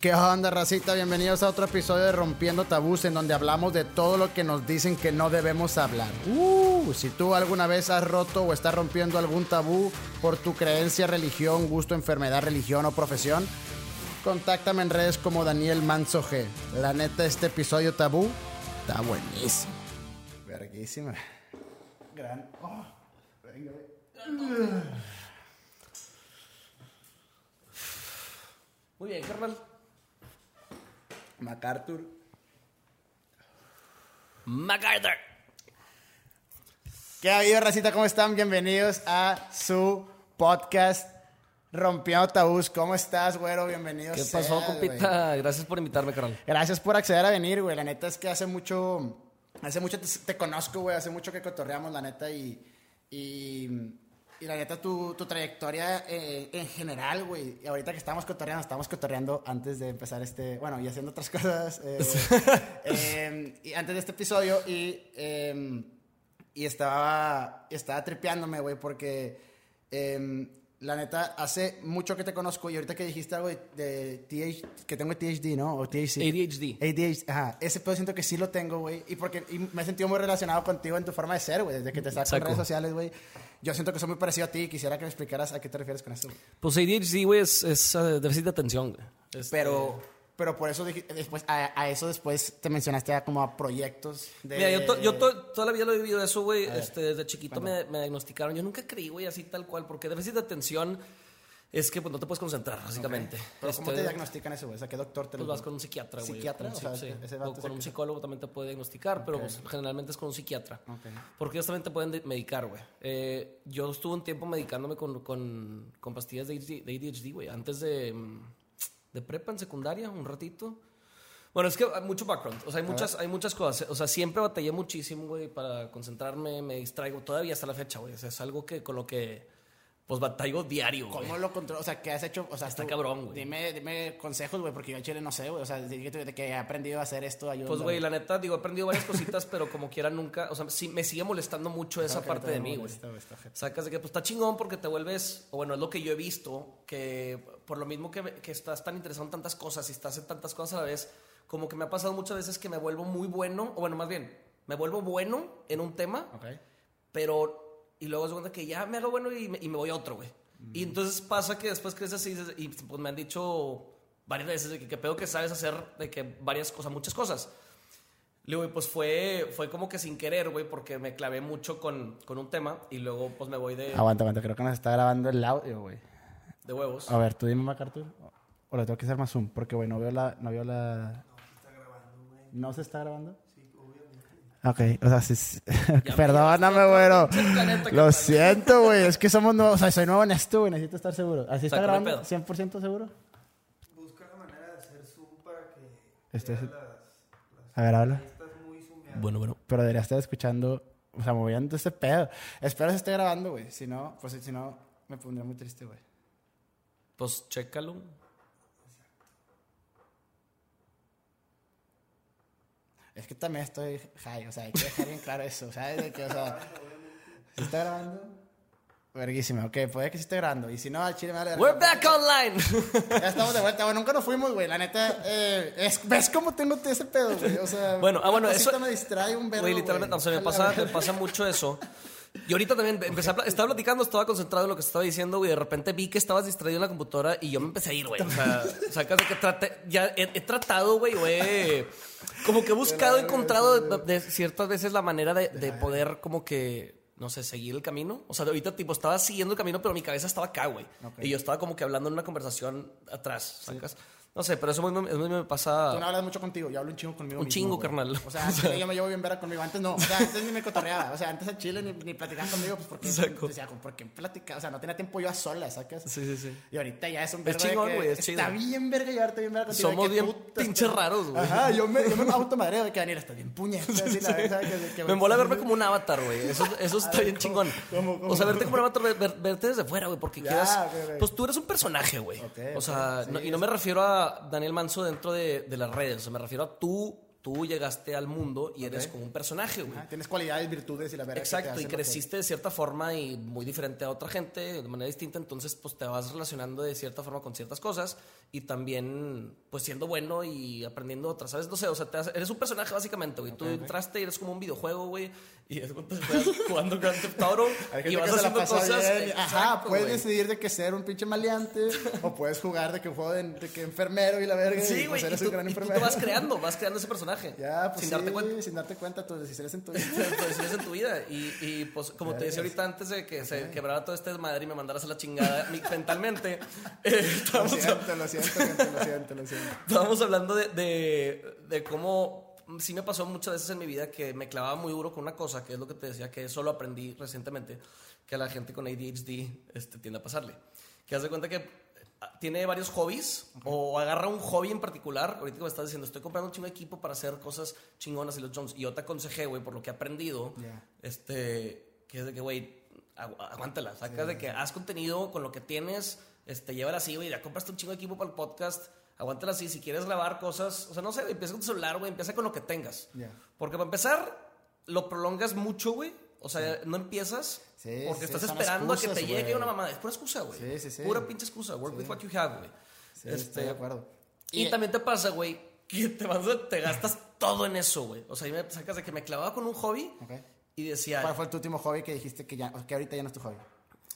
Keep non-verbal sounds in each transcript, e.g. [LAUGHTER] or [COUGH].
¿Qué onda, racita? Bienvenidos a otro episodio de Rompiendo Tabús, en donde hablamos de todo lo que nos dicen que no debemos hablar. Uh, si tú alguna vez has roto o estás rompiendo algún tabú por tu creencia, religión, gusto, enfermedad, religión o profesión, contáctame en redes como Daniel Manso G. La neta, este episodio tabú está buenísimo. Verguísima. Gran. Oh, venga, venga. Muy bien, carnal. MacArthur. MacArthur. ¿Qué ha habido, racita? ¿Cómo están? Bienvenidos a su podcast Rompiendo Tabús. ¿Cómo estás, güero? Bienvenido. ¿Qué seas, pasó, güey. compita? Gracias por invitarme, carnal. Gracias por acceder a venir, güey. La neta es que hace mucho, hace mucho te, te conozco, güey. Hace mucho que cotorreamos, la neta, y, y, y la neta, tu, tu trayectoria eh, en general, güey. Y ahorita que estamos cotorreando, estamos cotorreando antes de empezar este, bueno, y haciendo otras [LAUGHS] cosas, eh, eh, y antes de este episodio, y, eh, y estaba, estaba tripeándome, güey, porque eh, la neta, hace mucho que te conozco y ahorita que dijiste algo de, de TH, que tengo THD, ¿no? O THC. ADHD. ADHD, ajá. Ese pedo siento que sí lo tengo, güey. Y porque y me he sentido muy relacionado contigo en tu forma de ser, güey. Desde que te estás en redes sociales, güey. Yo siento que soy muy parecido a ti y quisiera que me explicaras a qué te refieres con eso, güey. Pues ADHD, güey, es, es eh, déficit de atención, güey. Este, Pero, pero por eso después, a, a eso después te mencionaste como a proyectos de... Mira, yo, to- yo to- toda la vida lo he vivido eso, güey. Este, desde chiquito me, me diagnosticaron. Yo nunca creí, güey, así tal cual, porque déficit de atención es que pues, no te puedes concentrar, básicamente. Pero ¿cómo Este, te diagnostican eso, güey? O sea, ¿qué doctor te Pues lo vas con un psiquiatra, güey. ¿Psiquiatra? Con O sea, sí. O con un que- psicólogo también te puede diagnosticar, pero pues, generalmente es con un psiquiatra. Ok. Porque ellos también te pueden de- medicar, güey. Eh, yo estuve un tiempo medicándome con, con, con pastillas de ADHD, de ADHD, güey. Antes de, mm, de prepa, en secundaria, un ratito. Bueno, es que hay mucho background. O sea, hay muchas, hay muchas cosas. O sea, siempre batallé muchísimo, güey, para concentrarme. Me distraigo todavía hasta la fecha, güey. O sea, es algo que con lo que, pues, batallo diario, güey. ¿Cómo lo controlas? O sea, ¿qué has hecho? O sea, Está tú- cabrón, güey. Dime, dime consejos, güey, porque yo en Chile no sé, güey. O sea, de, de que he aprendido a hacer esto, ayuda. Pues, güey, la neta, digo, he aprendido varias cositas, [LAUGHS] pero como quiera nunca, o sea, sí, me sigue molestando mucho esa parte de mí, güey. Sacas de que, pues, está chingón porque te vuelves, o bueno, es lo que yo he visto, que por lo mismo que, que estás tan interesado en tantas cosas y estás en tantas cosas a la vez, como que me ha pasado muchas veces que me vuelvo muy bueno, o bueno, más bien, me vuelvo bueno en un tema, Ok. pero, y luego se cuenta que ya me hago bueno y me, y me voy a otro, güey. Mm. Y entonces pasa que después creces y, dices- y pues me han dicho varias veces de que, que pedo que sabes hacer de que varias cosas, muchas cosas. Le digo, y pues fue, fue como que sin querer, güey, porque me clavé mucho con, con un tema y luego pues me voy de, Aguanta, aguanta, creo que nos está grabando el audio, güey. de huevos. A ver, tú dime, MacArthur. O le tengo que hacer más zoom, porque, güey, no veo la. No veo la. ¿No se está grabando? Sí, obviamente. Ok, o sea, sí. sí. [LAUGHS] Perdóname, güero. que Lo siento, güey. Es que somos nuevos. O sea, soy nuevo en esto, güey. Necesito estar seguro. ¿Así está que grabando? pedo. ¿100% seguro? Busca la manera de hacer zoom para que Este es- veas las, las A ver, habla. estás muy. Bueno, bueno. Pero debería estar escuchando. O sea, moviendo este pedo. Espero se esté grabando, güey. Si no, pues si no, me pondría muy triste, güey. Pues chécalo. Es que también estoy high, o sea, hay que dejar bien claro eso, ¿sabes? De que, o sea, ¿se está grabando? Verguísima, ok, puede que sí esté grabando. Y si no, al chile me vale. We're back online. Ya estamos de vuelta, güey. Nunca nos fuimos, güey. La neta, eh, es- ¿ves cómo tengo ese pedo, güey? O sea, Bueno, ah, bueno, eso- me distrae un verbo, Güey, literalmente, o sea, me pasa, me pasa mucho eso. Y ahorita también empecé a pla- estaba platicando, estaba concentrado en lo que estaba diciendo, güey. De repente vi que estabas distraído en la computadora y yo me empecé a ir, güey. O sea, sacas de que trate, ya he, he tratado, güey, o he como que he buscado, he encontrado de, de ciertas veces la manera de, de poder como que, no sé, seguir el camino. O sea, de ahorita tipo estaba siguiendo el camino, pero mi cabeza estaba acá, güey. Y yo estaba como que hablando en una conversación atrás, sacas. No sé, pero eso muy, muy- me pasa Tú no hablas mucho contigo, yo hablo un chingo conmigo Un mismo, chingo, güey. carnal. O sea, [LAUGHS] yo me llevo bien vera conmigo. Antes no, o sea, antes ni me cotorreaba. O sea, antes en Chile ni, ni platicaban conmigo, pues porque... Saco. Decía, ¿por qué platicaba? O sea, no tenía tiempo yo a solas, ¿sacas? Sí, sí, sí. Y ahorita ya es un Es verga de chingón, güey, es Está chido. bien verga llevarte bien verga contigo. Somos bien pinches está- raros, güey. Ajá, yo me, yo me automadreo de que Daniel está bien [LAUGHS] verdad, que- que- Me mola verme como un avatar, güey. Eso, eso está [LAUGHS] ver, bien ¿cómo? chingón. ¿Cómo, cómo? O sea, verte como un avatar, ver- ver- verte desde fuera, güey, porque Ya, quieras. Pues tú eres un personaje, güey. O sea, sí, y no es- me refiero a Daniel Manso dentro de, de las redes. O sea, me refiero a tú tú llegaste al mundo y eres como un personaje, güey. Ajá, Tienes cualidades, virtudes y la verdad. Exacto, y creciste de cierta forma y muy diferente a otra gente, de manera distinta, entonces pues te vas relacionando de cierta forma con ciertas cosas y también pues siendo bueno y aprendiendo otras, ¿sabes? No sé, o sea, te eres un personaje básicamente, güey. Tú entraste y eres como un videojuego, güey, y es cuando estás jugando Grand Theft Auto [LAUGHS] y vas haciendo cosas. bien. Ajá, Exacto, puedes decidir de que ser un pinche maleante o puedes jugar de que un juego de, de que enfermero y la verga. Sí, y güey, pues y, tú, un gran y tú enfermero. te vas creando, [LAUGHS] vas creando ese personaje. Ya, pues sin sí, darte cuenta. sin darte cuenta tus decisiones en tu [LAUGHS] vida. decisiones en tu vida. Y, y, pues, como te decía ahorita antes de que se quebrara todo este desmadre y me mandaras a la chingada mentalmente, eh, Lo siento, lo siento, gente, lo siento, lo siento. estábamos hablando de, de, de cómo sí me pasó muchas veces en mi vida que me clavaba muy duro con una cosa, que es lo que te decía, que eso lo aprendí recientemente, que a la gente con ADHD este, tiende a pasarle. Que haz de cuenta que ah, tiene varios hobbies o agarra un hobby en particular. Ahorita que me estás diciendo, estoy comprando un chingo de equipo para hacer cosas chingonas y los Jones. Y yo te aconsejé, güey, por lo que he aprendido, Ya. este, que es de que, güey, agu- aguántala. Sacas de que haz contenido con lo que tienes, este, llévala así, güey, ya compraste un chingo de equipo para el podcast. Aguántala así, si quieres grabar cosas, o sea, no sé, empieza con tu celular, güey, empieza con lo que tengas. Ya. Porque para empezar, lo prolongas mucho, güey. O sea, no empiezas Sí, porque sí, estás esperando a que excusas, te llegue güey. una mamada. Es pura excusa, güey. Sí, sí, sí. Pura pinche excusa. Work with what you have, güey. Sí, Este, estoy de acuerdo. Y, también te pasa, güey, que te, vas a- te gastas todo en eso, güey. O sea, ahí me sacas de que me clavaba con un hobby Ok. y decía, ¿Cuál fue tu último hobby que dijiste que ya, que ahorita ya no es tu hobby?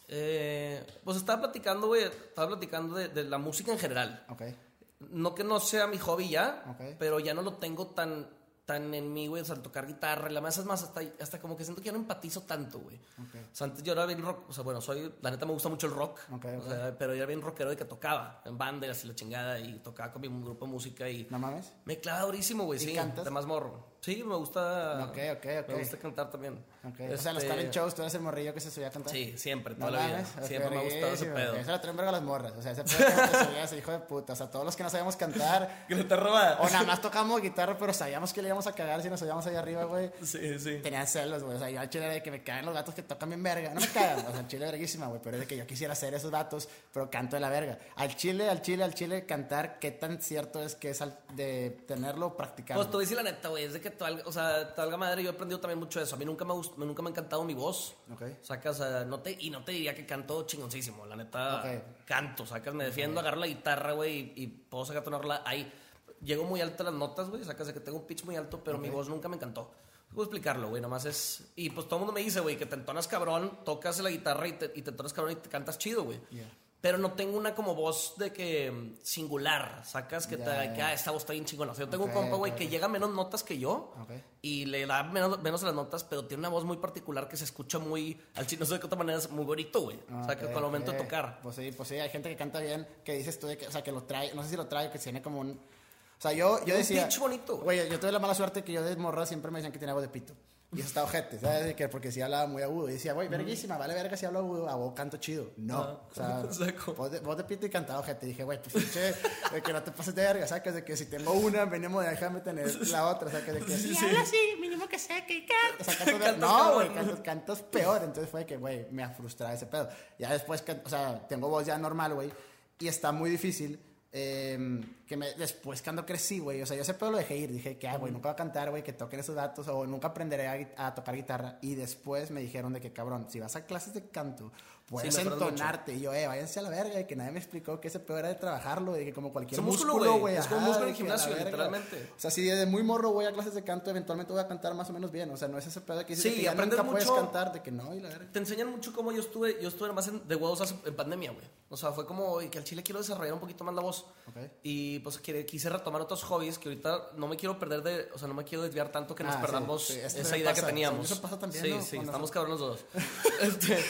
eh, pues estaba platicando, güey, estaba platicando de, de la música en general. Ok. No que no sea mi hobby ya, Ok. pero ya no lo tengo tan, tan en mí, güey. O sea, tocar guitarra. La más es más, hasta, hasta como que siento que ya no empatizo tanto, güey. Ok. O sea, antes yo era bien rock. O sea, bueno, soy. La neta me gusta mucho el rock. Ok, o sea, pero yo era bien rockero de que tocaba en bandas y la chingada. Y tocaba con mi grupo de música y. ¿No mames? Me clava durísimo, güey. ¿Y Sí, cantas? de más morro. Sí, me gusta. Ok, ok, ok. Me gusta cantar también. Ok. O sea, los Este, talent shows tú eres el morrillo que se subía a cantar. Sí, siempre, No toda la vida. mames, ok, Siempre me ha gustado ese pedo. Eso lo traen verga las morras. O sea, ese pedo que te subías, hijo de puta. O sea, todos los que no sabíamos cantar. [LAUGHS] Que te roba. O nada más tocábamos guitarra, pero sabíamos que le íbamos a cagar si nos subíamos allá arriba, güey. Sí, sí. Tenía celos, güey. O sea, yo al chile era de que me cagan los gatos que tocan bien verga. No me cagan, o sea, al chile verguísima, güey. Pero es de que yo quisiera ser esos gatos, pero canto de la verga. Al chile, al chile, al chile, cantar, ¿qué tan cierto es que es de tenerlo practicado? Pues a decir la neta, güey, es de que valga, o sea, te valga madre, yo he aprendido también mucho de eso. A mí nunca me, nunca me ha encantado mi voz. Ok. Sacas, no te, y no te diría que canto chingoncísimo, la neta, Ok. canto, sacas, me defiendo, agarro la guitarra, güey, y, y puedo sacar una rola ahí. Llego muy alto a las notas, güey, sacas que tengo un pitch muy alto, pero mi voz nunca me encantó. Puedo explicarlo, güey, nomás es... Y pues todo el mundo me dice, güey, que te entonas cabrón, tocas la guitarra y te, y te entonas cabrón y te cantas chido, güey. Yeah. Pero no tengo una como voz de que mm, singular, sacas que Ya, te ya. que ah, esta voz está bien chingona. O sea, yo tengo Ok, un compa, güey, ok, que llega a menos notas que yo Ok. y le da menos, menos las notas, pero tiene una voz muy particular que se escucha muy, al chino, no sé de qué otra manera, es muy bonito, güey. o sea, que con el momento de tocar. Pues sí, pues sí, hay gente que canta bien, que dices tú, de que, o sea, que lo trae, no sé si lo trae, que tiene como un... O sea, yo, yo Un decía... pitch bonito. Güey, yo tuve la mala suerte que yo de morra siempre me decían que tenía voz de pito. Y eso está ojete, ¿sabes? De que porque sí hablaba muy agudo. Y decía, güey, verguísima, vale verga si hablo agudo, a vos canto chido. No, Ah, o sea, [LAUGHS] saco. voz de, de pito y cantaba ojete. Y dije, güey, pues pinche, de que no te pases de verga, ¿sabes? De que si tengo una, venimos, déjame tener la otra, ¿sabes? De que [LAUGHS] si habla así, mínimo que sé que canta. O sea, de- no, güey, cantas peor. Entonces fue que, güey, me frustraba ese pedo. Ya después, que, o sea, tengo voz ya normal, güey, y está muy difícil. eh, que me, después cuando crecí, güey, o sea, yo ese pedo lo dejé ir, dije que, ah, güey, nunca voy a cantar, güey, que toquen esos datos, o nunca aprenderé a, a tocar guitarra, y después me dijeron de que, cabrón, si vas a clases de canto, puedes mucho. entonarte, y yo, eh, váyanse a la verga, y que nadie me explicó que ese pedo era de trabajarlo, de que como cualquier Es un músculo, güey, es como ajá, músculo en de gimnasio, literalmente. O sea, si desde muy morro voy a clases de canto, eventualmente voy a cantar más o menos bien. O sea, no es ese pedo que dices Sí, de que ya nunca puedes mucho- cantar, de que no, y la verga. Te enseñan mucho cómo yo estuve, yo estuve más en, de huevos en pandemia, güey. O sea, fue como y que al chile quiero desarrollar un poquito más la voz. Ok. Y pues quise retomar otros hobbies que ahorita no me quiero perder de, o sea, no me quiero desviar tanto que nos Ah, perdamos sí, eso esa idea pasa, que teníamos. eso pasa también, Sí, ¿no? sí, estamos cabrones los dos. [LAUGHS] Este,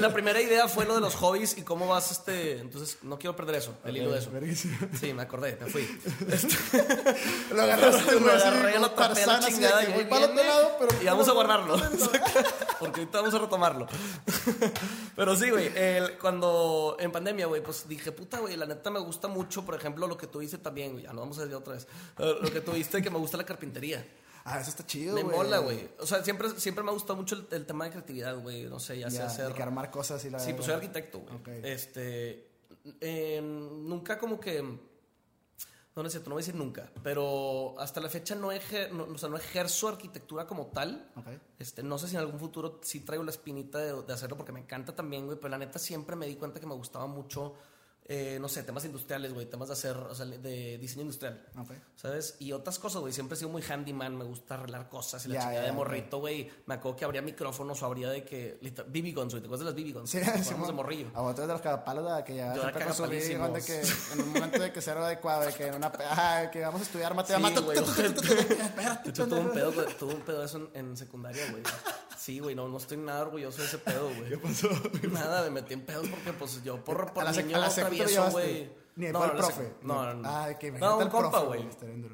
la primera idea fue lo de los hobbies y cómo vas, este, entonces no quiero perder eso, el hilo de eso. Sí, me acordé, me fui. [LAUGHS] [LAUGHS] Lo agarraste, Lo güey, así agarré, lo tapé la chingada y para otro viene, lado, pero... y vamos a guardarlo. Porque ahorita vamos a retomarlo. Pero sí, güey, cuando en pandemia, güey, pues dije, puta, güey, la neta me gusta mucho, por ejemplo, lo que tú dices también, güey, ya no vamos a decir otra vez. Lo que tú que me gusta la carpintería. Ah, eso está chido, Me güey. mola, güey. O sea, siempre, siempre me ha gustado mucho el, el tema de creatividad, güey. No sé, ya, sé Ya, hacer. de que armar cosas y la Sí, pues soy arquitecto, güey. Ok. Este. eh, nunca como que. No No, no es cierto, no voy a decir nunca. Pero hasta la fecha no, eje- no, o sea, no ejerzo arquitectura como tal. Ok. Este, no sé si en algún futuro sí traigo la espinita de, de hacerlo porque me encanta también, güey. Pero la neta siempre me di cuenta que me gustaba mucho, eh, no sé, temas industriales, güey. Temas de hacer, o sea, de diseño industrial. Ok. ¿Sabes? Y otras cosas, güey. Siempre he sido muy handyman, me gusta arreglar cosas y la Ya, chingada ya, de morrito, güey. Me acuerdo que habría micrófonos o habría de que. BB guns, güey. ¿Te acuerdas de las BB guns? Sí, sí, [LAUGHS] de morrillo. A otros de los cagapalos, que ya Yo era cagapalísimos. de que en un momento de que cero adecuado, de que en una. Ajá, [LAUGHS] que vamos a estudiar Sí, matemáticas. güey, [LAUGHS] espérate, hecho, tuve un pedo, güey, tuve un pedo de eso en, secundaria, güey. Sí, güey, no, no estoy nada orgulloso de ese pedo, güey. ¿Qué pasó? Nada, me metí en pedos porque, pues, yo por, por niño a la secu te lo llevaste. Ni no, el profe. No, no, no. Ah, que No, imagínate un compa, güey.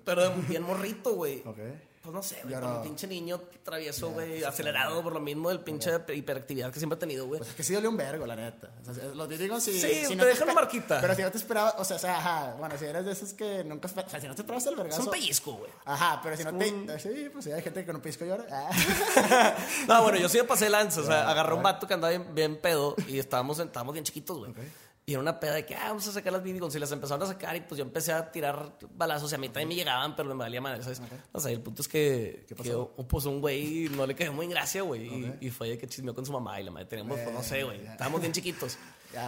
Pero bien morrito, güey. Ok. Pues no sé, güey, como no. pinche niño travieso, güey, acelerado por lo mismo del pinche hiperactividad que siempre he tenido, güey. Pues es que sí dolió un vergo, la neta. O sea, los digo si. Sí, si te dejan espe- una marquita. Pero si no te esperaba, o sea, o sea, ajá. Bueno, si eres de esos que nunca. O sea, si no te esperabas el Es vergazo. un pellizco, güey. Ajá, pero si no te. Sí, pues sí, hay gente que con un pisco llora. Ah. [LAUGHS] No, bueno, yo sí me pasé lanza. O sea, agarré un vato que andaba bien, bien pedo y estábamos, estábamos bien chiquitos, güey. Y era una peda de que, ah, vamos a sacar las BB guns. Y las empezaron a sacar y pues yo empecé a tirar balazos. Y a mí también me llegaban, pero me valía madre, ¿sabes? O sea, el punto es que, que pasó? pues un güey no le cayó muy en gracia, güey. Y, y fue de que chismeó con su mamá y la madre. Teníamos, pues no sé, güey. Estábamos bien chiquitos.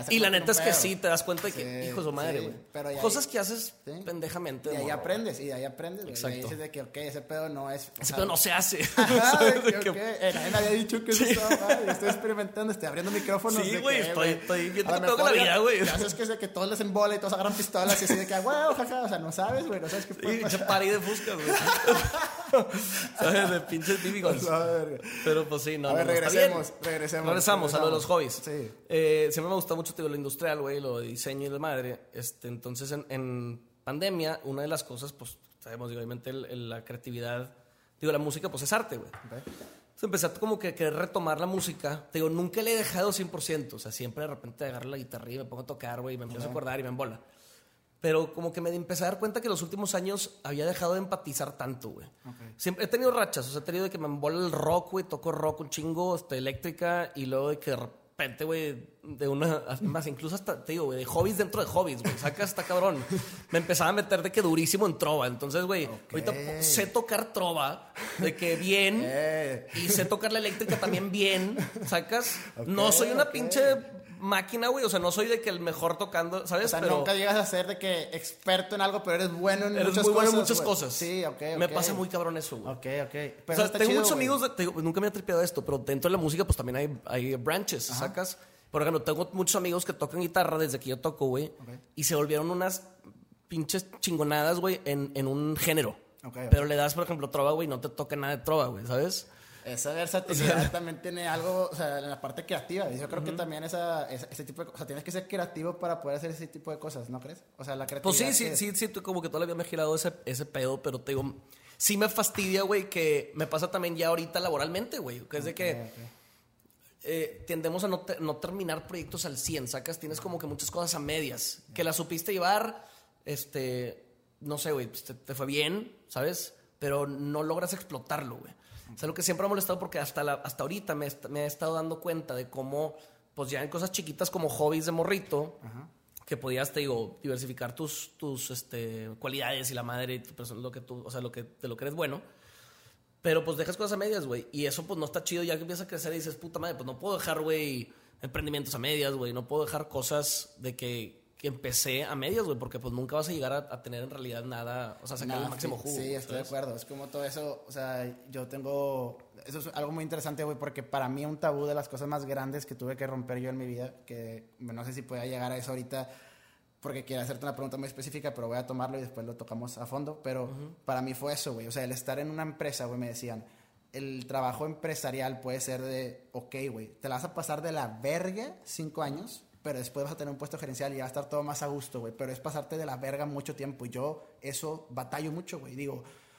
Se y la neta es que sí, te das cuenta de que, Sí, hijo de su madre, sí, güey. ya Cosas ahí- que haces Sí. pendejamente. Y ahí morro. aprendes, y de ahí aprendes. güey. Y ahí dices de que, ok, ese pedo no es. Ese pedo no se hace. [LAUGHS] Ajá, [LAUGHS] de que, De que- ok, eh, nadie me había dicho que eso estaba mal, y estoy experimentando, estoy abriendo micrófonos. Sí, güey, que, estoy- estoy viendo con mejor la vida, güey. sabes que es de que todos les embola y todos agarran pistolas y así de que, wow, jaja, o sea, no sabes, güey, no sabes qué Sí, puede pinche pasar. party de fuscas, güey. [LAUGHS] [LAUGHS] ¿Sabes? De pinches ver, Pero pues sí, no, A ver, no, regresemos, regresemos. Regresamos a lo de los hobbies. Sí. Eh, siempre me gusta mucho tío, lo industrial, güey, lo de diseño y de madre. Este, entonces, en, en pandemia, una de las cosas, pues, sabemos, digo, obviamente, el- el- la creatividad, digo, la música, pues es arte, güey. Entonces empecé a como que querer retomar la música. Te digo, nunca le he dejado 100%. O sea, siempre de repente agarro la guitarra y me pongo a tocar, güey, y me empiezo a acordar y me embola. Pero como que me empecé a dar cuenta que los últimos años había dejado de empatizar tanto, güey. Siempre he tenido rachas, o sea, he tenido de que me embola el rock, güey, toco rock un chingo, este, eléctrica, y luego de que de repente, güey, de una, más incluso hasta, te digo, güey, de hobbies dentro de hobbies, güey, saca hasta cabrón. Me empezaba a meter de que durísimo en trova, entonces, güey, ahorita sé tocar trova, de que bien, Eh. y sé tocar la eléctrica también bien, sacas. no soy una pinche máquina, güey, o sea, no soy de que el mejor tocando, ¿sabes? O sea, Pero- nunca llegas a ser de que experto en algo, pero eres bueno en Eres muchas muy bueno cosas. en muchas cosas. Sí, ok, ok. Me pasa muy cabrón eso, güey. Ok, ok. Pero o sea, está tengo chido, muchos amigos, de- te digo, nunca me he tripeado esto, pero dentro de la música pues también hay, hay branches, ¿sacas? Por ejemplo, tengo muchos amigos que tocan guitarra desde que yo toco, güey, y se volvieron unas pinches chingonadas, güey, en, en un género. Ok, ok. Pero le das, por ejemplo, trova, güey, no te toca nada de trova, güey, ¿sabes? Esa versatilidad [LAUGHS] también tiene algo, o sea, en la parte creativa. Yo creo que también esa, esa- ese tipo de cosas, o sea, tienes que ser creativo para poder hacer ese tipo de cosas, ¿no crees? O sea, la creatividad. Pues sí, sí, que- sí, sí, como que todavía me he girado ese, ese pedo, pero te digo, sí me fastidia, güey, que me pasa también ya ahorita laboralmente, güey, que es de que... Ok, ok. eh, tendemos a no, te- no terminar proyectos al 100, sacas, tienes como que muchas cosas a medias, que las supiste llevar, este, no sé, güey, pues, te, te fue bien, ¿sabes? Pero no logras explotarlo, güey. Es algo que siempre me ha molestado porque hasta, la, hasta ahorita me he estado dando cuenta de cómo, pues ya en cosas chiquitas como hobbies de morrito, que podías, te digo, diversificar tus, tus este, cualidades y la madre y tu persona, lo que tú, o sea, lo que, de lo que eres bueno. Pero pues dejas cosas a medias, güey. Y eso pues no está chido ya que empiezas a crecer y dices, puta madre, pues no puedo dejar, güey, emprendimientos a medias, güey. No puedo dejar cosas de que, que empecé a medias, güey, porque pues nunca vas a llegar a, a tener en realidad nada, o sea, sacar Nah, el máximo sí, jugo. Sí, estoy de acuerdo. Es como todo eso, o sea, yo tengo, eso es algo muy interesante, güey, porque para mí un tabú de las cosas más grandes que tuve que romper yo en mi vida, que no sé si pueda llegar a eso ahorita, porque quiero hacerte una pregunta muy específica, pero voy a tomarlo y después lo tocamos a fondo, pero para mí fue eso, güey, o sea, el estar en una empresa, güey, me decían, el trabajo empresarial puede ser de, ok, güey, te la vas a pasar de la verga cinco años, pero después vas a tener un puesto gerencial y va a estar todo más a gusto, güey. Pero es pasarte de la verga mucho tiempo. Y yo eso batallo mucho, güey. Digo,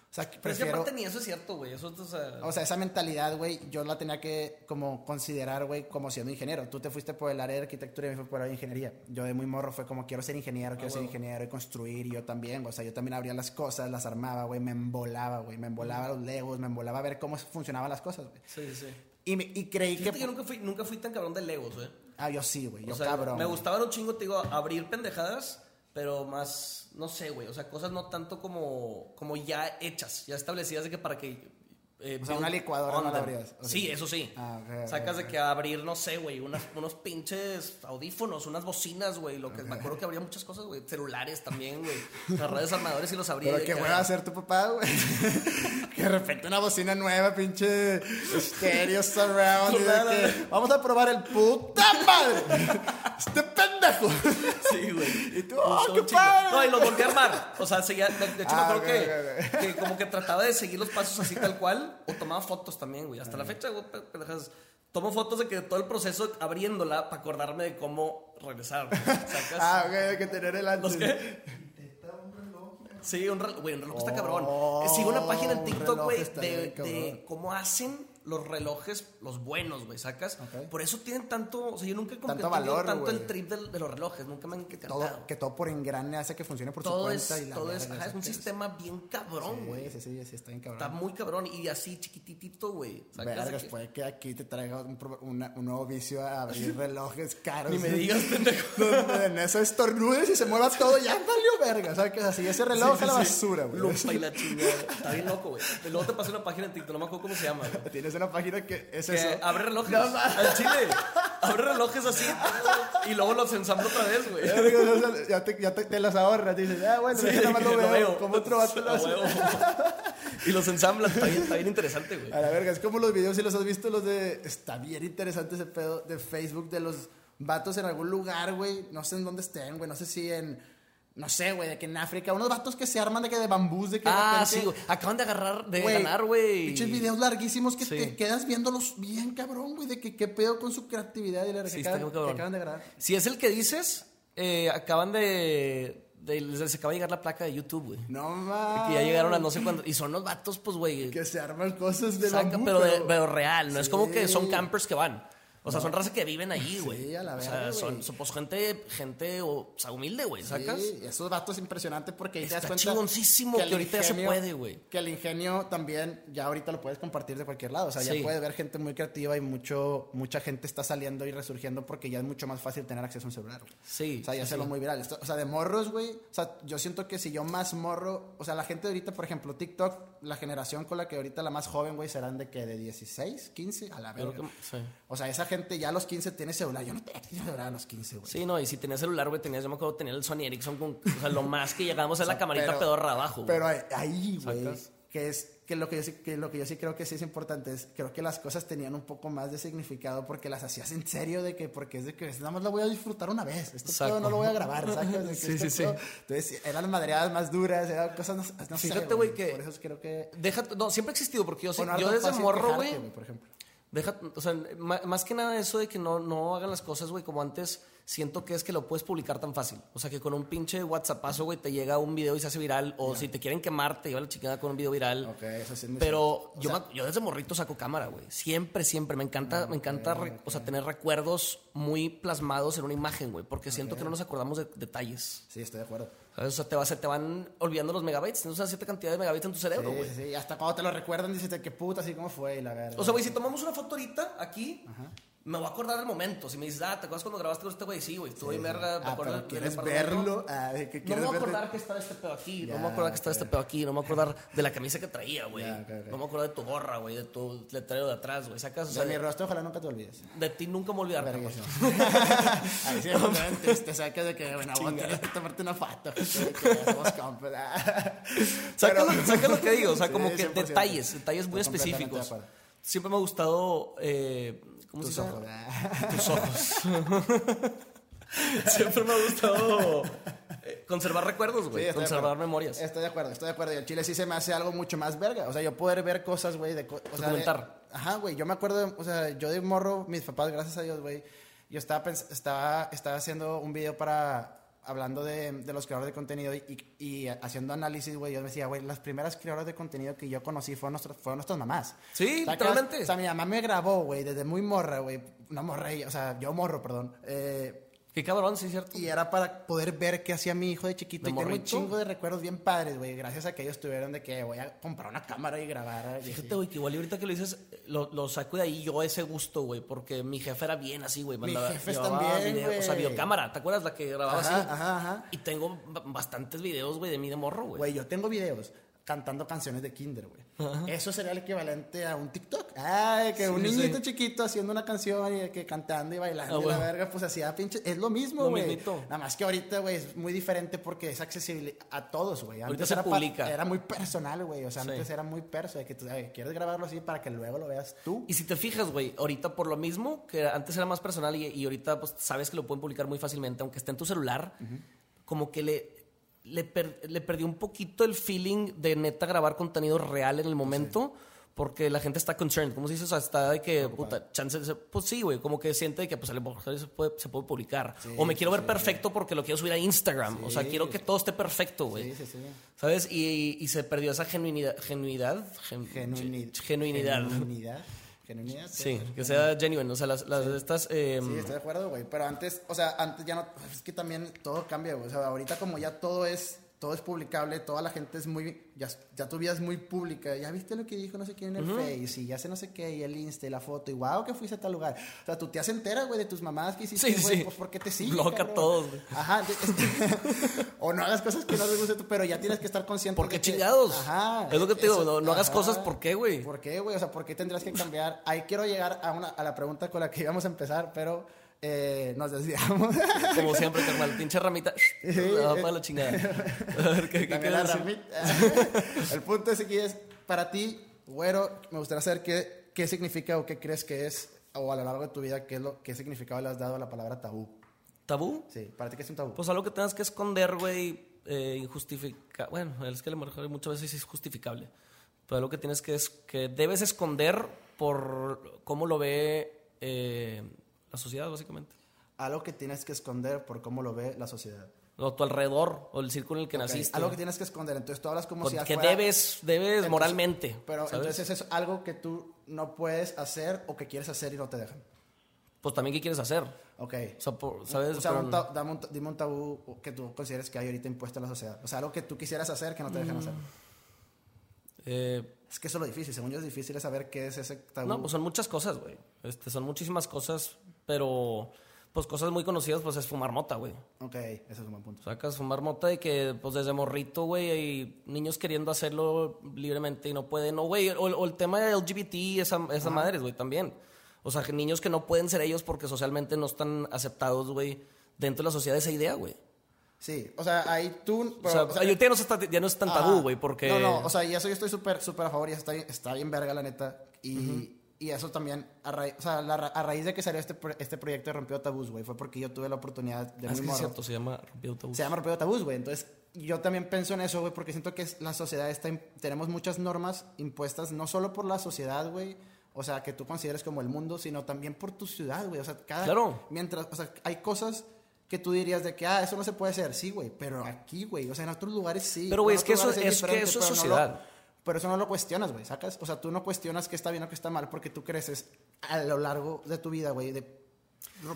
o sea, Pero es que prefiero... aparte ni eso es cierto, güey. Eso, o sea, O sea, esa mentalidad, güey, yo la tenía que como considerar, güey, como siendo ingeniero. Tú te fuiste por el área de arquitectura y me fui por el área de ingeniería. Yo de muy morro fue como quiero ser ingeniero, quiero ser huevo. ingeniero y construir. Y yo también, o sea, yo también abría las cosas, las armaba, güey, me embolaba, güey, me embolaba los legos, me embolaba a ver cómo funcionaban las cosas, güey. sí, sí. Y, me- y creí Fíjate que... que yo nunca fui, nunca fui tan cabrón de Legos, güey. Ah, yo sí, güey, yo O sea, cabrón. me güey. gustaban un chingo, te digo, abrir pendejadas, pero más, no sé, güey, o sea, cosas no tanto como, como ya hechas, ya establecidas de que para que... eh, O sea, build una licuadora no la abrías, o sea. Sí, eso sí. Ah, Sacas de que abrir, no sé, güey, unos pinches audífonos, unas bocinas, güey, lo que me acuerdo que habría muchas cosas, güey, celulares también, güey, las redes armadores y los abría. Pero qué hueva hacer tu papá, güey. [LAUGHS] que de repente una bocina nueva, pinche estéreo surround. y de Claro. que, vamos a probar el puta madre. [LAUGHS] este pendejo. Sí, güey. Y tú, ¡oh, qué padre! No, y los volví a armar. O sea, seguía, de, hecho Ah, me acuerdo ok, que, que como que trataba de seguir los pasos así tal cual o tomaba fotos también, güey. Hasta la fecha, güey, pe- pendejas. Tomo fotos de que todo el proceso abriéndola para acordarme de cómo regresar. [LAUGHS] Ah, ok, hay que tener el antes. ¿Los qué? Intenta un reloj. Sí, un reloj, güey, un reloj está cabrón. Oh, Sigo una página en TikTok, güey, de cómo hacen los relojes, los buenos, güey, ¿sacas? Por eso tienen tanto, o sea, yo nunca he Tanto valor, tanto el trip de los relojes, nunca me han encantado. Todo, que todo por engrane hace que funcione por todo su es, cuenta. y la todo es, ajá, es un sistema bien cabrón, güey. Sí, sí, sí, sí, está bien cabrón. Está muy cabrón y así chiquititito, güey. Vergas, que- puede que aquí te traiga un, una- un nuevo vicio a abrir [LAUGHS] relojes caros. Ni me digas, [LAUGHS] pendejo. Donde en eso estornudes y se mueva todo, ya valió verga. ¿Sabes? Así ese reloj Sí, a la sí, sí. basura, güey. Lupa y la chingada. Está bien loco, güey. Luego te pasé una página en TikTok, no me acuerdo cómo se llama, güey. [LAUGHS] Tienes una página que es Que eso. abre relojes. No, al chile. Abre relojes así. Y luego los ensambla otra vez, güey. Ya, te, ya te, te las ahorras. Dices, ah, bueno, Sí, nada más [LAUGHS] lo veo. veo. Como otro vato lo hace. Y los ensamblan. Está bien, está bien interesante, güey. A la verga, es como los videos, si los has visto, los de. Está bien interesante ese pedo de Facebook de los vatos en algún lugar, güey. No sé en dónde estén, güey. No sé si en. No sé, güey, de que en África. Unos vatos que se arman de que de bambús, de que. de Ah, repente- sí, güey. Acaban de agarrar, de Güey, ganar, güey. Pinches videos larguísimos que Sí. te quedas viéndolos bien, cabrón, güey. De que qué pedo con su creatividad y la Sí, que está acaban, que acaban de grabar. Si es el que dices, eh, acaban de, de- Les acaba de llegar la placa de YouTube, güey. No Que mames. ya llegaron a no sé cuándo. Y son los vatos, pues, güey. Que se arman cosas de saca, bambú, pero, de- pero real. No es como que son campers que van. O sea, son razas que viven ahí, güey. Sí, a la O sea, son, pues gente, gente o, sea, humilde, güey, ¿sacas? Sí, esos vatos impresionantes porque ahí te das Está cuenta. chingoncísimo que el ahorita ya se puede, güey. Que el ingenio también, ya ahorita lo puedes compartir de cualquier lado. O sea, Sí. ya puede ver gente muy creativa y mucho, mucha gente está saliendo y resurgiendo porque ya es mucho más fácil tener acceso a un celular. güey. Sí. O sea, ya sí, se lo muy viral. Esto- o sea, de morros, güey. O sea, yo siento que si yo más morro. O sea, la gente de ahorita, por ejemplo, TikTok, la generación con la que ahorita la más joven, güey, serán de que de 16, 15, a la verga. que- sí. O sea, esa gente ya a los 15 tiene celular. Yo no tenía celular a los 15, güey. Sí, no, y si tenías celular, güey, tenías, yo me acuerdo, tenía el Sony Ericsson con, o sea, lo más que llegamos es la [LAUGHS] camarita pero- pedorra abajo. Pero ahí- ahí, güey, que es que lo que, yo sí, que lo que yo sí creo que sí es importante es, creo que las cosas tenían un poco más de significado porque las hacías en serio de que, porque es de que nada más lo voy a disfrutar una vez, este pedo no lo voy a grabar, [LAUGHS] Sí, este sí, sí. pedo- Entonces, eran madreadas más duras, eran cosas, no, no sé, Fíjate, güey, que- Por eso creo que... Deja, no, siempre ha existido, porque yo, sí- yo desde morro, güey, por ejemplo. Deja, o sea, más que nada eso de que no, no hagan las cosas, güey, como antes, siento que es que lo puedes publicar tan fácil. O sea, que con un pinche WhatsAppazo, güey, te llega un video y se hace viral. O si te quieren quemar, te lleva la chingada con un video viral. Ok, eso sí Pero yo, sea, me- yo desde morrito saco cámara, güey. Siempre, siempre. Me encanta, me encanta o sea, tener recuerdos muy plasmados en una imagen, güey. Porque siento que no nos acordamos de detalles. Sí, estoy de acuerdo. O sea, te, va- se te van olvidando los megabytes. Tienes una cierta cantidad de megabytes en tu cerebro, güey. sí, sí, hasta cuando te lo recuerdan dices que puta, así como fue y la verdad. O sea, güey, si tomamos una foto ahorita, aquí, me voy a acordar del momento. Si me dices, ah, ¿te acuerdas cuando grabaste con este güey? Sí, güey, estuve en verga. me Ah, acuerdo pero ¿quieres verlo? Ah, No me voy a acordar que estaba este pedo aquí, no me voy a acordar que estaba este pedo aquí, no me voy a acordar de la camisa que traía, güey. No me voy a acordar de tu gorra, güey, de tu letrero de atrás, güey. Sacas, o De sea, mi de, rostro, ojalá nunca te olvides. de ti nunca me voy a olvidar. Verguísimo. [LAUGHS] cabrón. Ahí sí, obviamente, te sacas de que, bueno, vos tienes que tomarte una foto. Saca, lo, que digo, o sea, [LAUGHS] Sí, como que 100%. detalles, detalles muy específicos. Siempre me ha gustado, eh, ¿cómo Tus se llama? ojos. [LAUGHS] Tus ojos. [LAUGHS] Siempre me ha gustado eh, conservar recuerdos, güey. conservar acuerdo. memorias. Estoy de acuerdo, estoy de acuerdo. Y el chile sí se me hace algo mucho más verga. O sea, yo poder ver cosas, güey, de... co- o sea, de- Documentar. Ajá, güey. Yo me acuerdo, o sea, yo de morro, mis papás, gracias a Dios, güey, yo estaba, estaba, estaba haciendo un video para... Hablando de, de los creadores de contenido y, y haciendo análisis, güey, yo decía, güey, las primeras creadoras de contenido que yo conocí fueron, nuestras fueron nuestras mamás. Sí, Sacas- literalmente. O sea, mi mamá me grabó, güey, desde muy morra, güey. No morra, ella, o sea, yo morro, perdón. Eh, Qué cabrón, sí, cierto. Y era para poder ver qué hacía mi hijo de chiquito. ¿De y tengo un morrito? chingo de recuerdos bien padres, güey. Gracias a que ellos tuvieron de que voy a comprar una cámara y grabar. Fíjate, güey, que igual ahorita que lo dices, lo, lo saco de ahí yo ese gusto, güey, porque mi jefe era bien así, güey. Mi jefe también, video- O sea, videocámara, ¿te acuerdas la que grababa Ajá, así? ajá, ajá. Y tengo ba- bastantes videos, güey, de mí de morro, güey. Güey, yo tengo videos cantando canciones de Kinder, güey. Eso sería el equivalente a un TikTok. Ay, que un niñito sí. chiquito haciendo una canción y que cantando y bailando Ah, y la verga, pues hacía pinche. Es lo mismo, güey. Nada más que ahorita, güey, es muy diferente porque es accesible a todos, güey. Ahorita Antes se era, publica. era muy personal, güey. O sea, Sí. antes era muy perso de que tú ay, quieres grabarlo así para que luego lo veas tú. Y si te fijas, güey, ahorita por lo mismo, que antes era más personal y, y ahorita pues sabes que lo pueden publicar muy fácilmente, aunque esté en tu celular, como que le, le, per- le perdió un poquito el feeling de neta grabar contenido real en el momento. Porque la gente está concerned, ¿cómo se dice? O sea, está de que, puta, chance, de- pues sí, güey, como que siente de que pues, a lo mejor se puede, se puede publicar. o me quiero ver perfecto porque lo quiero subir a Instagram. O sea, Sí. quiero que todo esté perfecto, güey. Sí, sí, sí. ¿Sabes? Y, y se perdió esa genuinidad. ¿Genuinidad? Gen- Genuini- Genuinidad. Genuinidad. Genuinidad. Sí, que sea genuine. O sea, las, las de estas. eh, Sí, estoy de acuerdo, güey. Pero antes, o sea, antes ya no. Es que también todo cambia, güey. O sea, ahorita como ya todo es. Todo es publicable, toda la gente es muy. Ya, ya tu vida es muy pública. Ya viste lo que dijo no sé quién en el Face y ya sé no sé qué, y el Insta y la foto, y wow, que fuiste a tal lugar. O sea, tu tía se entera, güey, de tus mamás que hiciste, Sí, güey, sí. pues porque te sigue. Bloca cabrón. todos, güey. Ajá. [LAUGHS] o no hagas cosas que no les guste tú, pero ya tienes que estar consciente. ¿Por qué de que- chingados? Ajá. Es lo que te digo, eso- no- no hagas cosas, ¿por qué, güey? ¿Por qué, güey? O sea, ¿por qué tendrías que cambiar? Ahí quiero llegar a, una, a la pregunta con la que íbamos a empezar, pero eh, nos desviamos. Como siempre, carnal. Pinche ramita. Va para la chingada. [LAUGHS] A ver, ¿qué, qué la ramita. [LAUGHS] El punto es aquí es, para ti, güero, me gustaría saber qué, qué significa o qué crees que es, o a lo largo de tu vida, qué, es lo, qué significado le has dado a la palabra tabú. ¿Tabú? Sí, para ti, ¿qué es un tabú? Pues algo que tengas que esconder, güey, eh, injustifica. Bueno, es que a lo mejor muchas veces es justificable. Pero algo que tienes que es que debes esconder por cómo lo ve eh, la sociedad, básicamente. Algo que tienes que esconder por cómo lo ve la sociedad. O tu alrededor, o el círculo en el que Ok, naciste. Algo que tienes que esconder. Entonces tú hablas como Con- si que debes, debes Entonces- moralmente. Pero ¿sabes? entonces es algo que tú no puedes hacer o que quieres hacer y no te dejan. Pues también, ¿qué quieres hacer? Ok. O sea, por- ¿sabes? O sea, un dame un dime un tabú que tú consideres que hay ahorita impuesto en la sociedad. O sea, algo que tú quisieras hacer que no te Mm. dejan hacer. eh, Es que eso es lo difícil. Según yo es difícil saber qué es ese tabú. no, pues son muchas cosas, güey. Este, son muchísimas cosas, pero pues cosas muy conocidas, pues es fumar mota, güey. Ok, ese es un buen punto. Sacas fumar mota y que, pues desde morrito, güey, hay niños queriendo hacerlo libremente y no pueden. O, güey, o, o el tema de LGBT, esa, esa madre, güey, también. O sea, niños que no pueden ser ellos porque socialmente no están aceptados, güey, dentro de la sociedad esa idea, güey. Sí, o sea, ahí tú... O sea, pero, o sea, ahorita ya no, está, ya no es tan tabú, güey, porque... No, no, o sea, y eso yo estoy súper, súper a favor y está, está bien verga, la neta. Y, y eso también, a, raíz, o sea, la ra- a raíz de que salió este, pro- este proyecto de Rompió Tabús, güey, fue porque yo tuve la oportunidad de Ah, es que es cierto, se llama Rompiendo Tabús. Se llama Rompiendo Tabús, güey. Entonces, yo también pienso en eso, güey, porque siento que la sociedad está... Tenemos muchas normas impuestas, no solo por la sociedad, güey, o sea, que tú consideres como el mundo, sino también por tu ciudad, güey. O sea, cada... Claro. Mientras, o sea, hay cosas que tú dirías de que, ah, eso no se puede hacer. Sí, güey, pero aquí, güey, o sea, en otros lugares sí. Pero, güey, es que eso- es que eso es pero no sociedad. lo- pero eso no lo cuestionas, güey, ¿sacas? O sea, tú no cuestionas qué está bien o qué está mal porque tú creces a lo largo de tu vida, güey, de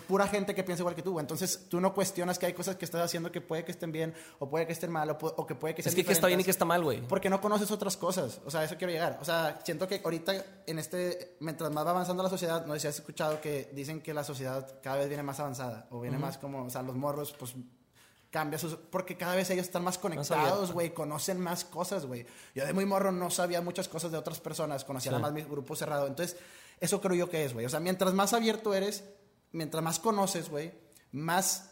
pura gente que piensa igual que tú, güey. Entonces, tú no cuestionas que hay cosas que estás haciendo que puede que estén bien o puede que estén mal o, que puede que Es sean que qué está bien y qué está mal, güey. Porque no conoces otras cosas. O sea, a eso quiero llegar. O sea, siento que ahorita, en este, mientras más va avanzando la sociedad, no sé si has escuchado que dicen que la sociedad cada vez viene más avanzada. O viene más como, o sea, los morros, pues cambia sus. Porque cada vez ellos están más conectados, güey. Conocen más cosas, güey. Yo de muy morro no sabía muchas cosas de otras personas. Conocía Sí. nada más mi grupo cerrado. Entonces, eso creo yo que es, güey. O sea, mientras más abierto eres, mientras más conoces, güey, más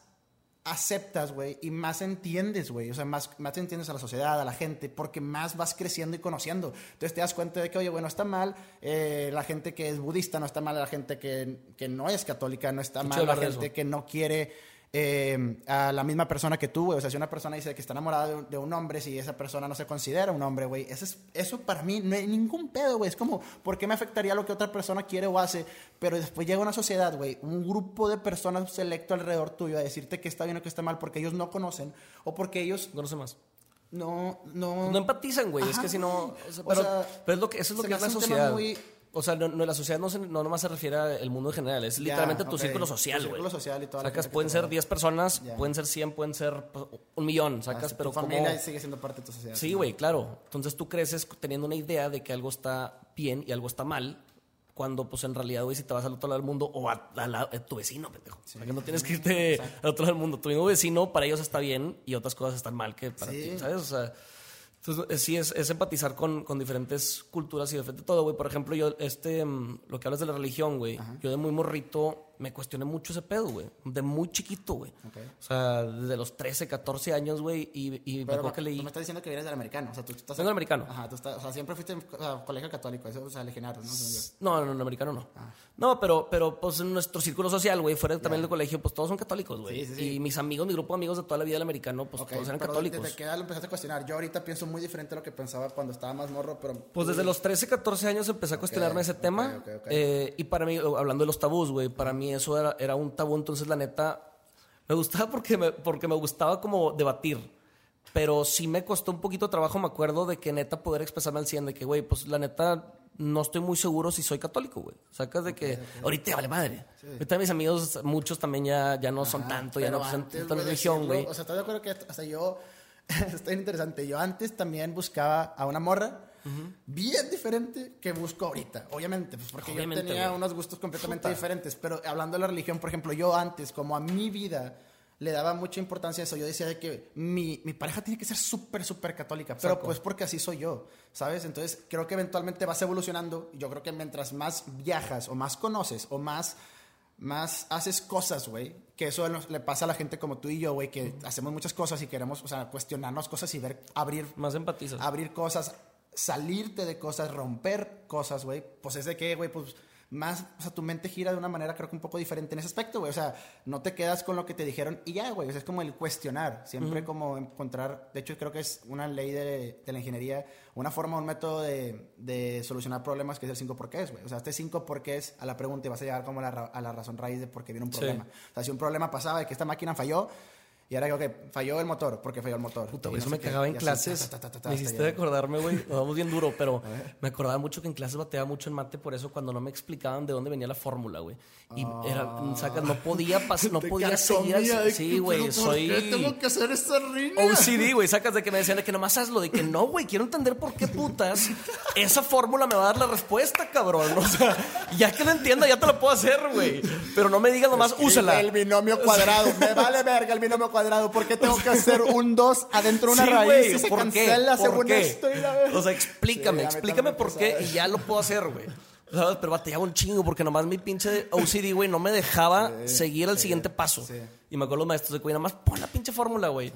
aceptas, güey, y más entiendes, güey. O sea, más, más entiendes a la sociedad, a la gente, porque más vas creciendo y conociendo. Entonces te das cuenta de que, oye, bueno, está mal eh, la gente que es budista, no está mal la gente que, que no es católica, no está mal la gente eso. que no quiere eh, a la misma persona que tú, güey. O sea, si una persona dice que está enamorada de un, de un hombre, si esa persona no se considera un hombre, güey, eso, es, eso para mí no hay ningún pedo, güey. Es como, ¿por qué me afectaría lo que otra persona quiere o hace? Pero después llega una sociedad, güey, un grupo de personas selecto alrededor tuyo a decirte que está bien o que está mal porque ellos no conocen o porque ellos Conoce más. no... No, No empatizan, güey. Es que si no. o sea, O pero, sea, pero es lo que, eso es lo que es la sociedad. muy, O sea, no, no, la sociedad no, se, no nomás se refiere al mundo en general, es literalmente tu círculo Tu social, güey. círculo social y toda Sacas, pueden ser rodea. 10 personas, pueden ser 100, pueden ser un millón, Ah, sacas, tu pero como... familia sigue siendo parte de tu sociedad. Sí, güey, claro. Entonces tú creces teniendo una idea de que algo está bien y algo está mal, cuando pues en realidad, güey, si te vas al otro lado del mundo o a, a la- a tu vecino, pendejo. O sea, que no tienes que irte al otro lado del mundo. Tu mismo vecino, para ellos está bien y otras cosas están mal que para Sí. ti, ¿sabes? O sea, entonces, eh, sí, es, es empatizar con, con diferentes culturas y de frente todo, güey. Por ejemplo, yo, este, mm, lo que hablas de la religión, güey, yo de muy morrito me cuestioné mucho ese pedo, güey. De muy chiquito, güey. Ok. O sea, desde los 13, 14 años, güey, y, y me acuerdo que leí... tú me estás diciendo que vienes del americano. O sea, tú estás. Vengo del americano. Ajá, tú estás. O sea, siempre fuiste a colegio católico. Eso, o sea, legionarios, ¿no? No, no, no, americano no. Ah. No, pero, pero pues en nuestro círculo social, güey, fuera también del colegio, pues todos son católicos, güey. Sí, sí, sí. Y mis amigos, mi grupo de amigos de toda la vida del americano, pues todos eran pero católicos. Desde que edad lo empezaste a cuestionar. Yo ahorita pienso muy diferente a lo que pensaba cuando estaba más morro, pero. Pues desde los 13, 14 años empecé a cuestionarme ese tema. Eh, y para mí, hablando de los tabús, güey, para mí eso era, era un tabú. Entonces, la neta, me gustaba porque me, porque me gustaba como debatir. Pero sí me costó un poquito de trabajo, me acuerdo, de que neta poder expresarme al 100, de que, güey, pues la neta no estoy muy seguro si soy católico, güey. Sacas de que ahorita vale madre. Ahorita mis amigos, muchos también ya, ya no son Ajá, tanto, ya no son tanta religión, güey. O sea, ¿estás de acuerdo que hasta yo. [LAUGHS] está interesante. Yo antes también buscaba a una morra. Bien diferente que busco ahorita, obviamente, pues porque Obviamente, yo tenía güey. unos gustos completamente Puta. diferentes, pero hablando de la religión, por ejemplo, yo antes, como a mi vida, le daba mucha importancia a eso, yo decía de que mi, mi pareja tiene que ser súper, súper católica, pero Saco. pues porque así soy yo, ¿sabes? Entonces creo que eventualmente vas evolucionando, yo creo que mientras más viajas o más conoces o más más haces cosas, güey, que eso nos- le pasa a la gente como tú y yo, güey, que hacemos muchas cosas y queremos, o sea, cuestionarnos cosas y ver, abrir, Más empatizas. abrir cosas, salirte de cosas, romper cosas, güey, pues es de que, güey, pues más, o sea, tu mente gira de una manera creo que un poco diferente en ese aspecto, güey, o sea, no te quedas con lo que te dijeron y ya, güey, o sea, es como el cuestionar, siempre como encontrar, de hecho creo que es una ley de, de la ingeniería, una forma, un método de, de solucionar problemas que es el cinco porqués, güey, o sea, este cinco porqués a la pregunta y vas a llegar como a la, a la razón raíz de por qué viene un Sí. problema, o sea, si un problema pasaba de que esta máquina falló, y ahora digo que falló el motor, porque falló el motor. Puta, güey, no eso me cagaba en así, clases. ta, ta, ta, ta, ta, me hiciste acordarme, güey. Nos [LAUGHS] vamos bien duro, pero me acordaba mucho que en clases bateaba mucho en mate por eso cuando no me explicaban de dónde venía la fórmula, güey. Y era, sacas, no podía pas- no podía seguir. de Sí, güey, ¿pero por soy. qué tengo que hacer esta riña? OCD, güey, sacas de que me decían de que nomás hazlo, de que no, güey, quiero entender por qué putas esa fórmula me va a dar la respuesta, cabrón. O sea, ya que lo entienda, ya te lo puedo hacer, güey. Pero no me digas nomás, úsala. El binomio cuadrado. Me vale verga el binomio cuadrado. ¿Por qué [LAUGHS] tengo que hacer un 2 adentro de una Sí, raíz güey, y se ¿por qué? cancela ¿Por según qué? esto? Y la verga? O sea, explícame, Sí, explícame por qué y ya lo puedo hacer, güey. ¿Sabes? Pero bateaba un chingo porque nomás mi pinche OCD, güey, no me dejaba seguir al siguiente paso. Y me acuerdo los maestros de que, güey, nada más pon la pinche fórmula, güey.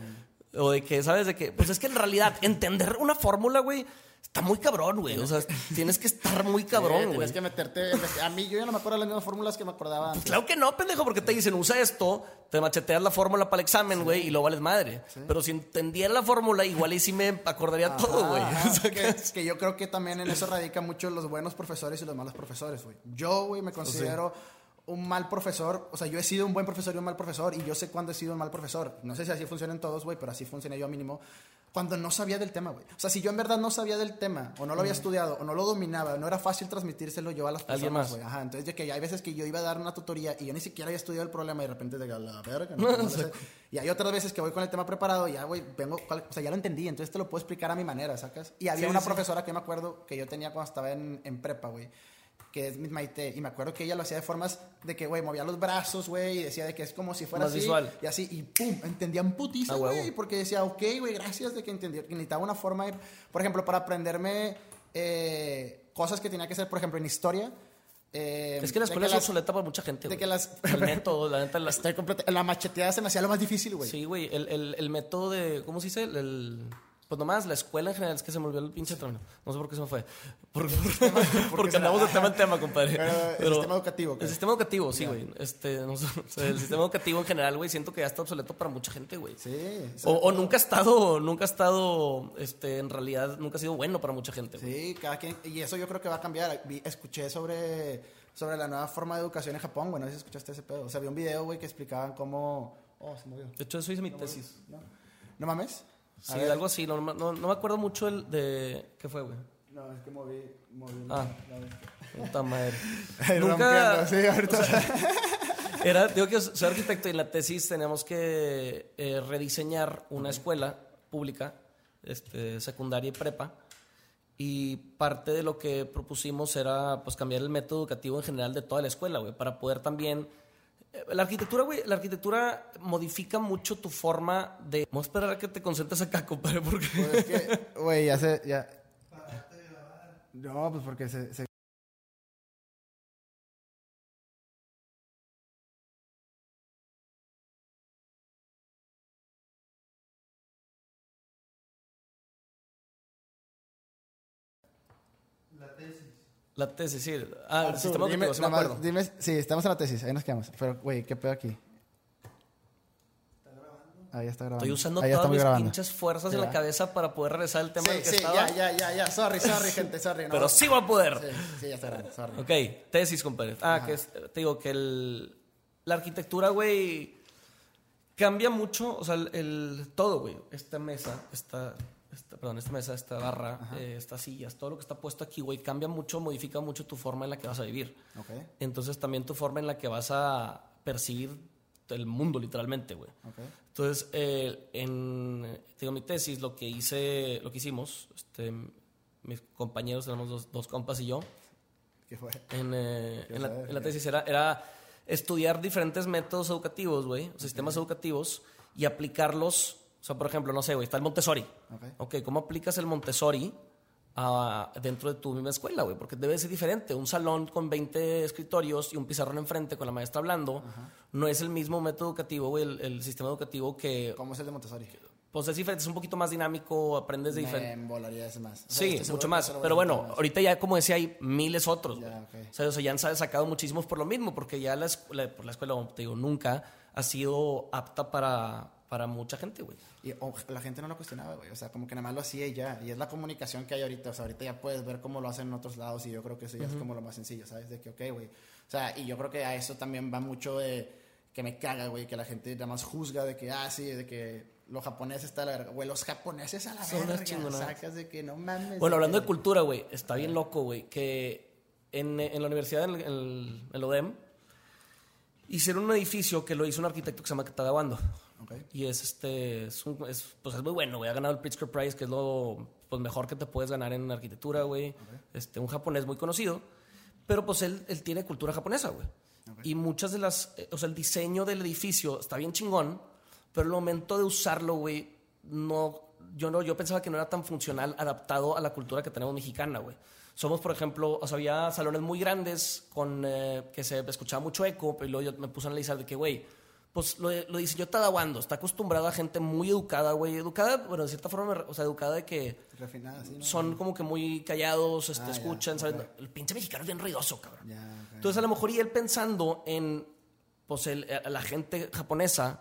O de que, ¿sabes? De que, pues es que en realidad entender una fórmula, güey, está muy cabrón, güey. O sea, tienes que estar muy cabrón, güey. Tienes que meterte. A mí, yo ya no me acuerdo las mismas fórmulas que me acordaba antes. Claro que no, pendejo, porque te dicen, usa esto, te macheteas la fórmula para el examen, güey, y lo vales madre. Pero si entendiera la fórmula, igual y sí me acordaría todo, güey. Ajá, [LAUGHS] O sea, que, es que yo creo que también en eso radica mucho los buenos profesores y los malos profesores, güey. Yo, güey, me considero un mal profesor. O sea, yo he sido un buen profesor y un mal profesor. Y yo sé cuándo he sido un mal profesor. No sé si así funcionan todos, güey, pero así funcioné yo mínimo. Cuando no sabía del tema, güey. O sea, si yo en verdad no sabía del tema, o no lo había estudiado, o no lo dominaba, no era fácil transmitírselo yo a las personas, güey. Ajá, entonces de que hay veces que yo iba a dar una tutoría y yo ni siquiera había estudiado el problema y de repente de la verga. ¿no? [LAUGHS] No lo sé. y hay otras veces que voy con el tema preparado y ya, güey, vengo, o sea, ya lo entendí, entonces te lo puedo explicar a mi manera, ¿sacas? Y había Sí, una sí. profesora que me acuerdo que yo tenía cuando estaba en, en prepa, güey. Que es Miss Maite. Y me acuerdo que ella lo hacía de formas de que, güey, movía los brazos, güey. Y decía de que es como si fuera Más así. visual. Y así, y pum, entendían putiza, Ah, güey. Porque decía, ok, güey, gracias de que entendí. Que necesitaba una forma de, por ejemplo, para aprenderme eh, cosas que tenía que hacer, por ejemplo, en historia. eh, Es que la escuela es obsoleta para mucha gente, de güey. que las- El método, [LAUGHS] la neta, la- Estoy completa- La macheteada se me hacía lo más difícil, güey. Sí, güey, el, el, el método de, ¿cómo se dice? El, el- pues nomás, la escuela en general, es que se me olvidó el pinche término. No sé por qué se me fue. Por- porque se andamos de tema en tema, compadre. Pero el sistema educativo, ¿qué? El sistema educativo, sí, güey. Este, no o sea, el sistema educativo en general, güey, siento que ya está obsoleto para mucha gente, güey. Sí. O, o nunca ha estado, nunca ha estado, este, en realidad, nunca ha sido bueno para mucha gente. Sí, cada quien, y eso yo creo que va a cambiar. Escuché sobre, sobre la nueva forma de educación en Japón, güey, no sé si escuchaste ese pedo. O sea, vi un video, güey, que explicaban cómo... Oh, se movió. De hecho, eso hice mi tesis. ¿No, ¿No mames? Sí, algo así. No, no, no me acuerdo mucho el de... ¿Qué fue, güey? No, es que moví, moví Ah. Puta madre. [LAUGHS] Nunca. sí, ahorita. Era, digo que soy arquitecto y en la tesis teníamos que eh, rediseñar una escuela pública, este, secundaria y prepa. Y parte de lo que propusimos era pues cambiar el método educativo en general de toda la escuela, güey, para poder también eh, la arquitectura, güey, la arquitectura modifica mucho tu forma de. Vamos a esperar a que te concentres acá, compadre, porque. Pues es que, güey, ya se. Ya... No, pues porque se, se- La tesis. La tesis, sí. Ah, el Artur, sistema dime, sí me nada más, acuerdo. dime, sí, estamos en la tesis, ahí nos quedamos. Pero, güey, ¿qué pedo aquí? Ahí está grabando. Estoy usando ahí todas mis grabando. pinches fuerzas en Ya. la cabeza para poder regresar al tema Sí, en el que sí, estaba. ya, ya, ya, ya. Sorry, sorry, gente, sorry. no. Pero sí voy a poder. Sí, sí, ya está grabando, sorry. Ok, tesis, compadre. Ah, que es- te digo que el, la arquitectura, güey, cambia mucho, o sea, el, el- todo, güey. Esta mesa, esta, esta- perdón, esta mesa, esta barra, eh, estas sillas, todo lo que está puesto aquí, güey, cambia mucho, modifica mucho tu forma en la que vas a vivir. Ok, Entonces también tu forma en la que vas a percibir el mundo, literalmente, güey. Entonces, eh, en digo, mi tesis, lo que hice, lo que hicimos, este, mis compañeros, tenemos dos, dos compas y yo, ¿Qué fue? en, eh, ¿Qué en la, sabes? en la tesis era, era estudiar diferentes métodos educativos, güey, sistemas educativos y aplicarlos. O sea, por ejemplo, no sé, güey, está el Montessori. Ok. Ok, ¿cómo aplicas el Montessori a- dentro de tu misma escuela, güey? Porque debe ser diferente. Un salón con 20 escritorios y un pizarrón enfrente con la maestra hablando no es el mismo método educativo, güey, el, el sistema educativo que, ¿Cómo es el de Montessori? pues es diferente, es un poquito más dinámico, aprendes de Me diferente. embolaría ese más. O sea, Sí, mucho que más. Pero bueno, más. ahorita ya, como decía, hay miles otros. Ya, güey. ok. O sea, o sea, ya han sa- sacado muchísimos por lo mismo, porque ya la escuela, por la escuela, te digo, nunca ha sido apta para, para mucha gente, güey. Y o- la gente no lo cuestionaba, güey. O sea, como que nada más lo hacía y ya. Y es la comunicación que hay ahorita. O sea, ahorita ya puedes ver cómo lo hacen en otros lados y yo creo que eso ya es como lo más sencillo, ¿sabes? De que, ok, güey. O sea, y yo creo que a eso también va mucho de que me caga, güey, que la gente nada más juzga de que, ah, sí, de que los japoneses está a la verga. Güey, los japoneses a la Son unas verga. chingonadas. Sacas de que no mames. Bueno, hablando de cultura, güey, está bien loco, güey, que en, en la universidad, en el, en el- en el ODEM, hicieron un edificio que lo hizo un arquitecto que se llama Tadawando. Ok. Y es este, es, un- es, pues es muy bueno, güey. Ha ganado el Pritzker Prize, que es lo pues, mejor que te puedes ganar en arquitectura, güey. Este, un japonés muy conocido. Pero pues él, él tiene cultura japonesa, güey. Y muchas de las, eh, o sea, el diseño del edificio está bien chingón, pero el momento de usarlo, güey, no, yo no, yo pensaba que no era tan funcional, adaptado a la cultura que tenemos mexicana, güey. Somos, por ejemplo, o sea, había salones muy grandes con eh, que se escuchaba mucho eco, pero luego yo me puse a analizar de que, güey, pues lo, lo diseñó Tadawando, está acostumbrado a gente muy educada, güey, educada, bueno, de cierta forma, o sea, educada de que Refinada, sí, ¿no? son como que muy callados, este, Ah, escuchan, ¿sabes? ok. El pinche mexicano es bien ruidoso, cabrón. Ya, ok. Entonces, a lo mejor y él pensando en, pues, el- eh, la gente japonesa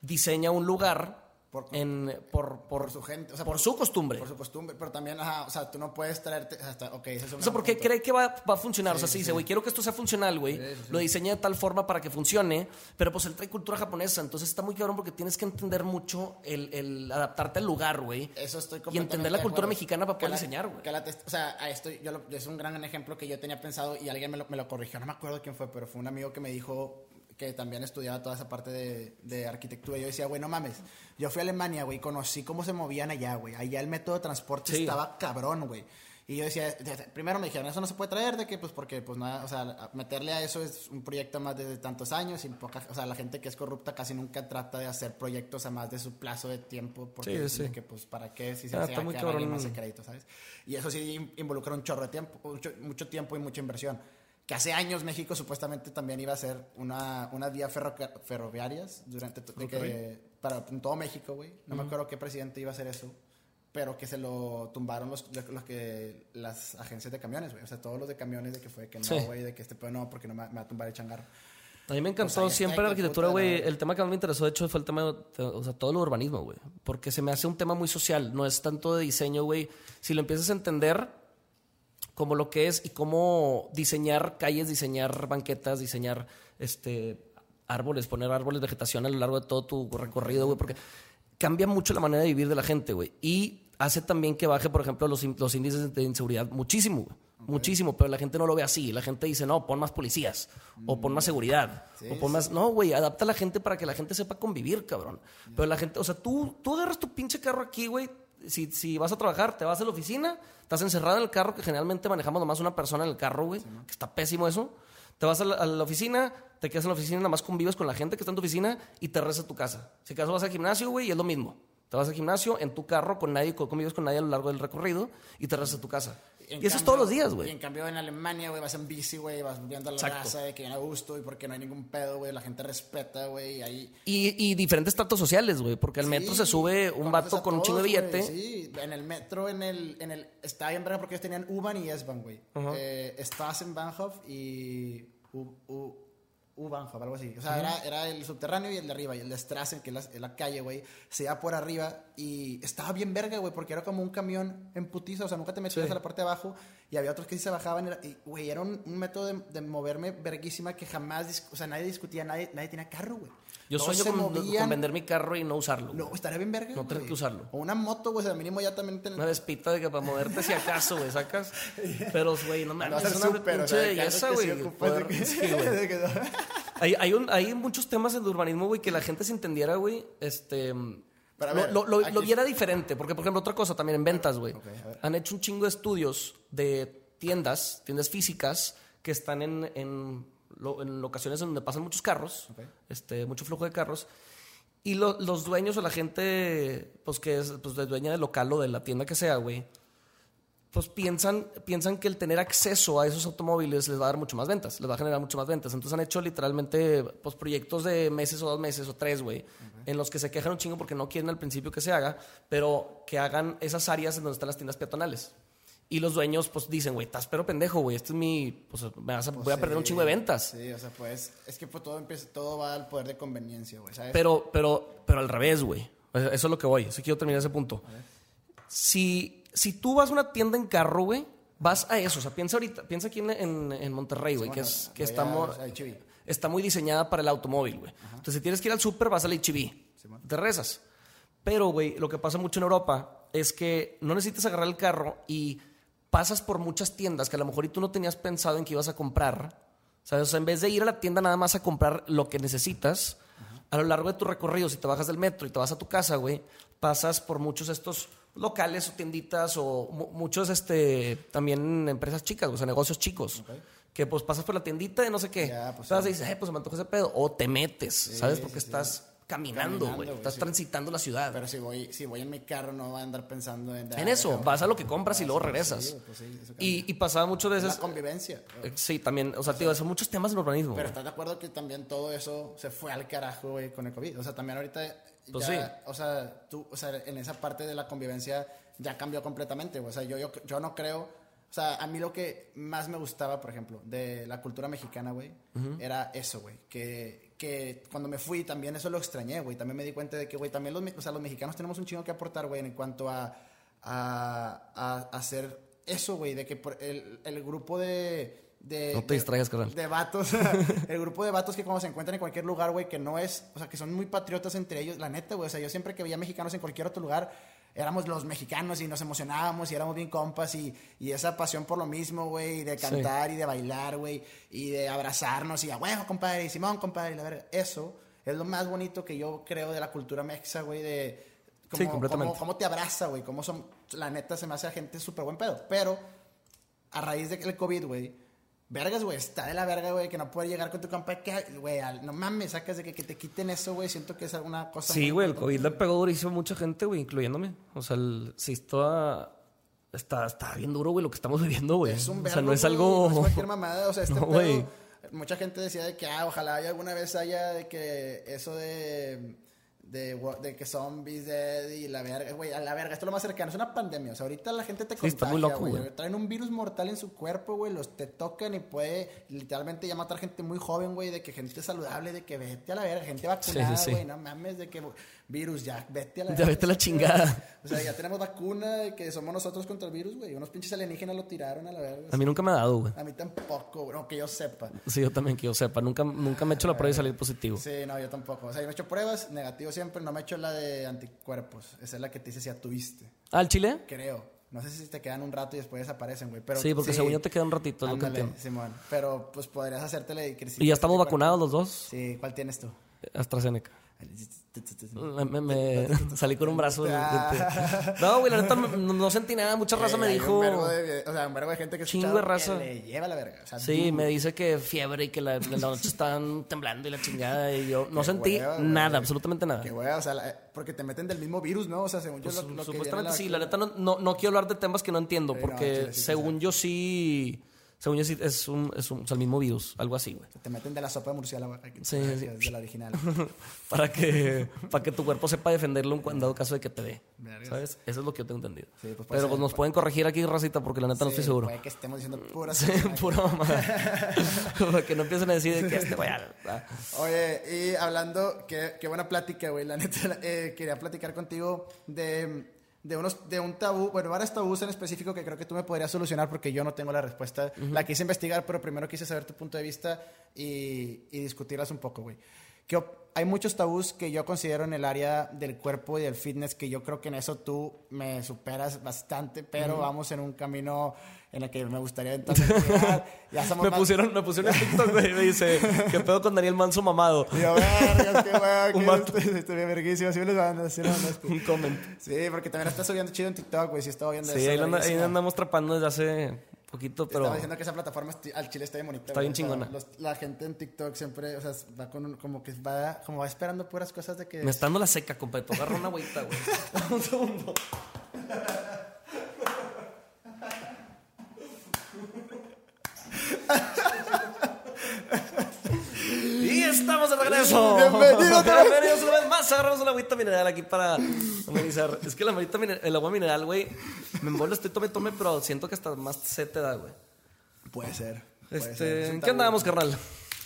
diseña un lugar Por- en, por, por, por su gente, o sea, por su costumbre. Por su costumbre, pero también, ajá, o sea, tú no puedes traerte, hasta, ok, es O sea, porque punto. cree que va, va a funcionar. o sea, Sí, sí, dice, güey, quiero que esto sea funcional, güey. Lo diseña de tal forma para que funcione, pero pues él trae cultura japonesa. Entonces está muy cabrón porque tienes que entender mucho el, el adaptarte al lugar, güey. Eso estoy Y entender la cultura mexicana para poder la- diseñar, güey. O sea, esto yo lo- es un gran ejemplo que yo tenía pensado y alguien me lo, me lo corrigió. No me acuerdo quién fue, pero fue un amigo que me dijo que también estudiaba toda esa parte de, de arquitectura. Y yo decía, güey, no mames. Yo fui a Alemania, güey, conocí cómo se movían allá, güey. Allá el método de transporte Sí. estaba cabrón, güey. Y yo decía, de- de- primero me dijeron, eso no se puede traer, de que, pues, porque, pues, nada, o sea, meterle a eso es un proyecto más de tantos años y poca, o sea, la gente que es corrupta casi nunca trata de hacer proyectos a más de su plazo de tiempo, porque, Sí, sí. que, pues, ¿para qué? Si se, Ah, se está va a muy quedar alguien cabrón. más crédito, ¿sabes? Y eso sí in- involucra un chorro de tiempo, mucho, mucho tiempo y mucha inversión. Que hace años México supuestamente también iba a ser una, una vía ferro- ferroviarias durante de que, para todo México, güey. No me acuerdo qué presidente iba a hacer eso, pero que se lo tumbaron los, los que las agencias de camiones, güey. O sea, todos los de camiones de que fue que Sí. no, güey, de que este pues no, porque no me, me va a tumbar el changarro. A mí me encantó Pues ahí está, siempre la arquitectura, güey. El tema que más me interesó, de hecho, fue el tema de, o sea, todo lo urbanismo, güey. Porque se me hace un tema muy social. No es tanto de diseño, güey. Si lo empiezas a entender como lo que es y cómo diseñar calles, diseñar banquetas, diseñar este árboles, poner árboles, vegetación a lo largo de todo tu recorrido, güey. Porque cambia mucho la manera de vivir de la gente, güey. Y hace también que baje, por ejemplo, los, los índices de inseguridad muchísimo, güey. Muchísimo, pero la gente no lo ve así. La gente dice, no, pon más policías, o pon más seguridad, Sí, o pon más. No, güey, adapta a la gente para que la gente sepa convivir, cabrón. Pero la gente, o sea, tú, tú agarras tu pinche carro aquí, güey. Si, si vas a trabajar, te vas a la oficina, estás encerrado en el carro, que generalmente manejamos nomás una persona en el carro, güey, que está pésimo eso. Te vas a la, a la oficina, te quedas en la oficina, nada más convives con la gente que está en tu oficina y te regresas a tu casa. Si acaso vas al gimnasio, güey, y es lo mismo. Te vas al gimnasio en tu carro con nadie, co- convives con nadie a lo largo del recorrido y te regresas a tu casa. Y eso es todos los días, Y güey. en cambio en Alemania, güey, vas en bici, güey, vas viendo a la Exacto. raza de que viene a gusto y porque no hay ningún pedo, güey, la gente respeta, güey, y ahí... Y, y diferentes tratos sociales, güey, porque al metro se sube un vato con un chingo de billete. Sí, en el metro, en el, en el, estaba bien verga porque ellos tenían U-Bahn y S-Bahn, güey. Eh, estabas en Bahnhof y U, U, U-Bahnhof, algo así. O sea, era, era el subterráneo y el de arriba, y el de Strassen, que es la, la calle, güey, se iba por arriba y estaba bien verga, güey, porque era como un camión en putiza, o sea, nunca te metías Sí. a la parte de abajo y había otros que sí se bajaban, y, güey, era un, un método de, de moverme verguísima que jamás, o sea, nadie discutía, nadie, nadie tenía carro, güey. Yo Todos sueño con, con vender mi carro y no usarlo. güey. No, estaría bien verga. No tener que usarlo. O una moto, güey, o sea, mínimo ya también. Una vespita de que para moverte si acaso, güey, sacas. [LAUGHS] Pero, güey, no a es hacer una súper, o pinche sea, de belleza, güey. no. Hay, hay, un- hay muchos temas en el urbanismo, güey, que la gente se entendiera, güey, este... Pero a lo, ver, lo, lo- lo viera diferente, porque, por ejemplo, otra cosa también en ventas, güey. Ok, a ver. Han hecho un chingo de estudios de tiendas, tiendas físicas, que están en, en, en locaciones donde pasan muchos carros, Ok. este, mucho flujo de carros. Y lo- los dueños o la gente, pues que es pues, dueña del local o de la tienda que sea, güey, pues piensan, piensan que el tener acceso a esos automóviles les va a dar mucho más ventas, les va a generar mucho más ventas. Entonces han hecho literalmente pues, proyectos de meses o dos meses o tres, güey, en los que se quejan un chingo porque no quieren al principio que se haga, pero que hagan esas áreas en donde están las tiendas peatonales. Y los dueños pues dicen, güey, estás pero pendejo, güey, este es mi, pues me vas a- voy a perder un chingo de ventas. Sí, o sea, pues, es que pues todo, empieza, todo va al poder de conveniencia, güey, ¿sabes? Pero, pero, pero al revés, güey. Eso es lo que voy. Eso quiero terminar ese punto. Si, si tú vas a una tienda en carro, güey, vas a eso. O sea, piensa ahorita, piensa aquí en, en- en Monterrey, güey, que, es, está, muy diseñada para el automóvil, güey. Entonces, si tienes que ir al súper, vas al HB. Te rezas. Pero, güey, lo que pasa mucho en Europa es que no necesitas agarrar el carro y pasas por muchas tiendas que a lo mejor y tú no tenías pensado en que ibas a comprar. ¿Sabes? O sea, en vez de ir a la tienda nada más a comprar lo que necesitas, a lo largo de tu recorrido, si te bajas del metro y te vas a tu casa, güey, pasas por muchos estos locales o tienditas o mu- muchos, este, también empresas chicas, o sea, negocios chicos. Que pues pasas por la tiendita de no sé qué. Ya, pues, sí. y dices, eh, pues se me antoja ese pedo. O te metes, ¿sabes? Porque sí, estás caminando, Caminando, güey. Estás transitando la ciudad. Pero si voy, si voy en mi carro no voy a andar pensando en... en eso, vas a lo que compras y luego Sí, regresas. pues eso y, y pasaba muchas la veces. convivencia. eh, Sí, también. O sea, tío, son muchos temas en urbanismo. Pero estás de acuerdo que también todo eso se fue al carajo, güey, con el COVID. O sea, también ahorita Pues ya, sí. o sea, tú, o sea, en esa parte de la convivencia ya cambió completamente, güey. O sea, yo, yo, yo no creo, o sea, a mí lo que más me gustaba, por ejemplo, de la cultura mexicana, güey, era eso, güey, que, que cuando me fui también eso lo extrañé, güey. También me di cuenta de que, güey, también los, o sea, los mexicanos tenemos un chingo que aportar, güey, en cuanto a, a, a, a hacer eso, güey, de que por el, el grupo de... de No te de- distraigas, carnal. de vatos, [LAUGHS] [LAUGHS] el grupo de vatos que cuando se encuentran en cualquier lugar, güey, que no es, o sea, que son muy patriotas entre ellos, la neta, güey, o sea, yo siempre que veía mexicanos en cualquier otro lugar, éramos los mexicanos y nos emocionábamos y éramos bien compas y, y esa pasión por lo mismo, güey, y de Sí. cantar y de bailar, güey, y de abrazarnos y a huevo, compadre, y Simón, compadre, y la verga, eso es lo más bonito que yo creo de la cultura mexa, güey, de... Sí, Cómo, completamente. cómo- cómo te abraza, güey, cómo son, la neta se me hace a gente súper buen pedo, pero a raíz del COVID, güey, vergas, güey, está de la verga, güey, que no puede llegar con tu compa, que, güey, no mames, sacas de que, que te quiten eso, güey, siento que es alguna cosa Sí, güey, el. COVID le pegó durísimo a mucha gente, güey, incluyéndome. O sea, el, sí, está, está, está bien duro, güey, lo que estamos [LAUGHS] viviendo, güey. Es un o vergo, sea, no es algo... no es cualquier [LAUGHS] mamada, o sea, este No, pedo, güey. mucha gente decía de que, ah, ojalá haya alguna vez haya de que eso de... De, de que zombies dead y la verga, güey, a la verga, esto es lo más cercano, es una pandemia, o sea, ahorita la gente te Sí, está muy contagia, loco, güey, traen un virus mortal en su cuerpo, güey, los te tocan y puede literalmente ya matar gente muy joven, güey, de que gente saludable, de que vete a la verga, gente vacunada, sí. güey, no mames, de que virus ya, vete a la Ya vete a la chingada. O sea, ya tenemos vacuna de que somos nosotros contra el virus, güey, unos pinches alienígenas lo tiraron a la verga. A mí nunca me ha dado, güey. A mí tampoco, bro, que yo sepa. Sí, yo también, que yo sepa. Nunca, nunca me he hecho la prueba y salir positivo. Sí, no, yo tampoco. O sea, yo me he hecho pruebas, negativo siempre, no me he hecho la de anticuerpos. Esa es la que te dice si ya tuviste. ¿Ah, el chile? Creo. No sé si te quedan un rato y después desaparecen, güey. Pero Sí, porque según yo te queda un ratito, lo que Ándale, entiendo. Simón. Pero pues podrías hacértela y ¿Y ya estamos vacunados los dos? Sí, ¿cuál tienes tú? AstraZeneca. Me, [LAUGHS] salí con un brazo. Ah. No, güey, la neta no, no sentí nada. Mucha raza Eh, me dijo. Un de, o sea, un vergo de gente que Chingo de raza. que le lleva la verga. O sea, Sí, me dice que fiebre y que la, la noche están [LAUGHS] temblando y la chingada. Y yo no Qué sentí hueva, güey. nada, absolutamente nada. Que güey, o sea, la- porque te meten del mismo virus, ¿no? O sea, según yo Pues, lo, lo que supuestamente sí, la neta no, no, no quiero hablar de temas que no entiendo, Sí, no, porque chile, sí, sí, según yo sí, según yo sí es un, es un, el mismo virus, algo así, güey. Te meten de la sopa de murciélago. aquí, Sí, sí. de la original. [LAUGHS] Para que, para que tu cuerpo sepa defenderlo en dado caso de que te dé. ¿Sabes? Eso es lo que yo tengo entendido. Sí, pues puede Pero pues nos pueden corregir aquí, racita, porque la neta no estoy seguro. Puede que estemos diciendo [LAUGHS] puras Sí, pura mamada. [LAUGHS] Para que no empiecen a decir de que este vaya. Oye, y hablando, qué, qué buena plática, güey. La neta, eh, quería platicar contigo de, de, unos, de un tabú, bueno, varios tabús en específico que creo que tú me podrías solucionar porque yo no tengo la respuesta. La quise investigar, pero primero quise saber tu punto de vista y, y discutirlas un poco, güey. Op- hay muchos tabús que yo considero en el área del cuerpo y del fitness que yo creo que en eso tú me superas bastante, pero vamos en un camino en el que me gustaría entonces [LAUGHS] llegar. Ya somos Me más- pusieron, me pusieron en TikTok, güey, me dice, ¿qué pedo con Daniel Manso mamado? y yo, verga, qué [LAUGHS] [LAUGHS] estoy, bien verguísimo. Sí me los mandas, sí me los mandas. Un comment. Sí, porque también está subiendo chido en TikTok, güey. Sí, estaba viendo Sí, eso. ahí, anda- ahí andamos trapando desde hace poquito, pero Estaba diciendo que esa plataforma al chile está bien bonita. Está bien O sea, chingona. los- la gente en TikTok siempre, o sea, va con un- como que va, como va esperando puras cosas de que. me está dando la seca, compa. Te agarra una agüita, güey. [LAUGHS] Un segundo. Estamos de regreso. Bienvenido otra vez. Bienvenidos una vez más. Agarramos una agüita mineral aquí para amenizar. Es que la agüita mine- el agua mineral, güey, me envuelve, estoy tome, tome, pero siento que hasta más sed te da, güey. Puede ser. puede ser, es Este, un ¿En qué andábamos, carnal?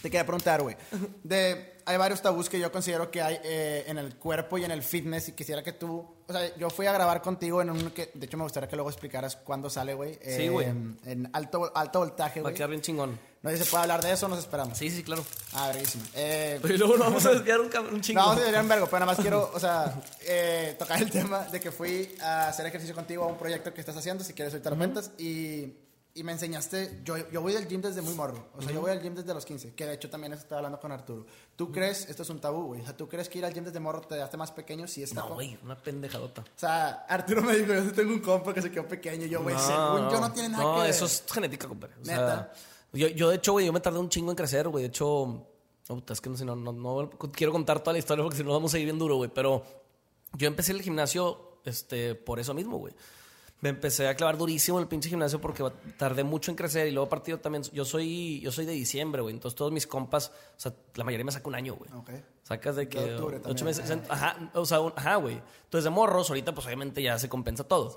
Te quería preguntar, güey. De, hay varios tabús que yo considero que hay eh, en el cuerpo y en el fitness y quisiera que tú... O sea, yo fui a grabar contigo en un que... De hecho, me gustaría que luego explicaras cuándo sale, güey. Sí, güey. En alto, alto voltaje, Va a güey. quedar bien chingón. No sé si se puede hablar de eso nos esperamos. Sí, sí, claro. Ah, verguísimo. Eh, Y luego nos vamos a desviar un, un chingo. no, vamos a desviar un vergo, pero nada más quiero, o sea, [LAUGHS] eh, tocar el tema de que fui a hacer ejercicio contigo a un proyecto que estás haciendo, si quieres ahorita lo y, y me enseñaste, yo, yo voy del gym desde muy morro, o sea, yo voy al gym desde los 15, que de hecho también estaba hablando con Arturo. ¿Tú crees, esto es un tabú, güey, o sea, ¿tú crees que ir al gym desde morro te daste más pequeño? Sí, está No, güey, una pendejadota. O sea, Arturo me dijo, yo tengo un compa que se quedó pequeño, yo, güey, según yo no tiene nada no, que ver. eso es genética, compadre. O sea, Neta. yo, yo, de hecho, güey, yo me tardé un chingo en crecer, güey. De hecho, no, puta, es que no, no, no, no quiero contar toda la historia porque si no vamos a ir bien duro, güey. Pero yo empecé el gimnasio este, por eso mismo, güey. Me empecé a clavar durísimo en el pinche gimnasio porque tardé mucho en crecer y luego partido también. Yo soy, yo soy de diciembre, güey. Entonces todos mis compas, o sea, la mayoría me saca un año, güey. Ok. Sacas de que De octubre ocho meses. Ajá, o sea, un- ajá, güey. Entonces de morros, ahorita pues obviamente ya se compensa todo.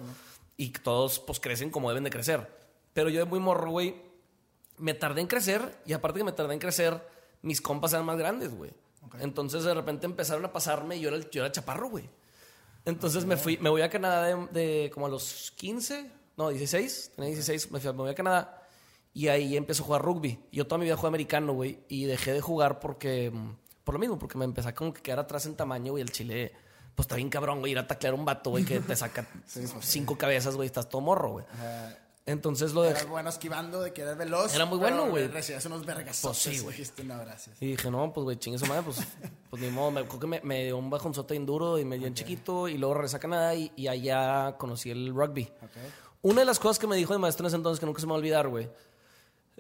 Y todos pues crecen como deben de crecer. Pero yo de muy morro, güey, me tardé en crecer y aparte que me tardé en crecer, mis compas eran más grandes, güey. Entonces de repente empezaron a pasarme y yo era, yo era chaparro, güey. Entonces me fui, me voy a Canadá de, de como a los 15, no, 16, tenía 16, me, fui, a- me voy a Canadá y ahí empecé a jugar rugby. Yo toda mi vida jugué americano, güey, y dejé de jugar porque, mm, por lo mismo, porque me empecé a como que quedar atrás en tamaño, güey, el chile, pues está bien cabrón, güey, ir a taclear a un vato, güey, que te saca [LAUGHS] cinco cabezas, güey, estás todo morro, güey. Ajá. Entonces lo dejé. Eras bueno esquivando, de que eras veloz. Era muy bueno, güey. Recibías unos vergas. Pues sí, güey. No. Y dije, no, pues, güey, chingue su madre, pues, [LAUGHS] pues ni modo. Me, creo que me, me dio un bajonzote bien duro y me dio en chiquito y luego regresé a Canadá y, y allá conocí el rugby. Ok. Una de las cosas que me dijo el maestro en ese entonces que nunca se me va a olvidar, güey,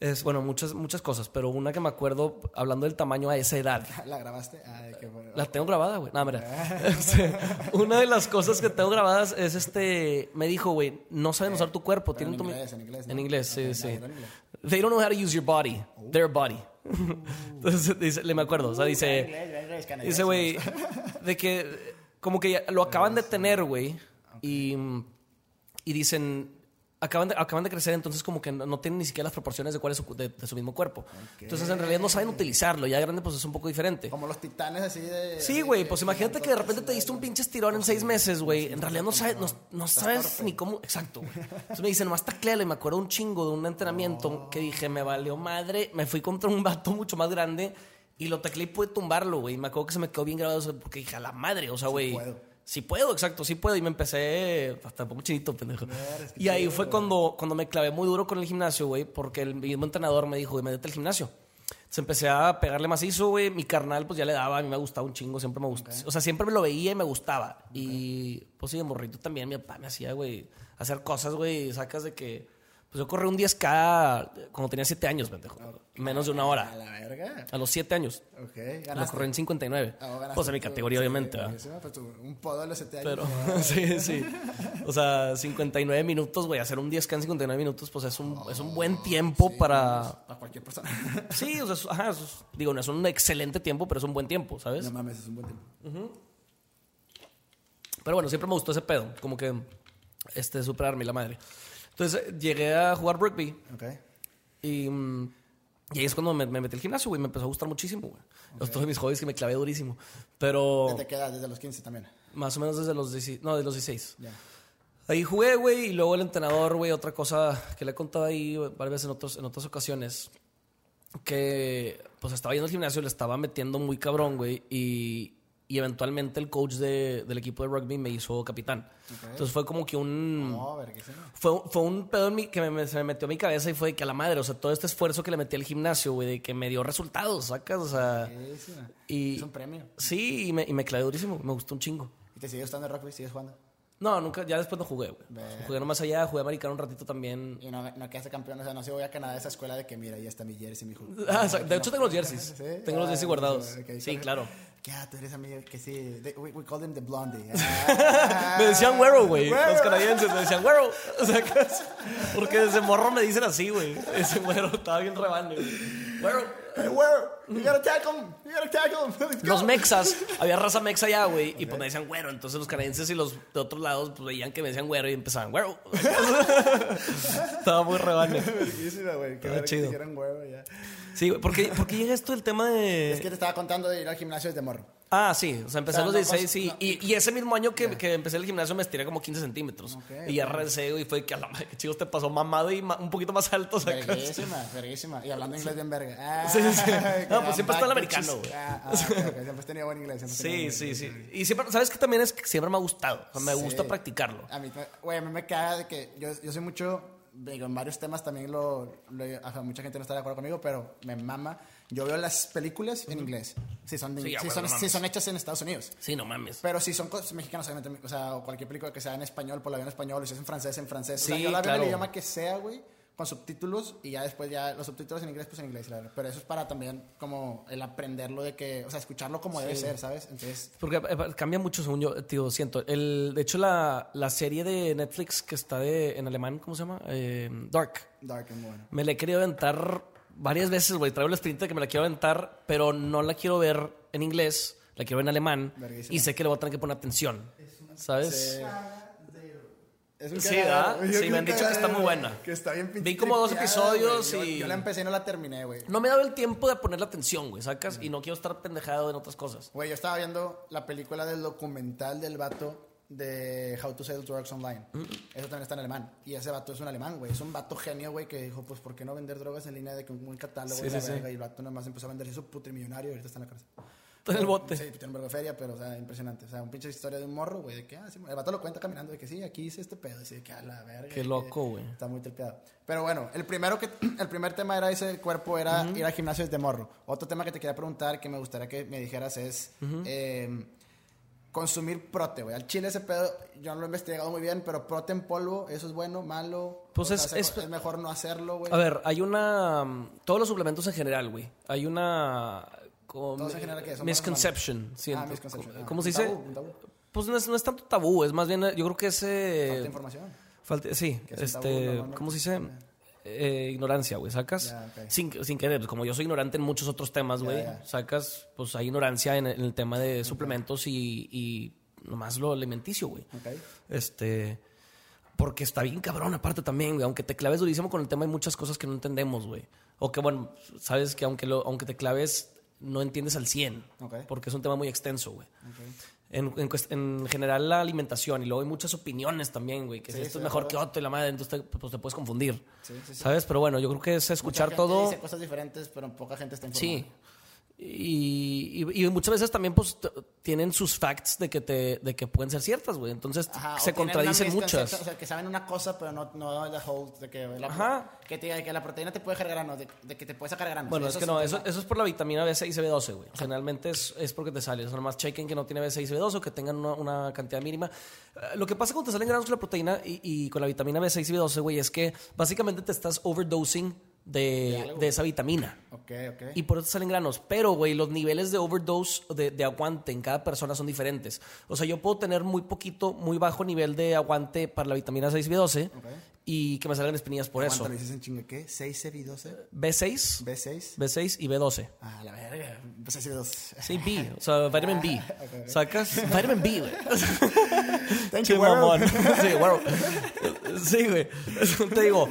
es, bueno, muchas, muchas cosas, pero una que me acuerdo hablando del tamaño a esa edad. [LAUGHS] ¿La grabaste? Ay, qué bueno. La tengo grabada, güey. No, mira. [LAUGHS] [LAUGHS] Este, una de las cosas que tengo grabadas es este. Me dijo, güey, no saben usar tu cuerpo. Tienen en tu- inglés, en inglés, ¿no? En inglés, sí, Ok, sí. no, inglés. They don't know how to use your body. Their body. Entonces, dice, le me acuerdo. O sea, dice. Inglés. Dice, güey, de que como que lo acaban de tener, güey. Y, y dicen, acaban de, acaban de crecer, entonces como que no, no tienen ni siquiera las proporciones de cuál es su, de, de su mismo cuerpo. Entonces en realidad no saben utilizarlo. Ya grande pues es un poco diferente. Como los titanes así de... Sí, güey, pues imagínate que de repente te diste un pinche estirón en seis meses, güey. En realidad no sabes, no, no sabes ni cómo. Exacto, güey. Entonces me dicen, nomás tacleale. Y me acuerdo un chingo de un entrenamiento que dije, me valió madre. Me fui contra un vato mucho más grande Y lo tecleé y pude tumbarlo, güey. Me acuerdo que se me quedó bien grabado eso porque dije, a la madre, o sea, güey. Sí puedo, exacto, sí puedo. Y me empecé hasta un poco chinito, pendejo. Y ahí chido, fue güey. cuando, cuando me clavé muy duro con el gimnasio, güey, porque el mismo entrenador me dijo, güey, métete al gimnasio. Entonces empecé a pegarle macizo, güey. Mi carnal, pues ya le daba, a mí me gustaba un chingo, siempre me gustaba. O sea, siempre me lo veía y me gustaba. Y pues sí, de morrito también, mi papá me hacía, güey, hacer cosas, güey, sacas de que. Pues yo corrí un 10K cuando tenía 7 años, pendejo. Menos de una A hora. la verga. A los 7 años. Ok, Lo ganaste. corrí en 59. Ah, ganaste Pues a mi categoría, Sí, obviamente, buenísimo, pues tú, un podo a los 7 años. Pero, [LAUGHS] sí, sí. O sea, 59 minutos, güey. Hacer un 10K en 59 minutos, pues es un, es un buen tiempo Sí, para. Para cualquier persona. [LAUGHS] Sí, o sea, es- ajá, es- digo, no es un excelente tiempo, pero es un buen tiempo, ¿sabes? no mames, es un buen tiempo. Pero bueno, siempre me gustó ese pedo, como que este, superarme la madre. Entonces eh, llegué a jugar rugby Ok. y, mm, y ahí es cuando me, me metí al gimnasio, güey. Me empezó a gustar muchísimo, güey. Los todos mis hobbies que me clavé durísimo. Pero ¿Desde qué edad? Desde los 15 también. más o menos desde los 16, no, de los 16. Ya. Ahí jugué, güey, y luego el entrenador, güey, otra cosa que le he contado ahí varias veces en, otros, en otras ocasiones, que pues estaba yendo al gimnasio, le estaba metiendo muy cabrón, güey, y, y eventualmente el coach de- del equipo de rugby me hizo capitán. Entonces fue como que un... No, verguísima. Fue, fue un pedo en mi- que me, se me metió a mi cabeza y fue de que a la madre, o sea, todo este esfuerzo que le metí al gimnasio, güey, de que me dio resultados, sacas, o sea... Y- Es un premio. Sí, y me, y me clavé durísimo, me gustó un chingo. ¿Y te sigue gustando el rugby? ¿Sigues jugando? No, nunca, ya después no jugué, güey. Ver. Jugué nomás allá, jugué americano un ratito también. Y no, no quedaste campeón. O sea, no se voy a Canadá a esa escuela de que mira, ahí está mi jersey, mi [LAUGHS] hijo. Ah, o sea, de hecho tengo los jerseys. ¿Sí? Tengo los Ah, jerseys guardados. ok, Sí, claro. ¿Qué? Ah, tú eres amigo que sí. They- we, we call them the blondie. Ah. [LAUGHS] Me decían güero, güey. Güero. Los canadienses me decían güero. [LAUGHS] O sea, porque desde morro me dicen así, güey. Ese güero estaba bien rebane, güey. Güero. Hey, güero, you gotta tackle him. You gotta tackle him. [LAUGHS] Let's go. Los mexas, había raza mexa allá, güey, y pues me decían güero. Entonces los canadienses y los de otros lados, pues veían que me decían güero y empezaban güero. Estaba muy rebane. Verguísima, güey. Qué que chido. güero ya. Sí, güey. ¿Por qué, por qué llega esto el tema de.? Es que te estaba contando de ir al gimnasio desde morro. Ah, sí, o sea, empecé a los no 16 cos- y, no. y, ese mismo año que, que empecé el gimnasio me estiré como 15 centímetros. Ok, y ya regresé y fue que a la madre, que chicos te pasó mamado y ma- un poquito más alto. sacas. Verguísima, verguísima. Y hablando inglés bien verga. Ah, Sí, sí. [LAUGHS] No, pues siempre está el americano, güey. Ah, ah, ok, ok. Siempre has tenido buen inglés. siempre has tenido Sí, buen sí, inglés. sí. Y siempre, ¿sabes qué también es? Que siempre me ha gustado. O sea, me Sí. gusta practicarlo. A mí, güey, a mí me caga de que yo, yo soy mucho, digo, en varios temas también lo, lo- o sea, mucha gente no está de acuerdo conmigo, pero me mama. Yo veo las películas en inglés. Si son, de- Sí, si son, no si son hechas en Estados Unidos. Sí, no mames. Pero si son cosas mexicanas, obviamente, o sea, cualquier película que sea en español, pues la veo en español, o si es en francés, en francés. o sea, Sí, yo la veo claro. en el idioma que sea, güey, con subtítulos, y ya después ya los subtítulos en inglés, pues en inglés, claro. Pero eso es para también como el aprenderlo de que, o sea, escucharlo como debe ser, ¿sabes? Entonces, Porque eh, cambia mucho según yo, tío, siento. El, de hecho, la, la serie de Netflix que está de, en alemán, ¿cómo se llama? Eh, Dark. dark and bueno. Me la he querido aventar varias veces, güey. Traigo el sprint de que me la quiero aventar, pero no la quiero ver en inglés, la quiero ver en alemán. Y sé que le voy a tener que poner atención. ¿Sabes? Sí. Es un Sí. ¿verdad? Yo Sí, me han dicho que está muy buena. Que está bien pinche Vi como dos episodios. Yo- y- Yo, la empecé y no la terminé, güey. No me he dado el tiempo de ponerle atención, güey, ¿sacas? Y no quiero estar pendejado en otras cosas. Güey, yo estaba viendo la película del documental del vato de How to Sell Drugs Online. Mm. Eso también está en alemán. Y ese vato es un alemán, güey. Es un vato genio, güey, que dijo, pues, ¿por qué no vender drogas en línea de que un catálogo Sí, la sí? Y el vato nomás empezó a vender eso putrimillonario y ahorita está en la cárcel. [LAUGHS] Está en el bote. Sí, tiene un vergo de feria, pero, o sea, impresionante. O sea, un pinche historia de un morro, güey, de que, ah, sí, el vato lo cuenta caminando, de que sí, aquí hice este pedo. Y de que, a la verga. Qué loco, güey. Está muy tripeado. Pero bueno, el primero que, el primer tema era ese cuerpo, era ir al gimnasio desde morro. Otro tema que te quería preguntar, que me gustaría que me dijeras es, eh, consumir prote, güey. Al chile ese pedo, yo no lo he investigado muy bien, pero prote en polvo, ¿eso es bueno, malo? Pues es- sea, es- es mejor no hacerlo, güey. A ver, hay una... Todos los suplementos en general, güey. Hay una... como Todos en general, ¿qué? ¿Son misconception, siento. Ah, misconception. ¿Cómo- Ah, ¿Cómo se dice? tabú, un tabú. Pues no es, no es tanto tabú, es más bien, yo creo que es... eh, Falta información. falta- sí, es tabú este... ¿Cómo se dice? Eh, ignorancia, güey, ¿sacas? Sin, sin querer, como yo soy ignorante en muchos otros temas, güey, sacas, pues hay ignorancia en, en el tema de suplementos y, y nomás lo alimenticio, güey. Ok. Este. Porque está bien cabrón, aparte también, güey. Aunque te claves durísimo con el tema, hay muchas cosas que no entendemos, güey. O que, bueno, sabes que aunque, lo, aunque te claves, no entiendes al 100. Ok. Porque es un tema muy extenso, güey. En, en, general, la alimentación. Y luego hay muchas opiniones también, güey. Que Sí, si esto sí, es mejor que otro y la madre, entonces te, pues te puedes confundir. Sí. ¿Sabes? Pero bueno, yo creo que es Mucha escuchar gente todo. Dice cosas diferentes, pero poca gente está informada. Sí. Y, y- y muchas veces también pues tienen sus facts de que te de que pueden ser ciertas, güey. Entonces Ajá, se contradicen muchas. O sea, que saben una cosa, pero no, no the whole, de que la, Ajá. que, te que la proteína te puede dejar granos, de, de que te puede sacar granos. Bueno, es que no, eso, eso es por la vitamina B6 y B12, güey. Generalmente es, es porque te sale. Eso nomás chequen que no tiene B6 y B12 o que tengan una, una cantidad mínima. Eh, lo que pasa cuando te salen granos con la proteína y, y con la vitamina B6 y B12, güey, es que básicamente te estás overdosing de, de esa vitamina. Ok, ok. Y por eso salen granos. Pero, güey, los niveles de overdose, de, de aguante en cada persona son diferentes. O sea, yo puedo tener muy poquito, muy bajo nivel de aguante para la vitamina 6 y B12 y que me salgan espinillas por eso. ¿Cuánto dices en chinga qué? ¿6 B12? B6, ¿B6? B6 y B12. Ah, la verga. Pues así B2. Sí, B, o sea, vitamin B. [LAUGHS] ¿Sacas? Vitamin B, güey. [LAUGHS] Thank you, mamón. Sí, güero. [LAUGHS] Sí, güey. Te digo,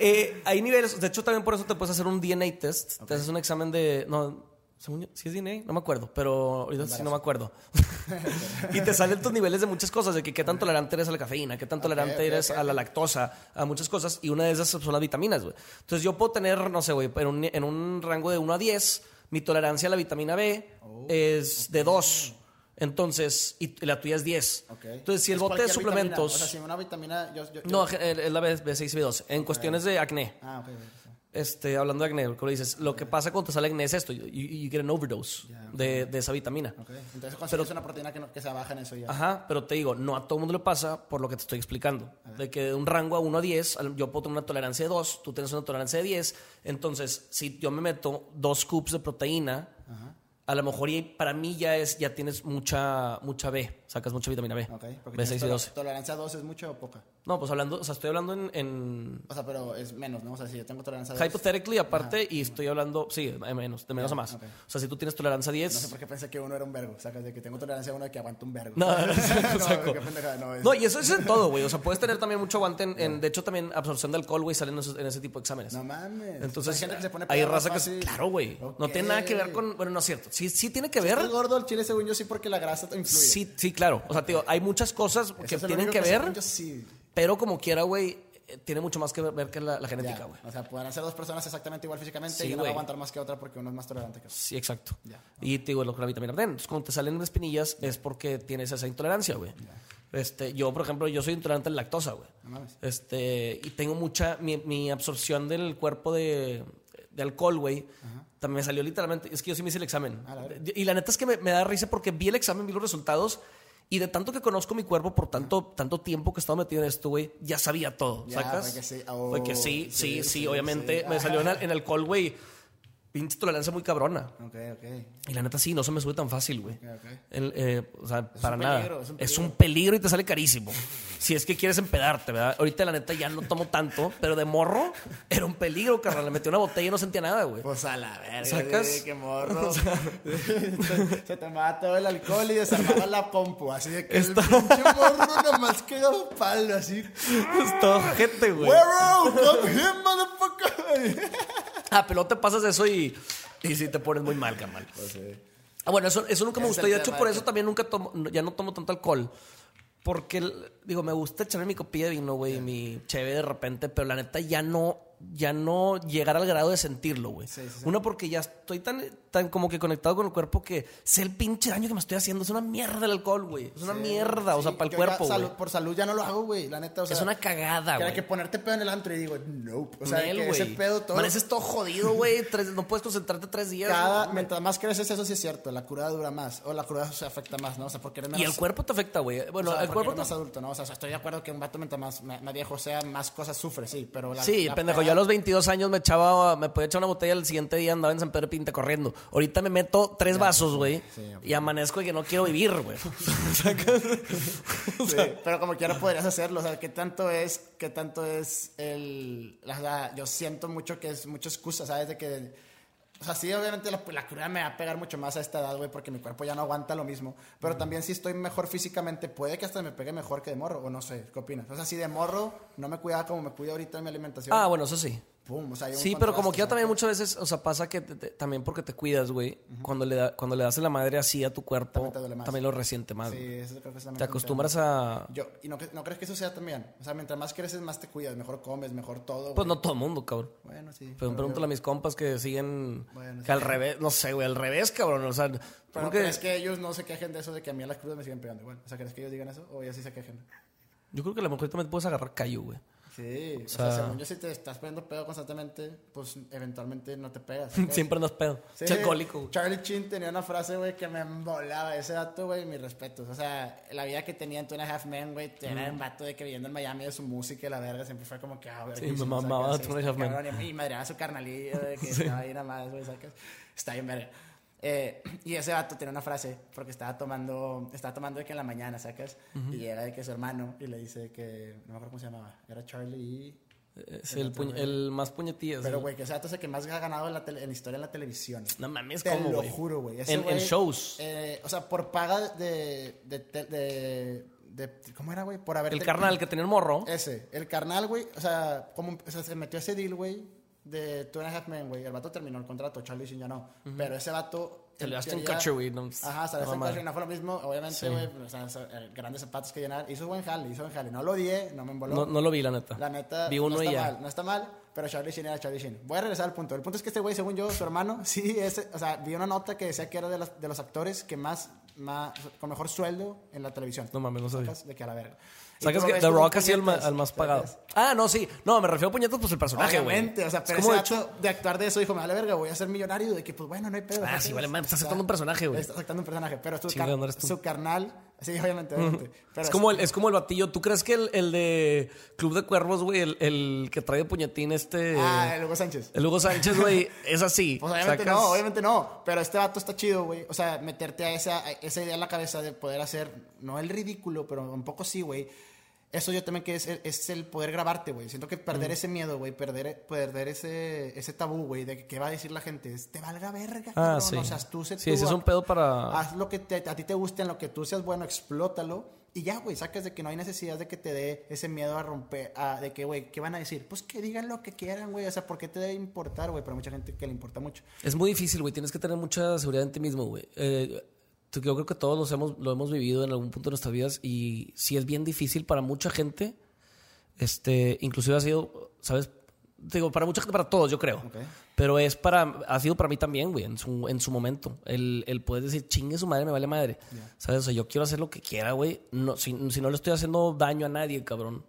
eh, hay niveles, de hecho también por eso te puedes hacer un DNA test. Te haces un examen de, no, ¿sí es DNA? No me acuerdo, pero ahorita sí no me acuerdo. [LAUGHS] y te salen [LAUGHS] tus niveles de muchas cosas, de que qué tan tolerante eres a la cafeína, qué tan tolerante eres a la lactosa, a muchas cosas, y una de esas son las vitaminas, güey. Entonces yo puedo tener, no sé, güey, en un, en un rango de 1 a 10, mi tolerancia a la vitamina B Oh, es de 2. Entonces, y la tuya es 10. Ok. Entonces, si el Es bote de cualquier vitamina. suplementos... O sea, si una vitamina. Yo, yo- No, es la B- B6 y B12. En cuestiones de acné. Ah, ok. ok. Este, hablando de acné, como dices, lo que pasa cuando te sale acné es esto. You, you get an overdose de, de esa vitamina. Ok. Entonces consigues una proteína que, no- que se baja en eso ya. Ajá, pero te digo, no a todo el mundo le pasa por lo que te estoy explicando. De que de un rango a 1 a 10, al- yo puedo tener una tolerancia de 2, tú tienes una tolerancia de 10. Entonces, si yo me meto dos scoops de proteína, a lo mejor para mí ya es ya tienes mucha mucha B, sacas mucha vitamina B. Ok. Porque B6 tienes y tol- 12. ¿Tolerancia a 2 es mucha o poca? No, pues hablando, o sea, estoy hablando en, en O sea, pero es menos, ¿no? O sea, si yo tengo tolerancia a 2. hypothetically aparte y estoy hablando, sí, de menos, de menos a más. O sea, si tú tienes tolerancia a 10, No sé por qué pensé que uno era un vergo. Sacas de que tengo tolerancia a uno de que aguanta un vergo. No, [LAUGHS] [LAUGHS] no, saco. no, es- No, y eso es en todo, güey. O sea, puedes tener también mucho aguante en, en- de hecho, también absorción de alcohol, güey, salen en, ese tipo de exámenes. No mames. Entonces, hay gente que se pone hay raza que... Claro, güey. No tiene nada que ver con... Bueno, no es cierto. Sí, sí tiene que ver. Es gordo el chile, según yo, sí, porque la grasa te influye. Sí, sí, claro. O sea, tío, hay muchas cosas que es tienen que según ver, Yo sí. pero como quiera, güey, eh, tiene mucho más que ver, que la, genética, güey. O sea, podrán ser dos personas exactamente igual físicamente Sí, y una va a aguantar más que otra porque uno es más tolerante que otro. Sí, exacto. Y te digo, lo con la vitamina D. Entonces, cuando te salen espinillas es porque tienes esa intolerancia, güey. Este, yo, por ejemplo, yo soy intolerante a la lactosa, güey. No. Este, y tengo mucha, mi, mi absorción del cuerpo de, de alcohol, güey, también me salió literalmente, es que yo sí me hice el examen. Ah, la y la neta es que me, me da risa porque vi el examen, vi los resultados, y de tanto que conozco mi cuerpo por tanto, tanto tiempo que he estado metido en esto, güey, ya sabía todo, Ya, ¿sacas? fue que sí. Oh, Fue que sí, sí, sí, sí, sí, obviamente. Me salió en, en alcohol, güey, pinche tolerancia muy cabrona. Ok, ok. Y la neta sí, no se me sube tan fácil, güey. Ok, ok. El, eh, o sea, para nada. peligro, es un Es peligro. un peligro y te sale carísimo. [LAUGHS] si es que quieres empedarte, ¿verdad? Ahorita la neta ya no tomo tanto, pero de morro [LAUGHS] era un peligro, carnal. Le metí una botella y no sentía nada, güey. Pues a la verga. ¿Sacas? sí, Qué morro. [LAUGHS] se, se tomaba todo el alcohol y desarmaba la compu. Así de que el pinche morro nomás quedó palo, así. Es todo gente, güey. ¡Come here, motherfucker! [LAUGHS] Ah, pero no te pasas eso y, y sí te pones muy mal, carnal. Ah, bueno, eso, eso nunca me gustó. es Y el de hecho, por eso que- también nunca tomo, ya no tomo tanto alcohol. Porque, digo, me gusta echarme mi copilla de vino, güey, mi cheve de repente, pero la neta ya no, ya no llegar al grado de sentirlo, güey. Sí, sí, sí. Una porque ya estoy tan, tan como que conectado con el cuerpo que sé el pinche daño que me estoy haciendo. Es una mierda el alcohol, güey. Es una mierda, o sea, para el cuerpo, güey. Por salud ya no lo hago, güey. La neta, o sea. Es una cagada, güey. que ponerte pedo en el antro y digo, nope. O sea, Nel, que ese pedo todo. Amaneces todo jodido, güey. No puedes concentrarte tres días. Cada, ¿no? mientras más creces, eso sí es cierto. La cura dura más. O la cura se afecta más, ¿no? O sea, porque eres menos. Y el cuerpo te afecta, güey. Bueno, o sea, el cuerpo eres más adulto, ¿no? O sea, estoy de acuerdo que un vato mientras más, más más viejo sea, más cosas sufre, sí. Pero la, Sí, la pendejo. Yo a los 22 años me echaba, me podía echar una botella el siguiente día andaba en San Pedro Pinta corriendo. Ahorita me meto tres vasos, güey. sí, y amanezco y que no quiero vivir, güey. [LAUGHS] Sí, pero como quiera podrías hacerlo. O sea, ¿qué tanto es, qué tanto es el. la- la- yo siento mucho que es mucha excusa, ¿sabes? De que. O sea, sí, obviamente la, la cruda me va a pegar mucho más a esta edad, güey, porque mi cuerpo ya no aguanta lo mismo. Pero también si estoy mejor físicamente, puede que hasta me pegue mejor que de morro, o no sé, ¿qué opinas? O sea, si de morro no me cuidaba como me cuido ahorita en mi alimentación, ah, bueno, eso sí. Pum, o sea, hay un Sí, pero como que ya también muchas veces, o sea, pasa que te- te- también porque te cuidas, güey. cuando, le da- cuando le das la madre así a tu cuerpo, También lo resiente más. Sí, eso creo que es también Te acostumbras a... Yo, ¿Y no, no crees que eso sea también? O sea, mientras más creces, más te cuidas, mejor comes, mejor todo. Pues güey. no todo el mundo, cabrón. Bueno, sí. Pero pregúntale yo- a mis compas que siguen... Bueno, que sí. al revés, no sé, güey, al revés, cabrón. O sea, Pero, porque pero es que ellos no se quejen de eso de que a mí a las crudas me siguen pegando igual. O sea, ¿crees que ellos digan eso? O ellos sí se quejen. yo creo que a lo mejor también puedes agarrar callo, güey. Sí, o, sea- sea, según yo, si te estás poniendo pedo constantemente, pues eventualmente no te pegas. [LAUGHS] ¿sabes? Siempre andas pedo. Sí, güey. Charlie Chin tenía una frase, güey, que me embolaba. Ese dato, güey, mis respetos. O sea, la vida que tenía en Two Half Men, güey, era un vato de que viviendo en Miami de su música y la verga siempre fue como que, ah, güey. Sí, me mamaba Two Half Men. Y madreaba su carnalillo, de que [LAUGHS] estaba ahí nada más, güey, sacas. Está bien verga. Eh, [CLEARS THROAT] y ese vato tenía una frase porque estaba tomando, estaba tomando de que en la mañana, sacas, y llega de que su hermano y le dice que, no me acuerdo cómo se llamaba, era Charlie. Es el, puñ- el más puñetillas. Pero, güey, que ese vato es el que más ha ganado en la, tele- en la historia en la televisión. No mames, Te ¿cómo, lo güey? juro, güey. En, en shows. eh, o sea, por paga de. de, de, de- de- ¿Cómo era, güey? Por haber. el carnal que tenía el morro. Ese. El carnal, güey. O sea, como, o sea, se metió ese deal, güey. De Two and a Half Men, güey. El vato terminó el contrato. Charlie Sheen ya no. Pero ese vato. En Ashton Kutcher, güey, no- Ajá, salió Ashton. Kutcher. No fue lo mismo, obviamente, Sí. güey. O sea, eh, grandes zapatos que llenar. Hizo buen jale, hizo buen jale. No lo odié, no me emboló. No, no lo vi, la neta. La neta, Vi uno no y está ya. mal, no está mal, pero Charlie Sheen era Charlie Sheen. Voy a regresar al punto. El punto es que este güey, según yo, su hermano, [LAUGHS] sí, ese, o sea, vi una nota que decía que era de, las- de los actores que más, más, con mejor sueldo en la televisión. No mames, no sabía. De que a la verga. Sacas que The Rock ha sido el, ma- puñetas, al más pagado. Ah, no, sí. No, me refiero a puñetas, pues el personaje, güey. Obviamente, o sea, Es pero como ese de hecho- de actuar de eso dijo, me vale verga, voy a ser millonario, de que pues bueno, no hay pedo. Ah, sí, vale, man, estás O sea, aceptando un personaje, güey. Estás aceptando un personaje, pero su, Chinga, car- no eres tú. su carnal, sí, obviamente, obviamente. Pero Es como, el, es como el batillo. ¿Tú crees que el, el de Club de Cuervos, güey, el, el que trae de puñetín este... Ah, el Hugo Sánchez. el Hugo Sánchez, güey, [LAUGHS] es así. Pues obviamente Sacas- no, obviamente no. Pero este vato está chido, güey. O sea, meterte a esa, a esa idea en la cabeza de poder hacer, no el ridículo, pero un poco sí, güey. Eso yo también que es, es el poder grabarte, güey. Siento que perder ese miedo, güey, perder, perder ese, ese tabú, güey, de que qué va a decir la gente. Es, te valga verga, Ah, cabrón. sí. O sea, tú sé Sí, tú, ese es un pedo para... Haz lo que te- a ti te guste, en lo que tú seas bueno, explótalo. Y ya, güey, sacas de que no hay necesidad de que te dé ese miedo a romper, a, de que, güey, ¿qué van a decir? Pues que digan lo que quieran, güey. O sea, ¿por qué te debe importar, güey? Pero hay mucha gente que le importa mucho. Es muy difícil, güey. Tienes que tener mucha seguridad en ti mismo, güey. Eh, yo creo que todos los hemos, lo hemos vivido en algún punto de nuestras vidas y sí es bien difícil para mucha gente. Este, inclusive ha sido, ¿sabes? Digo, para mucha gente, para todos, yo creo. Pero es para, ha sido para mí también, güey, en su, en su momento. El, el poder decir, chingue su madre, me vale madre. ¿Sabes? O sea, yo quiero hacer lo que quiera, güey. No, si, si no le estoy haciendo daño a nadie, cabrón.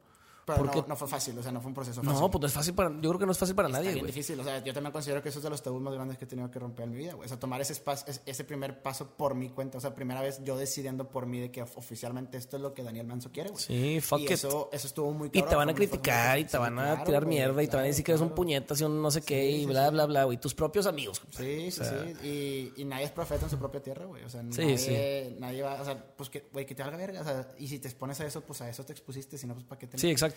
Pero Porque- no, no fue fácil, o sea, no fue un proceso fácil. No, pues no es fácil para, yo creo que no es fácil para Está nadie, difícil, o sea, yo también considero que eso es de los tabús más grandes que he tenido que romper en mi vida, güey. O sea, tomar ese, espacio, es- ese primer paso por mi cuenta, o sea, primera vez yo decidiendo por mí de que of- oficialmente esto es lo que Daniel Manso quiere, güey. Sí, fuck y it. eso, eso estuvo muy Y cabrón, te van a criticar y te van a Claro, tirar güey, mierda y te van a decir que eres un puñetas y un no sé qué y sí, bla, sí. bla, bla, güey. Tus propios amigos. Sí, sí, sí. Y, y nadie es profeta en su propia tierra, güey. O sea, nadie, nadie va, o sea, pues que, güey, que te valga verga. O sea, y si te expones a eso, pues a eso te expusiste, si no, pues para qué te Sí, exacto.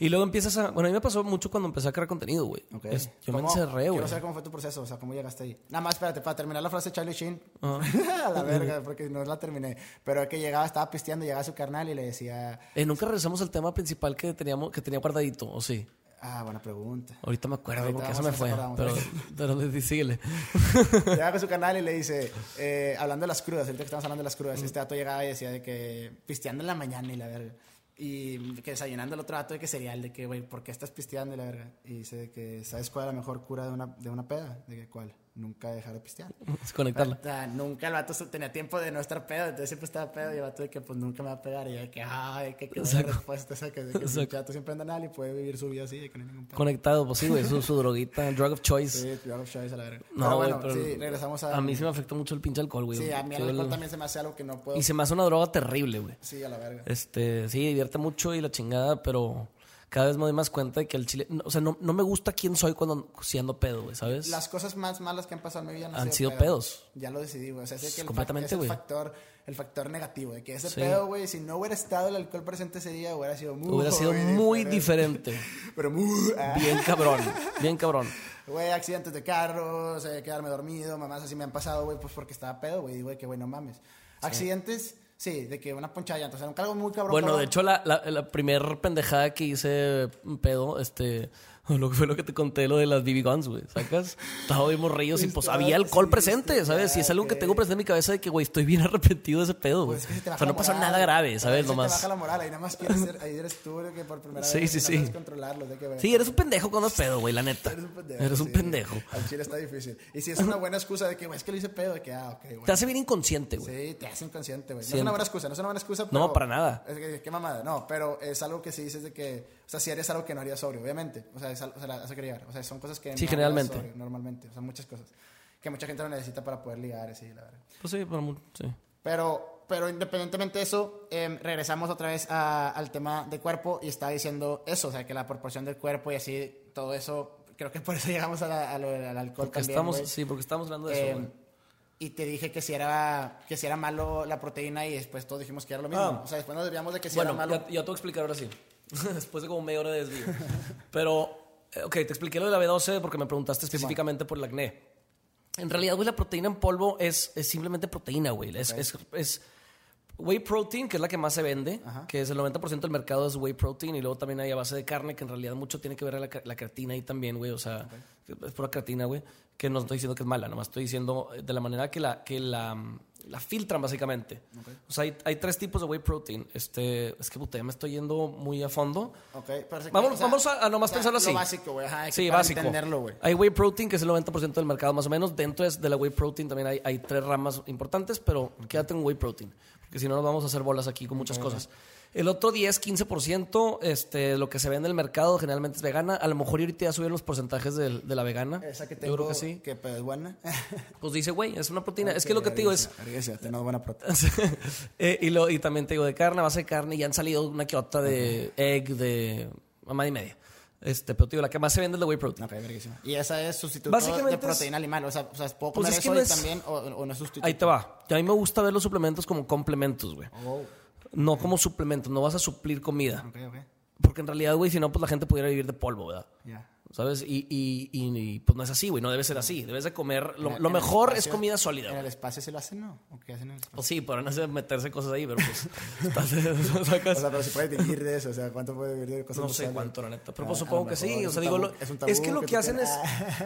Y luego empiezas a... Bueno, a mí me pasó mucho cuando empecé a crear contenido, güey. Ok. Es- Yo me ¿Cómo- encerré, güey. Quiero saber cómo fue tu proceso, o sea, cómo llegaste ahí. Nada más, espérate, para terminar la frase de Charlie Sheen. [LAUGHS] a la verga, porque no la terminé. Pero que llegaba, estaba pisteando, llegaba su carnal y le decía, Eh, nunca regresamos al tema principal que teníamos que tenía guardadito, ¿o sí? ah, buena pregunta. Ahorita me acuerdo Ahorita porque eso me a fue. Pero, [LAUGHS] pero síguele. [LAUGHS] llegaba con su canal y le dice, eh, hablando de las crudas, ahorita que estamos hablando de las crudas, Mm. este dato llegaba y decía de que pisteando en la mañana y la verga. Y que desayunando el otro dato de que cereal, de que, güey, ¿por qué estás pisteando y la verga? Y dice de que, ¿sabes cuál es la mejor cura de una, de una peda? De que, ¿cuál? Nunca dejar de pistear. Desconectarla. Nunca el vato se- tenía tiempo de no estar pedo, entonces siempre estaba pedo y el vato de que pues nunca me va a pegar y yo de que, ay, buena Exacto. respuesta esa que, de que el chato siempre anda mal y puede vivir su vida así de que no hay ningún pedo. Conectado, pues sí, güey. Su, su droguita, drug of choice. Sí, drug of choice a la verga. No, pero bueno, pero sí, regresamos a... A mí sí me afectó mucho el pinche alcohol, güey. Sí, a mí el alcohol también se me hace algo que no puedo... Y se me hace una droga terrible, güey. Sí, a la verga. Este, sí, divierte mucho y la chingada, pero cada vez me doy más cuenta de que el chile. no, o sea, no, no me gusta quién soy cuando siendo pedo, güey, ¿sabes? Las cosas más malas que han pasado en mi vida no Han sido pedo. pedos. Ya lo decidí, güey. O sea, sé que el, Completamente, güey. factor, el factor negativo. De que ese Sí. pedo, güey, si no hubiera estado el alcohol presente ese día, hubiera sido muy Hubiera sido muy diferente. [LAUGHS] Pero muy... ah. Bien cabrón, bien cabrón. Güey, accidentes de carros, eh, quedarme dormido, mamás así me han pasado, güey, pues porque estaba pedo, güey, güey, que güey, no mames. Accidentes, Sí, de que una ponchada de llantas. O sea, nunca algo muy cabrón. Bueno, cabrón. de hecho, la, la, la primer pendejada que hice un pedo, este, [LAUGHS] lo que fue lo que te conté, lo de las BB Guns, güey, ¿sacas? Estaba bien morrillos [LAUGHS] y pues había alcohol presente, ¿sabes? Y es algo que tengo presente en mi cabeza de que, güey, estoy bien [LAUGHS] arrepentido de ese pedo, güey. Pues o sea, no pasó nada grave, pero ¿sabes? Se te Nomás. baja la moral, ahí nada más quieres ser, ahí eres tú que por primera Sí, vez sí, sí. controlarlo, de que, güey, Sí, eres un pendejo cuando es pedo, güey, la neta. Eres un pendejo. Eres un pendejo. Al chile está difícil. Y si es una buena excusa de que, güey, es que lo hice pedo, de que, ah, ok, güey. Te hace bien inconsciente, güey. Sí, te hace inconsciente, güey. No es una buena excusa, no es una buena excusa. No, para nada. Es que, qué mamada, no, pero es algo que sí dices de que, o sea, si harías algo que no harías sobrio, obviamente. O sea, es, o sea, eso quería llegar. O sea, son cosas que Sí, no generalmente. sobrio, normalmente, o sea, muchas cosas. Que mucha gente lo necesita para poder ligar, así, la verdad. Pues sí, pero mu- sí. Pero, pero independientemente de eso, em, regresamos otra vez a- al tema de cuerpo y estaba diciendo eso, o sea, que la proporción del cuerpo y así, todo eso, creo que por eso [LAUGHS] llegamos a la- a lo del alcohol Porque también, estamos, sí, porque estamos hablando de Eh, eso, güey. y te dije que si era que si era malo la proteína y después todos dijimos que era lo mismo. Ah. O sea, después nos desviamos de que si Bueno, era malo. ya, ya te voy a explicar ahora sí. [LAUGHS] Después de como media hora de desvío. Pero, eh, ok, te expliqué lo de la B12 porque me preguntaste específicamente por el acné. En realidad, güey, la proteína en polvo es, es simplemente proteína, güey. Es, es, es whey protein, que es la que más se vende, que es el 90% del mercado es whey protein, y luego también hay a base de carne, que en realidad mucho tiene que ver la, la creatina ahí también, güey. O sea, es pura creatina, güey. Que no estoy diciendo que es mala, nomás estoy diciendo eh, de la manera que la, que la, la filtran, básicamente. O sea, hay, hay tres tipos de whey protein. Este, es que puta, ya me estoy yendo muy a fondo. Ok, Vamos, o sea, vamos a, a nomás o sea, pensarlo así. Lo básico, güey. Ajá, Sí, para básico. entenderlo, güey. Hay whey protein, que es el 90% del mercado más o menos. Dentro de la whey protein también hay, hay tres ramas importantes, pero quédate en whey protein, porque si no nos vamos a hacer bolas aquí con muchas cosas. El otro 10, 15%, este, lo que se ve en el mercado generalmente es vegana. A lo mejor ahorita ya subieron los porcentajes del- de, la vegana. Esa que tengo, Yo creo que sí. Que es buena. [LAUGHS] Pues dice, güey, es una proteína. es que lo que te digo es... Vergüenza, tenemos buena proteína. Eh, y, lo, y también te digo de carne, base de carne, y han salido una que otra de egg, de mamá y media. Este, pero digo, la que más se vende es la whey protein. Ok, verguísima. Y esa es sustituto de es- proteína animal. O sea, o sea ¿puedo Pues comer es que eso es- también o, o no es sustituto? Ahí te va. Y a mí me gusta ver los suplementos como complementos, güey. Oh, No como suplementos, no vas a suplir comida. Porque en realidad, güey, si no, pues la gente pudiera vivir de polvo, ¿verdad? Ya. ¿Sabes? Y, y, y- y, pues no es así, güey, no debe ser así. Debes de comer. Lo, lo mejor es comida sólida. ¿En el espacio se lo hacen, no? ¿O qué hacen en el espacio? Pues sí, podrán hacer meterse cosas ahí, pero pues. [LAUGHS] estás- [LAUGHS] sacas- O sea, pero se puede vivir de eso. O sea, ¿cuánto puede vivir de cosas No no sé cuánto, la neta. Pero Ah, pues supongo que sí. O sea, digo, tabú- es un tabú es que lo que hacen es.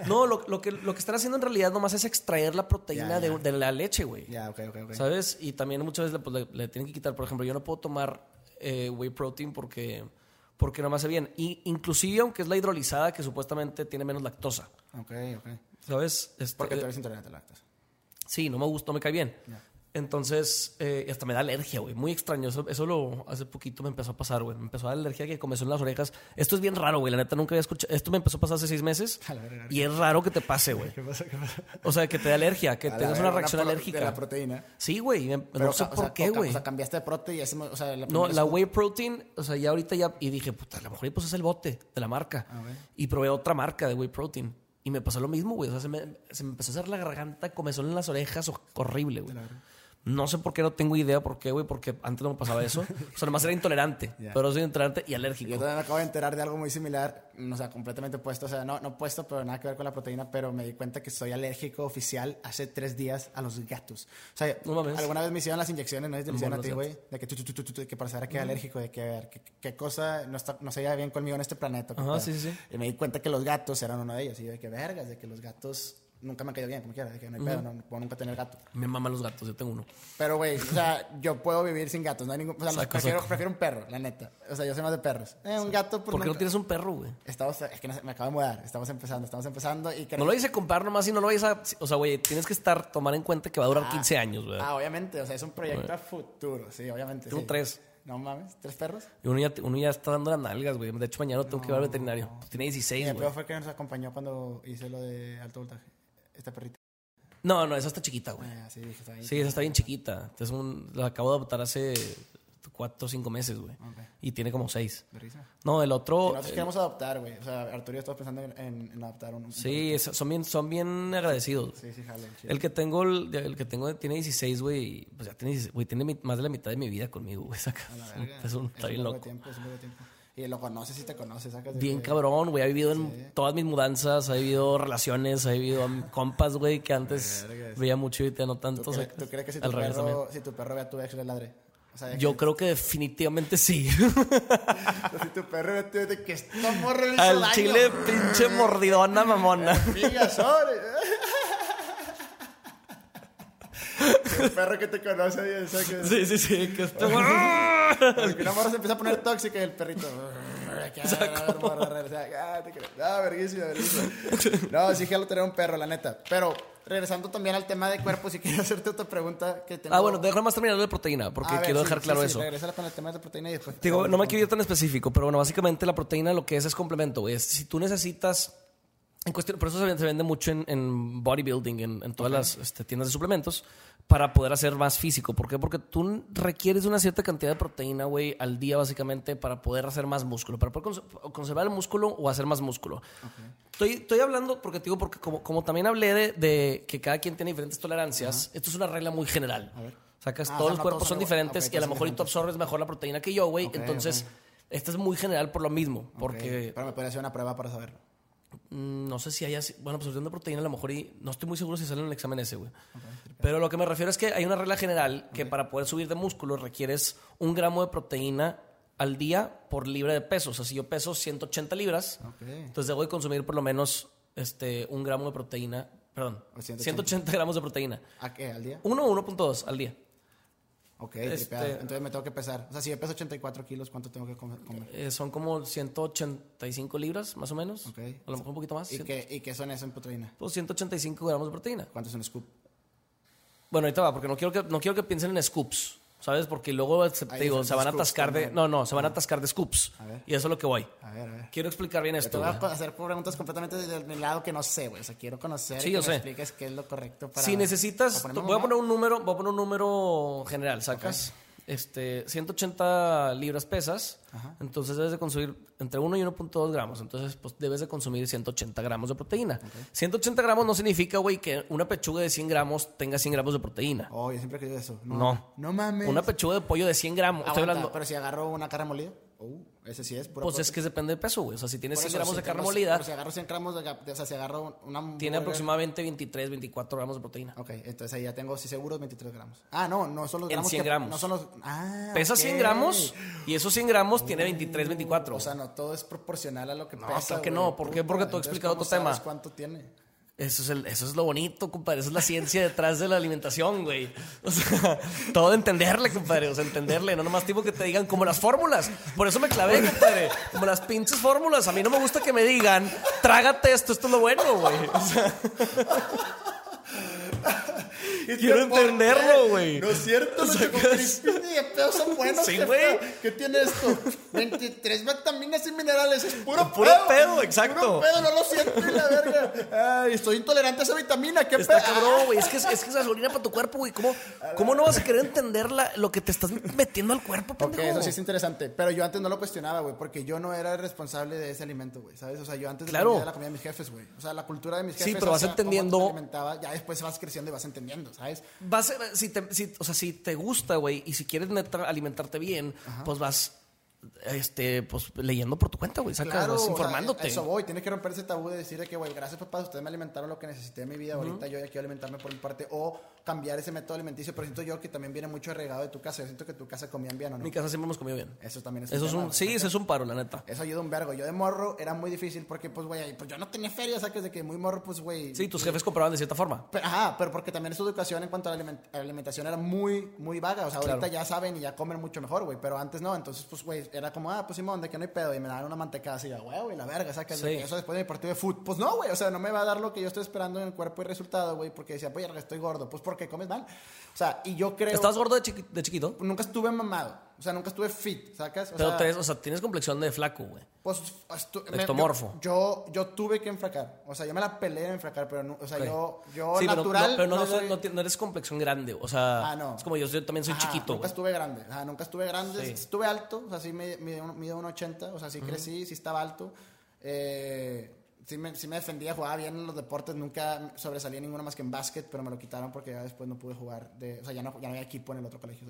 No, lo, lo que, lo que están haciendo en realidad nomás es extraer la proteína. De, de la leche, güey. Ya, ok, ok, ok. ¿Sabes? Y también muchas veces le, pues, le- le tienen que quitar. Por ejemplo, yo no puedo tomar eh, whey protein porque, porque no me hace bien. Y inclusive, aunque es la hidrolizada, que supuestamente tiene menos lactosa. Ok, ok. ¿Sabes? Este, Porque tú eres intolerante a la lactosa. Sí, no me gusta, no me cae bien. Ya. Entonces, eh, hasta me da alergia, güey. Muy extraño. Eso, eso lo hace poquito me empezó a pasar, güey. Me empezó a dar alergia que comenzó en las orejas. Esto es bien raro, güey. La neta nunca había escuchado. Esto me empezó a pasar hace seis meses. A la verga. Y es raro que te pase, güey. ¿Qué pasa? ¿Qué pasa? O sea, que te dé alergia, que tengas una reacción pro- alérgica. De la proteína. Sí, güey. Pero, No sé o por sea, qué, güey. O sea, cambiaste de prote y ese, o sea, la No, la whey protein, o sea, ya ahorita ya. Y dije, puta, a lo mejor pues es el bote de la marca. Ah. Y probé otra marca de whey protein. Y me pasó lo mismo, güey. O sea, se me, se me empezó a hacer la garganta, comezón en las orejas, ho- horrible, güey. No sé por qué, no tengo idea por qué, güey, porque antes no me pasaba eso. O sea, nomás era intolerante. [LAUGHS] Pero soy intolerante y alérgico. Yo también me acabo de enterar de algo muy similar, o sea, completamente opuesto, o sea, no, no puesto, pero nada que ver con la proteína, pero me di cuenta que soy alérgico oficial hace tres días a los gatos. O sea, No alguna vez me hicieron las inyecciones, no es de a ti, güey, de que, tu, que para saber que alérgico, de que, a ver, qué, qué cosa no, está, no se lleva bien conmigo en este planeta. qué Ajá, sí, sí. Y me di cuenta que los gatos eran uno de ellos, y yo de que vergas, de que los gatos nunca me han caído bien, como quiera, de que no hay pedo, no, puedo nunca tener gato. Me maman los gatos, yo tengo uno. Pero, güey, o sea, yo puedo vivir sin gatos, no hay ningún... O sea, Saco, prefiero, saco. prefiero un perro, la neta. O sea, yo soy más de perros. Eh, un gato, pues ¿Por qué no nunca- tienes un perro, güey? Estamos, es que me acabo de mudar, estamos empezando, estamos empezando y No lo hice comprar nomás y no lo vayas a. O sea, güey, tienes que estar, tomar en cuenta que va a durar Ah. 15 años, güey. Ah, obviamente, o sea, es un proyecto a futuro, sí, obviamente. Tengo sí. tres. No mames, ¿tres perros? Y uno ya, uno ya está dando las nalgas, güey. De hecho, mañana tengo que ir al veterinario. Pues tiene Y 16, el güey. peor fue que nos acompañó cuando hice lo de alto voltaje. Esta perrita. No, no, esa está chiquita, güey. Ah, sí, está ahí. Sí, esa está bien chiquita. Es un, la acabo de adoptar hace cuatro o cinco meses, güey. Ok, Y tiene como seis. verrísima. No, el otro. nosotros eh, queremos adoptar, güey. O sea, Arturo y yo estamos pensando en, en- en adoptar un. sí, es- son bien, son bien agradecidos. Sí, sí, jale. chido. El que tengo, el, el que tengo tiene 16, güey. Pues ya tiene 16, güey. Tiene mi- más de la mitad de mi vida conmigo, güey. [LAUGHS] Saca. Es un- está bien loco. tiempo, es un de tiempo. Y lo conoces y te conoces, sacas de Bien que- cabrón, güey. Ha vivido en todas mis mudanzas, ha vivido relaciones, ha vivido compas, güey, que antes Verga, sí. veía mucho y te no ¿Tú, tanto. crees, sacas. tú crees que si tu, perro, si tu perro ve a tu ex le ladre? O sea, Yo que- creo que definitivamente sí. [LAUGHS] Si tu perro ve a tu de que esta morra le hizo Al daño. chile, pinche mordidona [LAUGHS] mamona. [LAUGHS] El perro que te conoce bien, o sea, que, Sí, sí, sí. Que este- porque una morra se empieza a poner tóxica y el perrito. ah, ah. Ah, verguísima, verguísima. No, sí, quiero tener un perro, la neta. Pero regresando también al tema de cuerpo, si quería hacerte otra pregunta que tengo. Ah, bueno, déjame más terminar de proteína, porque ver, quiero sí, dejar claro sí, eso. Regresar con el tema de proteína y después. Digo, no me quiero ir tan específico, pero bueno, básicamente la proteína lo que es es complemento. Es Si tú necesitas, en cuestión, por eso se vende, mucho en, en bodybuilding, en, en todas las este, tiendas de suplementos, para poder hacer más físico. ¿Por qué? Porque tú requieres una cierta cantidad de proteína, güey, al día, básicamente, para poder hacer más músculo, para poder cons- conservar el músculo o hacer más músculo. Estoy, estoy hablando, porque te digo, porque como, como también hablé de, de que cada quien tiene diferentes tolerancias, esto es una regla muy general. ver. Sacas, Ah, o todos sea, los no cuerpos todos son diferentes Ok, y a lo mejor y tú diferentes. absorbes mejor la proteína que yo, güey. Entonces, ok. esta es muy general por lo mismo. Porque Pero me podría hacer una prueba para saberlo. Mm, no sé si haya. Bueno, absorción de proteína a lo mejor y no estoy muy seguro si sale en el examen ese, güey. Pero lo que me refiero es que hay una regla general que para poder subir de músculo requieres un gramo de proteína al día por libre de peso. O sea, si yo peso 180 libras, entonces debo de consumir por lo menos este, un gramo de proteína. Perdón, O 180. 180 gramos de proteína. ¿A qué? ¿Al día? 1 o 1.2 al día. Ok, Este-. Entonces me tengo que pesar. O sea, si yo peso 84 kilos, ¿cuánto tengo que comer? Eh, son como 185 libras, más o menos. Ok. A lo mejor un poquito más. ¿Y qué, ¿Y qué son eso en proteína? Pues 185 gramos de proteína. ¿Cuánto es un scoop? Bueno, ahorita va, porque no quiero que, no quiero que piensen en scoops, ¿sabes? Porque luego se, te digo, se van a atascar de... No, no, se van a atascar de scoops. A ver. Y eso es lo que voy. A ver, a ver. Quiero explicar bien Te esto. voy a hacer preguntas completamente de mi lado que no sé, güey. O sea, quiero conocer Sí, y yo que sé. me expliques qué es lo correcto para... Si necesitas, voy a poner un número, voy a poner un número general, sacas este 180 libras pesas, entonces debes de consumir entre 1 y 1.2 gramos, entonces pues debes de consumir 180 gramos de proteína. 180 gramos no significa, güey, que una pechuga de 100 gramos tenga 100 gramos de proteína. Oh, yo siempre he querido eso. No. No mames. Una pechuga de pollo de 100 gramos, estoy Aguanta, hablando, Pero si agarro una carne molida, uh, ese sí es pura pues es proteína. que depende del peso, güey, o sea, si tienes Por 100 eso, gramos de carne molida, si agarro 100 gramos de, o sea, si agarro una tiene aproximadamente 23, 24 gramos de proteína. Ok, entonces ahí ya tengo, sí, seguro 23 gramos. Ah, no, no son los En gramos 100 que- gramos. No son los... Ah, Pesa ok. 100 gramos y esos 100 gramos tiene 23, 24. O sea, no todo es proporcional a lo que No, pesa, claro que güey. no. ¿Por qué? Porque tú has explicado ¿cómo otro tema. cuánto tiene? Eso es, el- eso es lo bonito, compadre. Esa es la ciencia detrás de la alimentación, güey. O sea, [LAUGHS] todo entenderle, compadre. O sea, entenderle. No nomás tipo que te digan como las fórmulas. Por eso me clavé, compadre. Como las pinches fórmulas. A mí no me gusta que me digan, trágate esto, esto es lo bueno, güey. O sea, [LAUGHS] quiero entenderlo, güey. No es cierto, los Choco Crispy ni de pedo son buenos. Sí, ¿qué güey. ¿Qué tiene esto? 23 vitaminas y minerales. Es puro, Puro pedo, exacto. Puro pedo, no lo siento y la verga. Ay, estoy intolerante a esa vitamina. ¿Qué Está pedo? cabrón, güey. Es que es, es que es gasolina para tu cuerpo, güey. ¿Cómo, ¿Cómo no vas a querer entender la- lo que te estás metiendo al cuerpo, Ok, pendejo? eso sí es interesante. Pero yo antes no lo cuestionaba, güey, porque yo no era el responsable de ese alimento, güey, ¿sabes? O sea, yo antes Claro. la comida de mis jefes, güey. O sea, la cultura de mis Sí, jefes. pero vas entendiendo- ya después vas creciendo y vas entendiendo, ¿sabes? Vas a- si te, si- o sea, si te gusta, güey, y si quieres neta alimentarte bien, pues vas este, pues leyendo por tu cuenta, güey. Sacas, Claro, vas o sea, informándote. a eso voy, tienes que romper ese tabú de decir de que, güey, gracias papás, ustedes me alimentaron lo que necesité en mi vida, ahorita yo ya quiero alimentarme por mi parte, o cambiar ese método alimenticio, pero siento yo que también viene mucho regado de tu casa, yo siento que tu casa comían bien o no. Mi casa siempre hemos comido bien. Eso también es Eso es tema, un, sí, eso es un paro, la neta. Eso ayuda un vergo. Yo de morro era muy difícil porque, pues, güey, pues yo no tenía feria, ¿sabes? De que muy morro, pues, güey. Sí, tus jefes compraban de cierta forma. Pero, ajá, pero porque también su educación en cuanto a la aliment- alimentación era muy, muy vaga. O sea, ahorita Claro. ya saben y ya comen mucho mejor, güey. Pero antes no. Entonces, pues, güey, era como, ah, pues Simón, de que no hay pedo. Y me daban una mantecada así, güey, güey, la verga, de Sí. que Eso después de mi partido de fútbol. Pues no, güey. O sea, no me va a dar lo que yo estoy esperando en el cuerpo y resultado, güey. Porque decía, pues, ya estoy gordo. Pues porque comes mal. O sea, y yo creo. ¿Estás gordo de, chiqui- de chiquito? Nunca estuve mamado. O sea, nunca estuve fit, ¿sacas? O Pero sea, te- o sea, tienes complexión de flaco, güey. Pues, me- Ectomorfo. Yo, yo, yo tuve que enfracar. O sea, yo me la peleé en enfracar, pero no, o sea, yo, yo sí, pero, natural. no, pero no, no no- soy- no eres complexión grande. O sea, Ah, no. es como yo, yo también soy Ajá, chiquito, Nunca estuve grande. Ajá, nunca estuve grande. Sí. Estuve alto. O sea, sí me, uno- mido 1,80. O sea, sí crecí, sí estaba alto. Eh, sí, me, sí me defendía, jugaba bien en los deportes. Nunca sobresalía ninguno más que en básquet, pero me lo quitaron porque ya después no pude jugar. De, o sea, ya no, ya no había equipo en el otro colegio.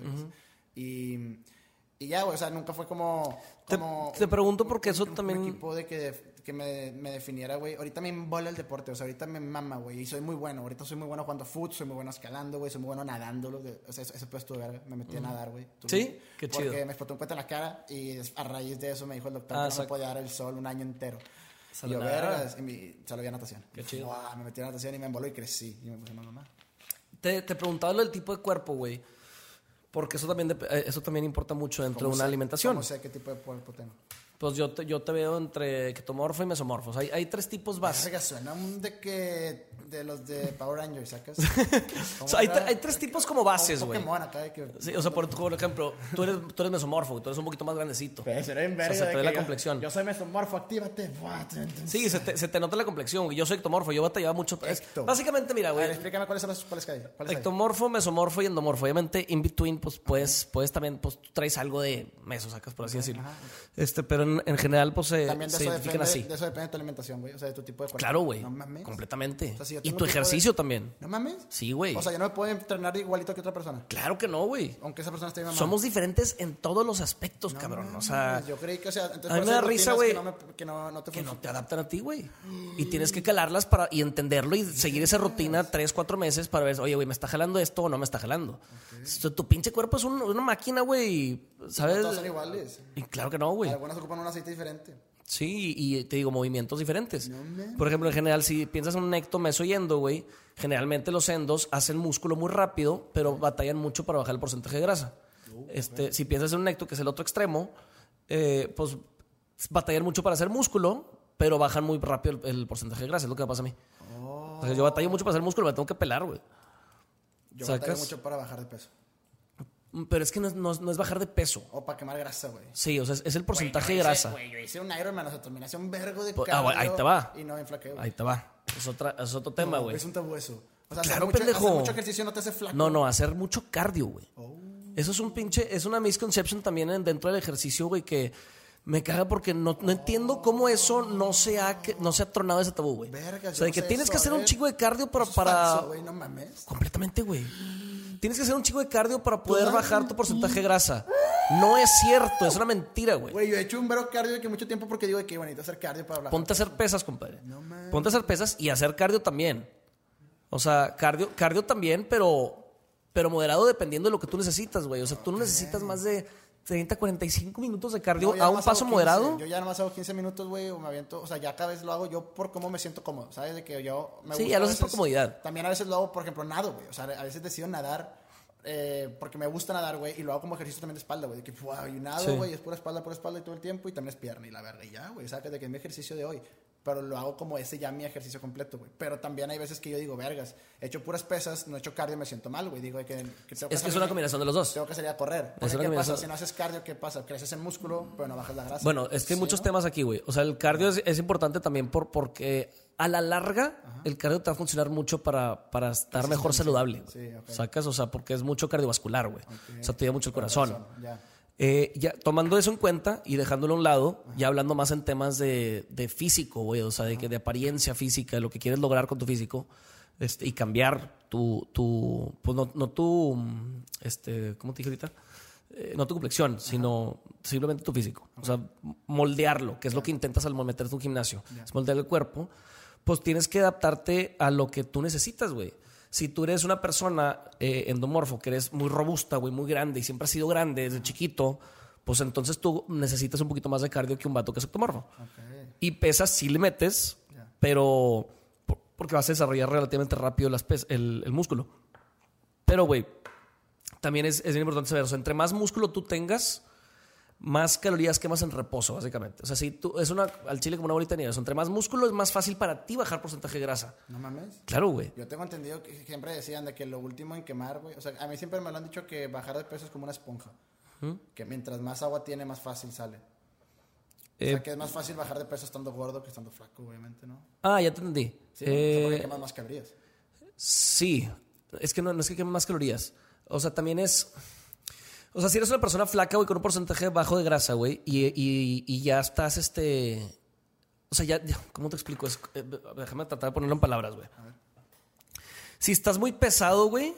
Y. Y ya, güey, o sea, nunca fue como... Te- como te pregunto porque eso un- un también- equipo de que, que me, me definiera, güey. Ahorita me embola el deporte, o sea, ahorita me mama, güey. Y soy muy bueno. Ahorita soy muy bueno jugando fútbol, soy muy bueno escalando, güey. Soy muy bueno nadando. lo que- o sea, eso, eso pues tu verga. Me metí a nadar, güey. ¿Sí? Qué chido. Porque me explotó un cuento en la cara y a raíz de eso me dijo el doctor Ah, que no me podía dar el sol un año entero. Y yo, vergas, y mi, solo vi natación. Qué chido. Guau, me metí a natación y me emboló y crecí. Y me puse mamá. Te, te preguntaba lo del tipo de cuerpo, güey. Porque eso también, eh, eso también importa mucho dentro de ¿Cómo una sé- alimentación. ¿Cómo sé qué tipo de cuerpo tengo? Pues yo te, yo te veo entre ketomorfo y mesomorfos. Hay, hay tres tipos básicos. Verga, suena un de que... De los de Power Rangers, ¿sacas? [LAUGHS] O sea, hay, tre- hay tres tipos como bases, güey. Pokémon acá de que... Sí, o sea, por, por ejemplo, tú eres, tú eres mesomorfo, tú eres un poquito más grandecito. Pero será en O sea, se te ve la yo- complexión. Yo soy mesomorfo, actívate. Sí, se te, se te nota la complexión, güey. Yo soy ectomorfo, yo batallaba mucho. es- básicamente, mira, güey. explícame cuáles son los cuáles que hay. ¿Cuáles hay? Ectomorfo, mesomorfo y endomorfo. Obviamente, in between, pues puedes, puedes también, pues tú traes algo de meso, sacas, por así decirlo. Este, pero en, en general, pues se, También de se eso, identifican depende, así. de eso depende de tu alimentación, güey. O sea, de tu tipo de cuerpo. Claro, güey. No mames. Completamente. O sea, si yo y tu un tipo de- ejercicio también. ¿No mames? Sí, güey. O sea, yo no me puedo entrenar igualito que otra persona. Claro que no, güey. Aunque esa persona esté mamada. Somos diferentes en todos los aspectos, No cabrón. O mames, sea, Yo creí que, o sea, entonces a mí por me da esas risa, rutinas güey, Que no, me- que no, no te que no funcionan. te adaptan a ti, güey. Y tienes que calarlas para y entenderlo y seguir esa rutina tres, cuatro meses para ver, oye, güey, ¿me está jalando esto o no me está jalando? Tu pinche cuerpo es un- una máquina, güey. ¿Sabes? Todos son iguales. Y claro que no, güey. Algunas ocupan un aceite diferente. Sí, y te digo, movimientos diferentes. No. Por ejemplo, en general, si piensas en un ecto, meso y endo, güey, generalmente los endos hacen músculo muy rápido, pero batallan mucho para bajar el porcentaje de grasa. este, Si piensas en un ecto, que es el otro extremo, eh, pues batallan mucho para hacer músculo, pero bajan muy rápido el, el porcentaje de grasa, es lo que me pasa a mí. O sea, yo batallo mucho para hacer músculo, me tengo que pelar, güey. Yo ¿Sacas? batallo mucho para bajar de peso. Mm, Pero es que no es, no es- no es bajar de peso. O para quemar grasa, güey. Sí, o sea, es, es el porcentaje de grasa. Güey, yo hice un Ironman, o sea, terminé hace un vergo de Pues, ah, güey, ahí te va. Y no enflaqué, güey. Ahí te va. Es, otra, es otro tema, No, güey. Es un tabú eso. O sea, Claro, hacer mucho, pendejo. hacer mucho ejercicio no te hace flaco. No, no, hacer mucho cardio, güey. Oh. Eso es un pinche, es una misconception también en- dentro del ejercicio, güey, que me caga porque no, no entiendo cómo eso no se ha, que- no se ha tronado ese tabú, güey. Verga, o yo sea, de no que sé tienes eso, que hacer un ver. chico de cardio para... Eso es para... falso, güey, no mames. Completamente, güey. Tienes que hacer un chico de cardio para poder bajar tu porcentaje de grasa. No es cierto, es una mentira, güey. Güey, yo he hecho un vergo cardio de que mucho tiempo porque digo que bonito hacer cardio para hablar. Ponte a hacer pesas, compadre. No mames. Ponte a hacer pesas y hacer cardio también. O sea, cardio, cardio también, pero, pero moderado dependiendo de lo que tú necesitas, güey. O sea, tú no necesitas más de 30, 45 minutos de cardio No, a un paso 15, moderado. Yo ya nomás hago 15 minutos, güey, o me aviento. O sea, ya cada vez lo hago yo por cómo me siento cómodo, ¿sabes? De que yo me Sí, gusta ya lo haces por comodidad. También a veces lo hago, por ejemplo, nado, güey. O sea, a veces decido nadar eh, porque me gusta nadar, güey, y lo hago como ejercicio también de espalda, güey. De que, wow, y nado, Sí. güey, es pura espalda, pura espalda y todo el tiempo, y también es pierna y la verga, y ya, güey. O sea, que de que es mi ejercicio de hoy. Pero lo hago como ese ya mi ejercicio completo, güey. Pero también hay veces que yo digo, vergas, he hecho puras pesas, no he hecho cardio, me siento mal, güey. Digo que, que tengo Es que es una combinación de los dos. tengo que salir a correr. Es una ¿Qué pasa? Si no haces cardio, ¿qué pasa? Creces en músculo, pero no bajas la grasa. Bueno, es que hay Sí, muchos ¿no? temas aquí, güey. O sea, el cardio es, es importante también por, porque a la larga el cardio te va a funcionar mucho para, para estar mejor saludable. Sí, ok. ¿Sacas? O sea, porque es mucho cardiovascular, güey. O sea, te ayuda mucho el corazón. Ya. Eh, ya, tomando eso en cuenta y dejándolo a un lado, ya hablando más en temas de, de físico, güey, o sea, de, que de apariencia física, de lo que quieres lograr con tu físico este, y cambiar tu, tu pues no, no tu, este, ¿cómo te dije ahorita? Eh, no tu complexión, sino simplemente tu físico. O sea, moldearlo, que es lo que intentas al meterte en un gimnasio, es moldear el cuerpo, pues tienes que adaptarte a lo que tú necesitas, güey. Si tú eres una persona eh, endomorfo, que eres muy robusta, güey, muy grande y siempre has sido grande desde chiquito, pues entonces tú necesitas un poquito más de cardio que un vato que es ectomorfo. Y pesas sí le metes, pero por- porque vas a desarrollar relativamente rápido las el, el músculo. Pero, güey, también es, es bien importante saber, o sea, entre más músculo tú tengas, más calorías quemas en reposo, básicamente. O sea, si tú, es una, al chile como una bolita de nieve. O sea, entre más músculo es más fácil para ti bajar porcentaje de grasa. No mames. Claro, güey. Yo tengo entendido que siempre decían de que lo último en quemar, güey. O sea, a mí siempre me lo han dicho que bajar de peso es como una esponja. Que mientras más agua tiene, más fácil sale. o Eh, sea, que es más fácil bajar de peso estando gordo que estando flaco, obviamente, ¿no? ah, ya te entendí. Sí, ¿no? O sea, porque Eh, quemas más calorías. Sí, es que no, no es que queme más calorías. O sea, también es. O sea, si eres una persona flaca, güey, con un porcentaje bajo de grasa, güey, y, y- y ya estás, este. O sea, ya. ya- ¿Cómo te explico? Es- eh, déjame tratar de ponerlo en palabras, güey. Si estás muy pesado, güey,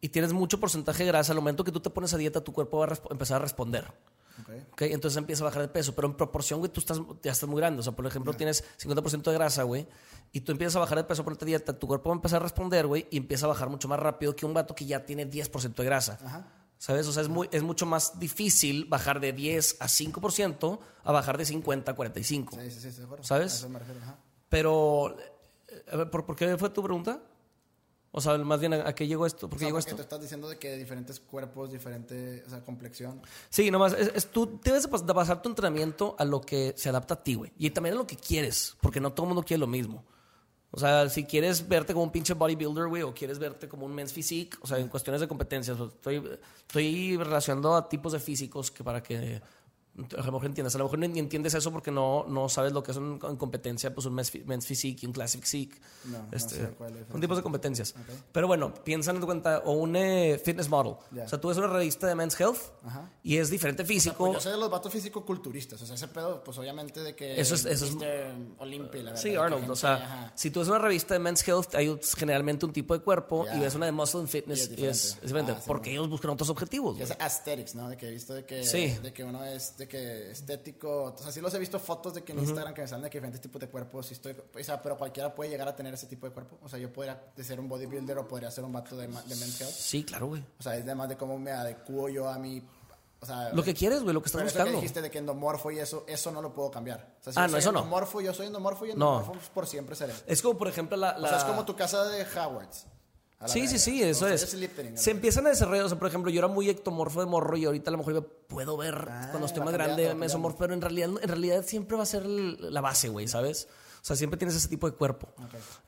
y tienes mucho porcentaje de grasa, al momento que tú te pones a dieta, tu cuerpo va a empezar a responder. Ok. ¿ok? Entonces empieza a bajar de peso, pero en proporción, güey, tú estás, ya estás muy grande. O sea, por ejemplo, tienes 50% de grasa, güey, y tú empiezas a bajar de peso por esta dieta, tu cuerpo va a empezar a responder, güey, y empieza a bajar mucho más rápido que un vato que ya tiene 10% de grasa. Ajá. ¿Sabes? O sea, es, muy, es mucho más difícil bajar de 10 a 5% a bajar de 50 a 45. Sí, sí, sí, seguro. ¿Sabes? A eso me refiero, ajá. Pero, eh, a ver, ¿por, por qué fue tu pregunta? O sea, más bien, ¿a, a qué llegó esto? ¿Por O qué sea, llegó porque esto? tú estás diciendo de que diferentes cuerpos, diferente, o sea, complexión. Sí, nomás, es, es tú debes basar tu entrenamiento a lo que se adapta a ti, güey. Y también a lo que quieres, porque no todo el mundo quiere lo mismo. O sea, si quieres verte como un pinche bodybuilder, güey, o quieres verte como un men's physique, o sea, en cuestiones de competencias, estoy, estoy relacionando a tipos de físicos que para que a lo mejor entiendas. A lo mejor ni entiendes eso porque no, no sabes lo que es un- en competencia, pues un men's, physique y un classic physique. No, no Este, sé cuál es Son tipos de competencias. Ok. Pero bueno, piensan en tu cuenta, o un eh, fitness model. Ya. O sea, tú ves una revista de Men's Health Ajá. y es diferente físico. Pues yo sé de los vatos físico-culturistas. O sea, ese pedo, pues obviamente de que. Eso es- eso es-. Olympia, la verdad. Sí, Arnold. gente, O sea, ajá. si tú ves una revista de Men's Health, hay generalmente un tipo de cuerpo Ya. y ves una de Muscle and Fitness Y es y es, diferente. es diferente. Ah, sí, porque ellos buscan otros objetivos. Es aesthetics, ¿no? De que he visto de que, Sí. de que uno es de que estético. O sea, sí los he visto fotos de que en Instagram que me salen de que diferentes tipos de cuerpos. Y estoy, o sea, pero cualquiera puede llegar a tener ese tipo de cuerpo. O sea, yo podría de ser un bodybuilder o podría ser un vato de, de men's health. Sí, claro, güey. O sea, es además de cómo me adecuo yo a mi. O sea, Lo que quieres, güey, lo que estás pero eso que buscando. dijiste de que endomorfo y eso, eso no lo puedo cambiar. O sea, si Ah, yo no, soy eso no. endomorfo, yo soy endomorfo y No. endomorfo pues, por siempre seré. Es como, por ejemplo, la. la- O sea, es como tu casa de Howards. Sí, sí, sí, eso es. Se empiezan a desarrollar, o sea, por ejemplo, yo era muy ectomorfo de morro y ahorita a lo mejor yo puedo ver Ah, cuando estoy más grande mesomorfo, pero en realidad, en realidad siempre va a ser la base, güey, ¿sabes? O sea, siempre tienes ese tipo de cuerpo.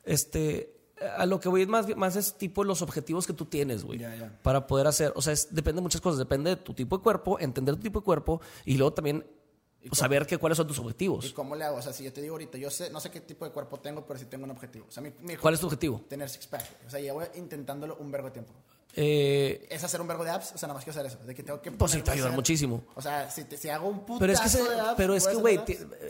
Este, a lo que voy es más, más es tipo los objetivos que tú tienes, güey. Ya. Para poder hacer, o sea, es- depende de muchas cosas, depende de tu tipo de cuerpo, entender tu tipo de cuerpo y luego también pues, saber que, cuáles son tus ¿Y objetivos. cómo le hago? O sea, si yo te digo ahorita, yo sé, no sé qué tipo de cuerpo tengo, pero sí tengo un objetivo. O sea, mi, mi ¿Cuál es tu objetivo? Tener six pack. O sea, llevo intentándolo un vergo de tiempo. Eh, ¿Es hacer un vergo de apps? O sea, nada más quiero hacer eso. De que tengo que Pues sí, te va a ponerme ayudar hacer- muchísimo. O sea, si, te- si hago un putazo Pero es que, se- de apps, pero es ¿puedo que, güey,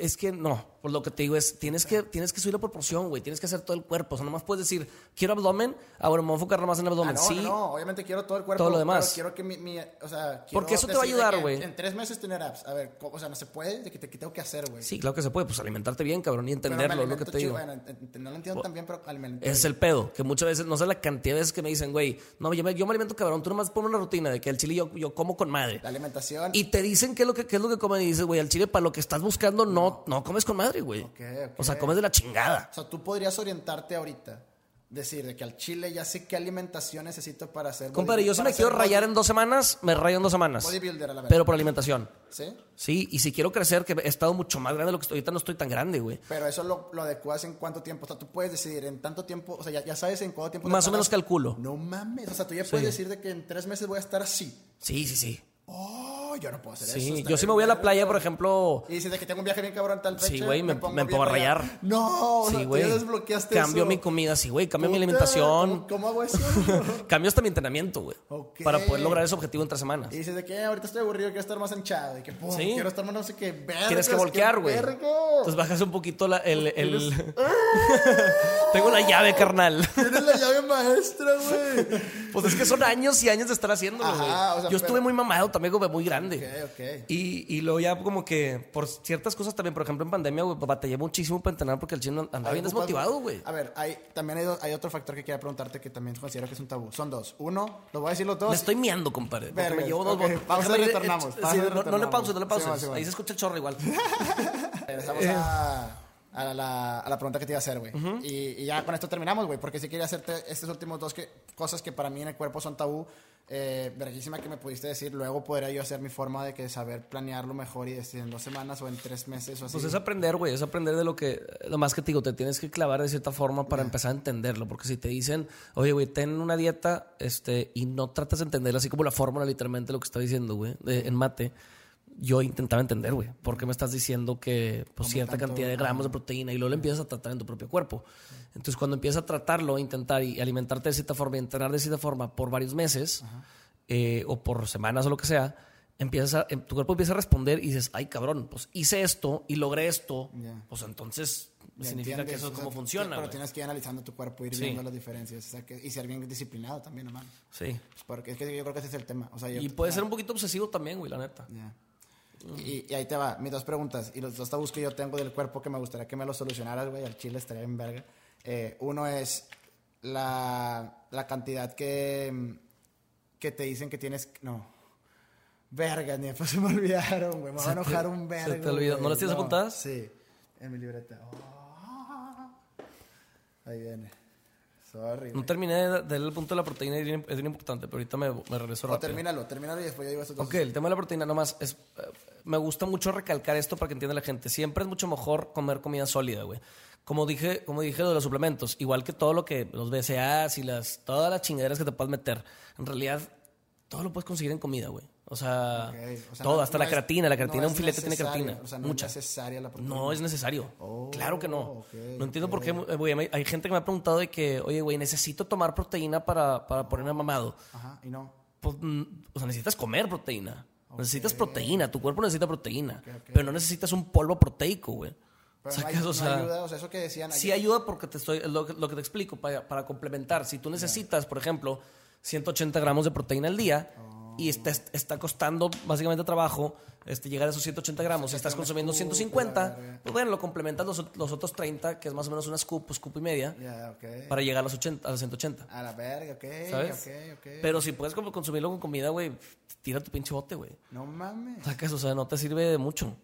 es que no. Por lo que te digo es, tienes que, tienes que subir la proporción, güey. Tienes que hacer todo el cuerpo. O sea, nomás puedes decir, quiero abdomen, ahora me voy a enfocar más en el Ah, abdomen. no, sí, no, no, obviamente quiero todo el cuerpo. Todo lo demás. pero Quiero que mi, mi- o sea, quiero Porque eso te va a ayudar, que güey. En tres meses tener apps. A ver, ¿cómo- o sea, no se puede, de que te, ¿qué tengo que hacer, güey. sí, claro que se puede. Pues alimentarte bien, cabrón, y entenderlo, es lo que te digo. Bueno, no lo entiendo tan bien, pero alimento. Ese es el pedo, que muchas veces, no sé la cantidad de veces que me dicen, güey, no, yo me, yo me alimento cabrón, tú nomás ponme una rutina de que el chile yo, yo como con madre. La alimentación. Y te dicen qué es lo que, qué es lo que comen y dices, güey, al chile para lo que estás buscando no, no comes con madre, güey. Ok, ok. O sea, comes de la chingada. O sea, tú podrías orientarte ahorita. Decir de que al chile ya sé qué alimentación necesito para hacer. Compadre, yo si me quiero rayar en dos semanas, me rayo en dos semanas. Bodybuilder a la vez. Pero por alimentación. ¿Sí? Sí, y si quiero crecer, que he estado mucho más grande de lo que estoy ahorita, no estoy tan grande, güey. Pero eso lo, lo adecuas en cuánto tiempo. O sea, tú puedes decidir en tanto tiempo. O sea, ya, ya sabes en cuánto tiempo. Más o menos calculo. No mames. O sea, tú ya puedes decir de que en tres meses voy a estar así. Sí, sí, sí. Oh, yo no puedo hacer eso. Sí, yo sí bien me voy a la playa, por ejemplo. Y dices de que tengo un viaje bien cabrón tal fecha. Sí, güey, me- me pongo a rayar. No, Sí, güey. ya desbloqueaste Cambio eso. mi comida, sí, güey. Cambio mi alimentación. ¿Cómo, cómo hago eso? [LAUGHS] Cambio hasta mi entrenamiento, güey. Para poder lograr ese objetivo en tres semanas. Y dices de que ahorita estoy aburrido, quiero estar más hinchado. Y que, pum, Sí. quiero estar más no sé qué. Vergas, Tienes que voltear, güey. Entonces bajas un poquito la- el... el- [LAUGHS] Tengo una llave, carnal. [LAUGHS] Tienes la llave maestra, güey. Pues es que son años y años de estar haciéndolo, güey. Ajá, o sea, Yo estuve muy mamado también, güey, muy grande. Ok, ok. Y, y luego ya como que por ciertas cosas también, por ejemplo en pandemia, güey, batallé muchísimo para entrenar porque el chino andaba bien desmotivado, güey. A ver, hay, también hay, do- hay otro factor que quería preguntarte que también considero que es un tabú. Son dos. Uno, lo voy a decir los dos. Me estoy miando, compadre. Porque Vergas, me llevo dos ok, pausa y Déjame- retornamos, eh, sí, y no- no, le retornamos. pauses, no le Sí, pauses. va, sí, va. Ahí se escucha el chorro igual. [LAUGHS] Regresamos Eh. a, a la, a la pregunta que te iba a hacer, güey. y, y ya con esto terminamos, güey, porque sí quería hacerte estos últimos dos que, cosas que para mí en el cuerpo son tabú. Eh, verguísima que me pudiste decir. Luego podría yo hacer mi forma de que saber planearlo mejor y decir en dos semanas o en tres meses o así. Pues es aprender, güey, es aprender de lo que, lo más que te digo, te tienes que clavar de cierta forma para empezar a entenderlo, porque si te dicen, oye, güey, ten una dieta, este, y no tratas de entenderla, así como la fórmula literalmente lo que está diciendo, güey, en mate, yo intentaba entender, güey, ¿por qué me estás diciendo que pues, cierta cantidad de gramos de proteína y luego lo empiezas a tratar en tu propio cuerpo? Entonces, cuando empiezas a tratarlo, intentar y alimentarte de cierta forma y entrenar de cierta forma por varios meses, eh, o por semanas o lo que sea, empiezas a- em- tu cuerpo empieza a responder y dices, ay cabrón, pues hice esto y logré esto, Ya. pues entonces Ya significa entiendes, que eso o es sea, como funciona. Pero güey. tienes que ir analizando tu cuerpo, ir Sí. viendo las diferencias o sea, que- y ser bien disciplinado también, hermano. Sí. Pues porque es que yo creo que ese es el tema. O sea, yo- Y puede ser un poquito obsesivo también, güey, la neta. ya. Y, y ahí te va, mis dos preguntas. Y los dos tabús que yo tengo del cuerpo que me gustaría que me los solucionaras, güey. Al chile estaría en verga. Eh, uno es la, la cantidad que, que te dicen que tienes. No. Verga, ni después se me [LAUGHS] olvidaron, güey. Me va a enojar un se verga. te olvidó. ¿No las tienes apuntadas? Sí, en mi libreta. Oh. Ahí viene. Sorry. No terminé de, leer el punto de la proteína, es bien, es bien importante, pero ahorita me, me regreso O rápido. termínalo, termínalo y después yo digo dos. Ok, el tema de la proteína nomás es... eh, me gusta mucho recalcar esto para que entienda la gente. Siempre es mucho mejor comer comida sólida, güey. Como dije, como dije lo de los suplementos, igual que todo lo que los BCAAs y las todas las chingaderas que te puedas meter, en realidad todo lo puedes conseguir en comida, güey. O sea, Ok, o sea, todo, no- hasta no la creatina, la no creatina, es un filete tiene creatina. O sea, no mucha. es necesaria la proteína. No es necesario. Oh, claro que no. ok, no entiendo por qué, güey, hay- gente que me ha preguntado de que, oye, güey, necesito tomar proteína para, para ponerme mamado. Ajá, y no. Pues, mm, o sea, necesitas comer proteína. Necesitas proteína, tu cuerpo necesita proteína. Pero no necesitas un polvo proteico, güey. Pero Sacas, no, hay- o no sea, ayuda, o sea, eso que decían. Sí ayuda porque te estoy, lo, que- lo que te explico, para, para complementar. Si tú necesitas, por ejemplo, 180 gramos de proteína al día y está, está costando básicamente trabajo este, llegar a esos 180 gramos, y estás consumiendo scoop, 150, la verga. pues bueno, lo complementas los, los otros 30, que es más o menos una scoop, scoop y media, para llegar a los, 80, a los 180. A la verga, ok. ¿Sabes? Ok, ok. Pero si puedes consumirlo con comida, güey, tira tu pinche bote, güey. No mames. Sacas, o sea, no te sirve de mucho.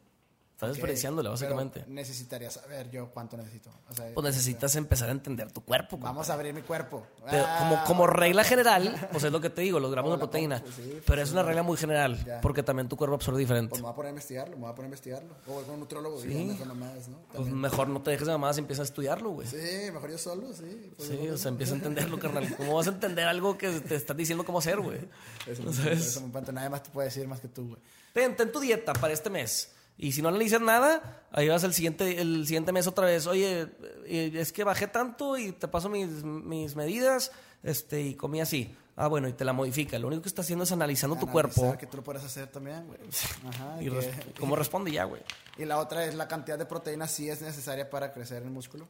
Estás Ok, desperdiciándole, básicamente. necesitaría saber yo cuánto necesito. O sea, Pues necesitas empezar a entender tu cuerpo. compa. Vamos a abrir mi cuerpo. Pero Ah, como, como regla general, pues es lo que te digo, los gramos de proteína. sí, pues, pero es una regla muy general, Ya. porque también tu cuerpo absorbe diferente. Pues me voy a poner a investigarlo, me voy a poner a investigarlo. O con un nutrólogo, Sí. sí. nomás, ¿no? Pues mejor no te dejes de mamadas y empieza a estudiarlo, güey. Sí, Sí, mejor yo solo, sí. Pues, o sea, empieza a entenderlo, carnal. [LAUGHS] ¿Cómo vas a entender algo que te están diciendo cómo hacer, güey? Eso, ¿No me sabes? eso me. Nadie más te puede decir más que tú, güey. Ten, ten tu dieta para este mes. Y si no analizas nada, ahí vas el siguiente, el siguiente mes otra vez. Oye, eh, es que bajé tanto y te paso mis, mis medidas este, y comí así. Ah, bueno, y te la modifica. Lo único que está haciendo es analizando tu cuerpo Que tú lo puedes hacer también, güey. [LAUGHS] Ajá. y res- [LAUGHS] cómo responde ya, güey. Y la otra es la cantidad de proteína sí es necesaria para crecer el músculo.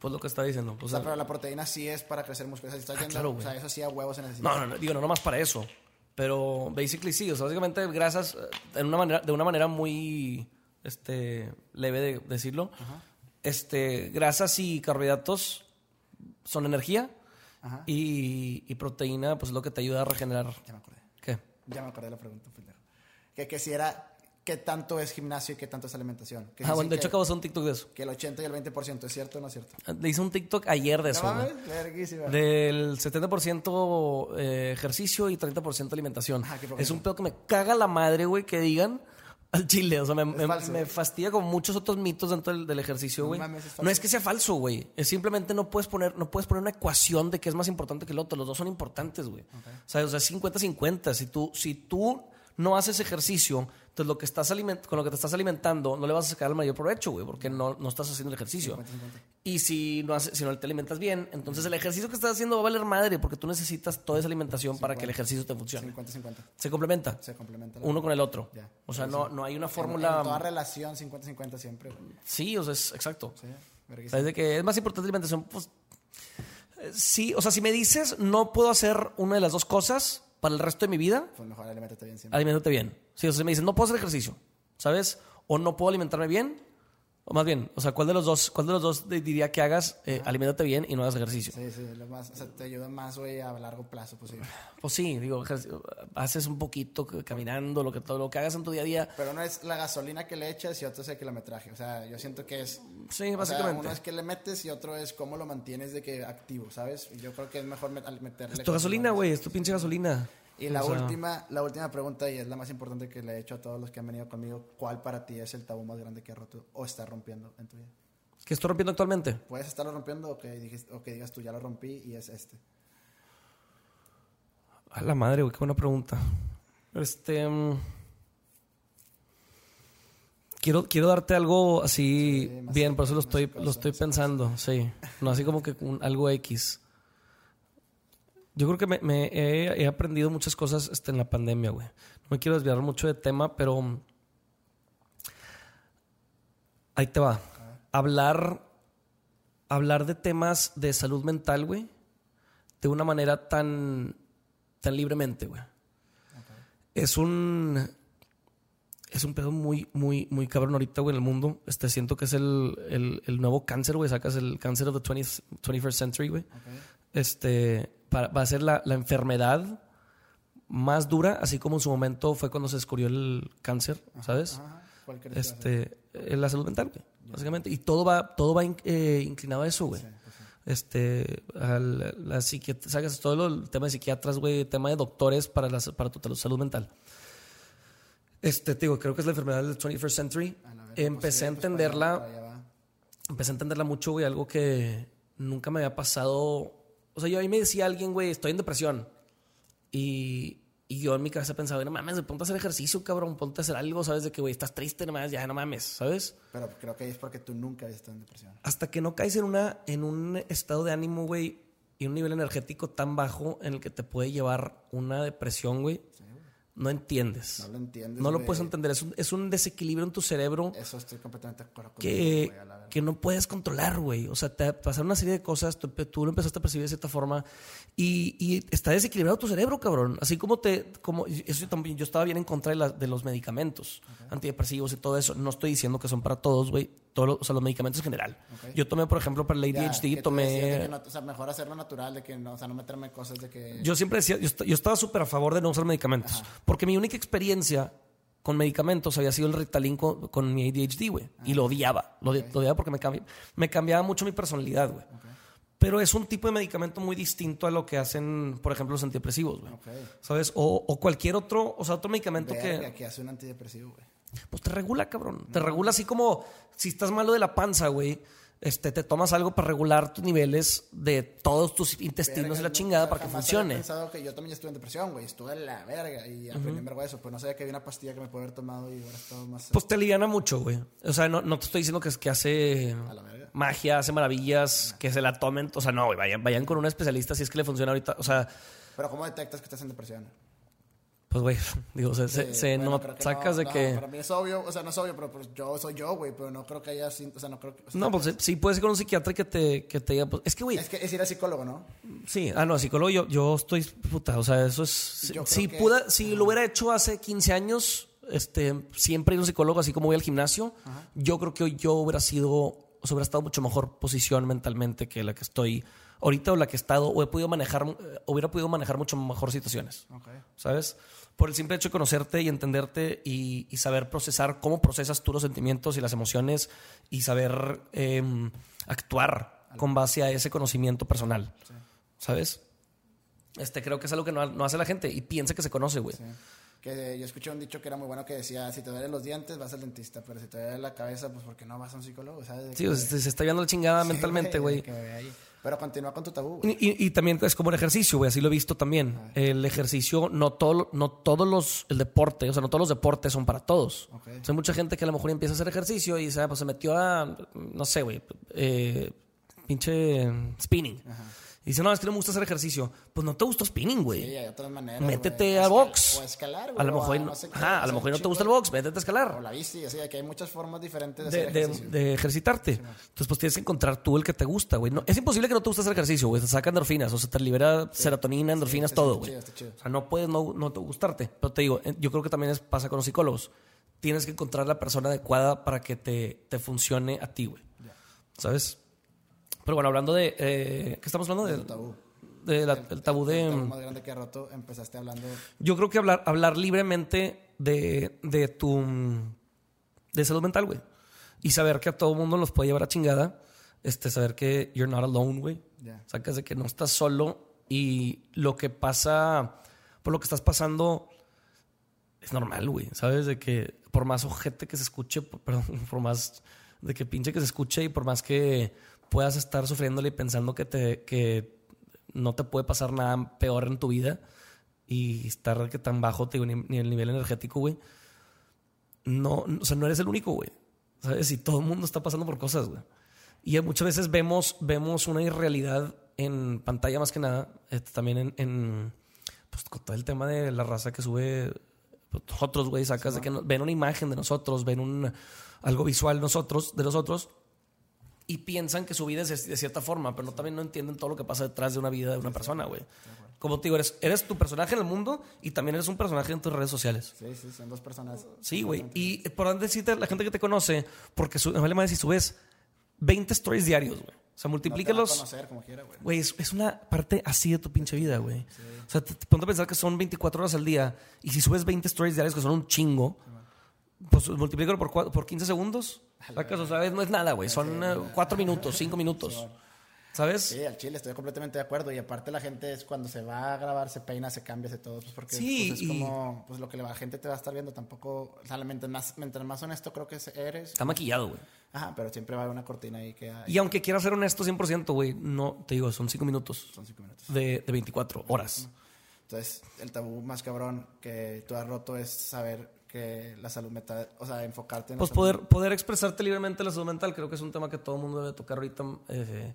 Pues lo que está diciendo. O Pues, sea, pero la proteína sí es para crecer músculo. O sea, si estás yendo, claro, o sea, eso sí a huevos se necesita. No, no, no, digo, no nomás para eso. Pero basically sí, o sea, básicamente grasas, eh, en una manera, de una manera muy este, leve de decirlo, este, grasas y carbohidratos son energía Ajá. y, y proteína, pues es lo que te ayuda a regenerar. Ya me acordé. ¿Qué? Ya me acordé de la pregunta, pendejo. Que, que si era qué tanto es gimnasio y qué tanto es alimentación. Que Ah, bueno, de que, hecho acabo de hacer un TikTok de eso. que el 80 y el 20%, ¿es cierto o no es cierto? Le hice un TikTok ayer de No eso. verguísima. Del 70% eh, ejercicio y 30% alimentación. Poquito. es un pedo que me caga la madre, güey, que digan [LAUGHS] al chile. O sea, me, me- falso. me fastidia con muchos otros mitos dentro del, del ejercicio, No güey. no es que sea falso, güey. Es simplemente no puedes poner, no puedes poner una ecuación de qué es más importante que el otro. Los dos son importantes, güey. O sea, o sea, 50-50. Si tú, si tú no haces ejercicio, entonces lo que estás aliment- con lo que te estás alimentando no le vas a sacar el mayor provecho, güey, porque no, no estás haciendo el ejercicio. 50-50. Y si no, haces, si no te alimentas bien, entonces el ejercicio que estás haciendo va a valer madre porque tú necesitas toda esa alimentación para que el ejercicio te funcione. 50-50. Se complementa Se complementa. uno con el otro. Ya. O sea, Sí, no, no hay una En- fórmula. En toda relación, 50-50 siempre. güey. Sí, o sea, es exacto. Sí. ¿Sabes de que es más importante la alimentación? Pues eh, sí, o sea, si me dices no puedo hacer una de las dos cosas para el resto de mi vida, Pues mejor alimentate bien siempre. alimentate bien. Sí, o sea, si me dices no puedo hacer ejercicio, ¿sabes? O no puedo alimentarme bien, o más bien, o sea, ¿cuál de los dos, cuál de los dos di- diría que hagas? Eh, aliméntate bien y no hagas ejercicio. Sí, sí, lo más, o sea, te ayuda más, güey, a largo plazo posible. Pues sí, digo, haces un poquito caminando, lo que, todo lo que hagas en tu día a día. Pero uno es la gasolina que le echas y otro es el kilometraje. O sea, yo siento que es... Sí, o sea, básicamente. uno es que le metes y otro es cómo lo mantienes de que activo, ¿sabes? Y yo creo que es mejor meterle... tu cosas gasolina, güey, es tu pinche gasolina. Y la O sea, última, la última pregunta, y es la más importante que le he hecho a todos los que han venido conmigo, ¿cuál para ti es el tabú más grande que has roto o estás rompiendo en tu vida? ¿Qué estoy rompiendo actualmente? Puedes estarlo rompiendo o que, o que digas tú, ya lo rompí y es este. A la madre, güey, qué buena pregunta. Este. mm, Quiero, quiero darte algo así Sí, bien, por eso lo estoy, lo estoy pensando, sí. No así como que un- algo X. Yo creo que me, me he, he aprendido muchas cosas este, en la pandemia, güey. No me quiero desviar mucho de tema, pero. mm, Ahí te va. Hablar. Hablar de temas de salud mental, güey. De una manera tan. tan libremente, güey. Es un. es un pedo muy, muy, muy cabrón ahorita, güey, en el mundo. Este, siento que es el, el, el nuevo cáncer, güey. Sacas el cáncer of the 20th, 21st century, güey. Este, para- va a ser la, la enfermedad más dura, así como en su momento fue cuando se descubrió el cáncer, ¿sabes? Ajá. ¿Cuál crees? Este, eh, la salud mental, güey, básicamente. Y todo va, todo va in- eh, inclinado a eso, güey. Este, al, la psiquiat- sacas todo lo- el tema de psiquiatras, güey, tema de doctores para, las, para tu salud mental. Este, te digo, creo que es la enfermedad del 21st century. A la verga, pues Empecé sí, a pues, entenderla, para allá empecé a entenderla mucho, güey, algo que nunca me había pasado. O sea, yo a mí me decía alguien, güey, estoy en depresión. Y, y yo en mi cabeza pensaba, no mames, ponte a hacer ejercicio, cabrón, ponte a hacer algo, ¿sabes? De que, güey, estás triste, no mames, ya no mames, ¿sabes? Pero creo que es porque tú nunca habías estado en depresión. Hasta que no caes en, una, en un estado de ánimo, güey, y un nivel energético tan bajo en el que te puede llevar una depresión, güey, no entiendes. No lo entiendes. No lo puedes entender. Es un, es un desequilibrio en tu cerebro Eso estoy completamente de acuerdo contigo, que, que no puedes controlar, güey. O sea, te pasaron una serie de cosas, tú, tú lo empezaste a percibir de cierta forma y, y está desequilibrado tu cerebro, cabrón. Así como te, como eso yo también, yo estaba bien en contra de, la- de los medicamentos antidepresivos y todo eso. No estoy diciendo que son para todos, güey. Todos los- o sea, los medicamentos en general. Yo tomé, por ejemplo, para el Ya, ADHD, tú tomé... no- o sea, mejor hacerlo natural, de que no, o sea, no meterme cosas de que... Yo siempre decía, yo, yo estaba súper a favor de no usar medicamentos. Porque mi única experiencia con medicamentos había sido el Ritalin con, con mi ADHD, güey. Y lo odiaba. Lo, odi- lo odiaba porque me, cambi- me cambiaba mucho mi personalidad, güey. Pero es un tipo de medicamento muy distinto a lo que hacen, por ejemplo, los antidepresivos, güey. ¿Sabes? O, o cualquier otro, o sea, otro medicamento Verga, que que hace un antidepresivo, güey. pues te regula, cabrón. Te regula así como si estás malo de la panza, güey. Este, te tomas algo para regular tus niveles de todos tus intestinos Verga, y la chingada para que funcione. pensado que yo también estuve en depresión, güey. Estuve en la verga y aprendí en vergo eso. Pues no sabía que había una pastilla que me puede haber tomado y ahora estaba más... Pues te aliviana mucho, güey. O sea, no, no te estoy diciendo que, es que hace A la verga. magia, hace maravillas, que se la tomen. O sea, no, güey, vayan, vayan con un especialista si es que le funciona ahorita. O sea, Pero ¿cómo detectas que estás en depresión? Pues, güey, [LAUGHS] digo, se, Sí, se bueno, no- sacas no, de no, que... Para mí es obvio, o sea, no es obvio, pero pues yo soy yo, güey. Pero no creo que haya... sin- O sea, no creo que... o sea, No, pues sí puedes ir con un psiquiatra que te, que te diga, pues, es que, güey, Es que es ir al psicólogo, ¿no? sí, ah, no, psicólogo, yo, yo estoy, puta, o sea, eso es, Yo si, creo que- puda- si lo hubiera hecho hace 15 años, este, siempre ir a un psicólogo, así como voy al gimnasio, yo creo que yo hubiera sido, o sea, hubiera estado mucho mejor posición mentalmente que la que estoy ahorita o la que he estado, o he podido manejar, eh, hubiera podido manejar mucho mejor situaciones. ¿sabes? Por el simple hecho de conocerte y entenderte y, y saber procesar cómo procesas tú los sentimientos y las emociones y saber em, actuar con base a ese conocimiento personal, ¿sabes? Este, creo que es algo que no, no hace la gente y piensa que se conoce, güey. Sí. Que yo escuché un dicho que era muy bueno que decía, si te duelen los dientes, vas al dentista, pero si te duele la cabeza, pues porque no vas a un psicólogo, ¿sabes? De Sí, que- se, está viendo la chingada Sí, mentalmente, güey. Pero continúa con tu tabú. Y, y- y también es como el ejercicio, güey, así lo he visto también. El ejercicio, no, todo, no todos los, el deporte, o sea, no todos los deportes son para todos. Hay mucha gente que a lo mejor empieza a hacer ejercicio y dice, ah, pues se metió a, no sé, güey, eh, pinche spinning. Y dice, no, es que no me gusta hacer ejercicio. Pues no te gusta spinning, güey. Sí, hay otras maneras. Métete güey. a Escal- box. O a escalar, güey. a lo mejor, no, ajá, a lo mejor no te gusta el box, métete a escalar O la bici, así, que hay muchas formas diferentes de, de, hacer de- ejercicio. de ejercitarte. Entonces, pues tienes que encontrar tú el que te gusta, güey. No, es imposible que no te guste hacer ejercicio, güey. Te saca endorfinas, o sea, te libera serotonina, endorfinas, todo, güey. O sea, no puedes no, no te gustarte. Pero te digo, eh, yo creo que también es, pasa con los psicólogos. Tienes que encontrar la persona adecuada para que te, te funcione a ti, güey. ¿Sabes? Pero bueno, hablando de... eh, ¿Qué estamos hablando? El De, tabú. de la- el tabú de... El tabú más grande que ha roto, empezaste hablando... Yo creo que hablar, hablar libremente de, de tu de salud mental, güey. Y saber que a todo mundo los puede llevar a chingada. Este, saber que you're not alone, güey. Sacas de que no estás solo y lo que pasa, por lo que estás pasando, es normal, güey. Sabes de que por más ojete que se escuche, perdón, [LAUGHS] por más de que pinche que se escuche y por más que puedas estar sufriéndole y pensando que te que no te puede pasar nada peor en tu vida y estar que tan bajo te digo, ni, ni el nivel energético, güey. No, o sea, no eres el único, güey. ¿Sabes? Y todo el mundo está pasando por cosas, güey. Y muchas veces vemos, vemos una irrealidad en pantalla más que nada. este, también en, en, pues, con todo el tema de la raza que sube pues, otros, güey, sacas de que no- ven una imagen de nosotros, ven un, algo visual nosotros, de nosotros y piensan que su vida es de cierta forma, pero no, también no entienden todo lo que pasa detrás de una vida de una persona, güey. Como te digo, eres, eres tu personaje en el mundo y también eres un personaje en tus redes sociales. Sí, sí, son dos personas. Sí, güey. Y por dónde decirte la gente que te conoce, porque su, me vale más si subes 20 stories diarios, güey. O sea, No multiplícalos. conocer como quiera, güey. Güey, es, es una parte así de tu pinche vida, güey. O sea, te, te ponte a pensar que son 24 horas al día y si subes 20 stories diarios, que son un chingo, pues multiplícalo por, por 15 segundos. ¿Sacas? O sea, no es nada, güey. Son 4 minutos, 5 minutos. ¿Sabes? Sí, al chile, estoy completamente de acuerdo. Y aparte la gente es cuando se va a grabar, se peina, se cambia, se todo. Pues porque Sí, pues, es y- como, pues lo que la gente te va a estar viendo tampoco. O sea, mientras más, mientras más honesto creo que eres. Está maquillado, güey. Ajá, pero siempre va a haber una cortina ahí que hay. Y aunque quieras ser honesto 100%, güey, no, te digo, son 5 minutos Son cinco minutos. de, de 24 horas. Entonces, el tabú más cabrón que tú has roto es saber que la salud mental, o sea, enfocarte en Pues poder, poder expresarte libremente la salud mental creo que es un tema que todo el mundo debe tocar ahorita eh,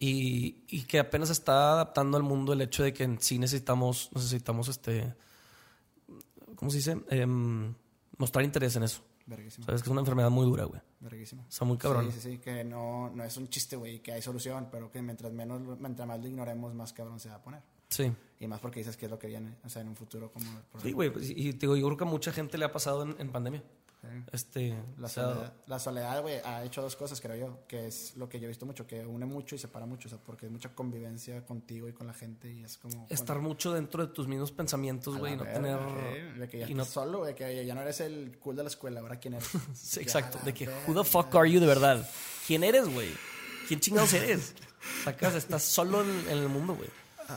y, y que apenas está adaptando al mundo el hecho de que en sí necesitamos, necesitamos este, ¿cómo se dice? Em, mostrar interés en eso. Verguísima, Sabes que es una enfermedad muy dura, güey. verguísima. Está muy cabrón. Sí, sí, sí, que no, no es un chiste, güey, que hay solución, pero que mientras menos, mientras más lo ignoremos, más cabrón se va a poner. Sí. Y más porque dices que es lo que viene, o sea, en un futuro como... Sí, güey. pues, Y, te digo, yo creo que a mucha gente le ha pasado en, en pandemia. sí. Este, La o sea, soledad, la soledad, güey, ha hecho dos cosas, creo yo, que es lo que yo he visto mucho, que une mucho y separa mucho, o sea, porque hay mucha convivencia contigo y con la gente y es como... estar mucho dentro de tus mismos pensamientos, güey, y no tener... De que ya y no- solo, güey, que ya no eres el cool de la escuela, ahora quién eres. [LAUGHS] Sí, exacto. De que, who the fuck are you de verdad? ¿Quién eres, güey? ¿Quién chingados eres? Sacas, estás solo en, en el mundo, güey.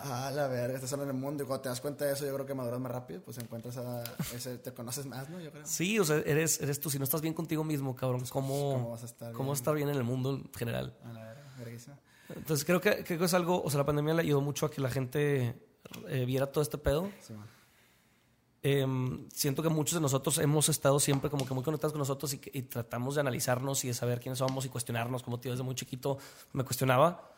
Ah, la verga, estás solo en el mundo y cuando te das cuenta de eso, yo creo que maduras más rápido, pues encuentras a ese, te conoces más, ¿no? Yo creo. Sí, o sea, eres, eres tú. Si no estás bien contigo mismo, cabrón, ¿cómo, ¿cómo vas a estar cómo bien? estar bien en el mundo en general? A la verga, verguísima. Entonces creo que, creo que es algo, o sea, la pandemia le ayudó mucho a que la gente eh, viera todo este pedo. Sí, man. Em, siento que muchos de nosotros hemos estado siempre como que muy conectados con nosotros y, y tratamos de analizarnos y de saber quiénes somos y cuestionarnos. Como tío, desde muy chiquito me cuestionaba.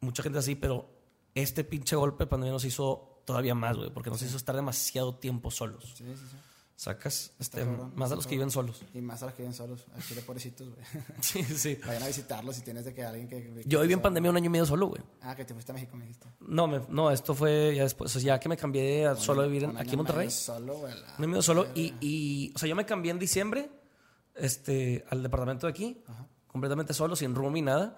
Mucha gente así, pero este pinche golpe de pandemia nos hizo todavía más, güey, porque nos hizo estar demasiado tiempo solos. Sí, sí, sí. Sacas este, cabrón, más de los que viven solos. Y más a los que viven solos, aquí de pobrecitos, güey. [LAUGHS] Sí, sí. Vayan a visitarlos si tienes de que alguien que... Yo viví en que- pandemia un año y medio solo, güey. Ah, que te fuiste a México, me dijiste. No, me- no, esto fue ya después, o sea, ya que me cambié a solo a vivir en- aquí en Monterrey. Solo, güey. Un medio solo. Y, y, o sea, yo me cambié en diciembre este, al departamento de aquí, completamente solo, sin room y nada.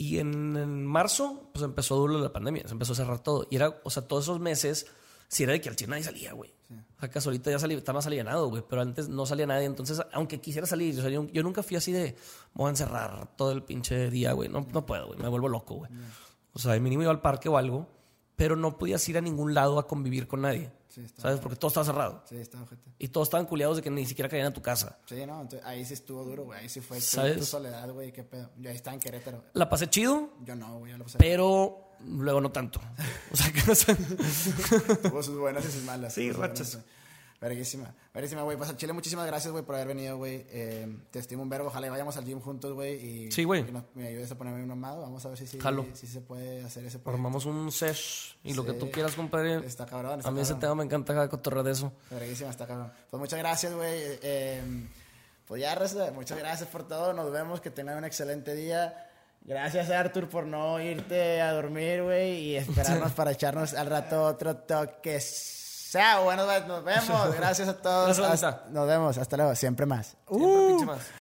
Y en, en marzo, pues empezó duro la pandemia, se empezó a cerrar todo. Y era, o sea, todos esos meses, si era de que al chile nadie salía, güey. O sea, que ahorita ya salí, está más alienado, güey, pero antes no salía nadie. Entonces, aunque quisiera salir, o sea, yo, yo nunca fui así de, voy a encerrar todo el pinche día, güey. No, no puedo, güey, me vuelvo loco, güey. O sea, de mínimo iba al parque o algo, pero no podías ir a ningún lado a convivir con nadie. Sí, ¿Sabes? Porque todo estaba cerrado. Sí, está ojete. Y todos estaban culiados de que ni siquiera caían a tu casa. Sí, no, entonces ahí sí estuvo duro, güey. Ahí sí fue ¿Sabes? tu soledad, güey, qué pedo. Yo ahí estaba en Querétaro. La pasé chido, Yo no, güey, pasé. pero luego no tanto. O sea, que no sé. [LAUGHS] Tuvo sus buenas y sus malas. Sí, rachas. buenas. Verguísima. Verguísima, güey. Pues al Chile, muchísimas gracias, güey, por haber venido, güey. Eh, te estimo un verbo. Ojalá y vayamos al gym juntos, güey. Y Sí, güey. me ayudes a ponerme un mamado. Vamos a ver si, sí Jalo. si se puede hacer ese proyecto. Formamos un sesh y lo que Sí. tú quieras, compadre. Está cabrón, está A mí ese cabrón. tema me encanta cotorrear de eso. Verguísima, está cabrón. Pues muchas gracias, güey. Eh, pues ya, muchas gracias por todo. Nos vemos. Que tengan un excelente día. Gracias, Arthur, por no irte a dormir, güey. Y esperarnos [LAUGHS] para echarnos al rato otro toque. Chao, bueno, nos vemos. [LAUGHS] Gracias a todos. Hasta- nos vemos. Hasta luego. Siempre más. Siempre pinche más.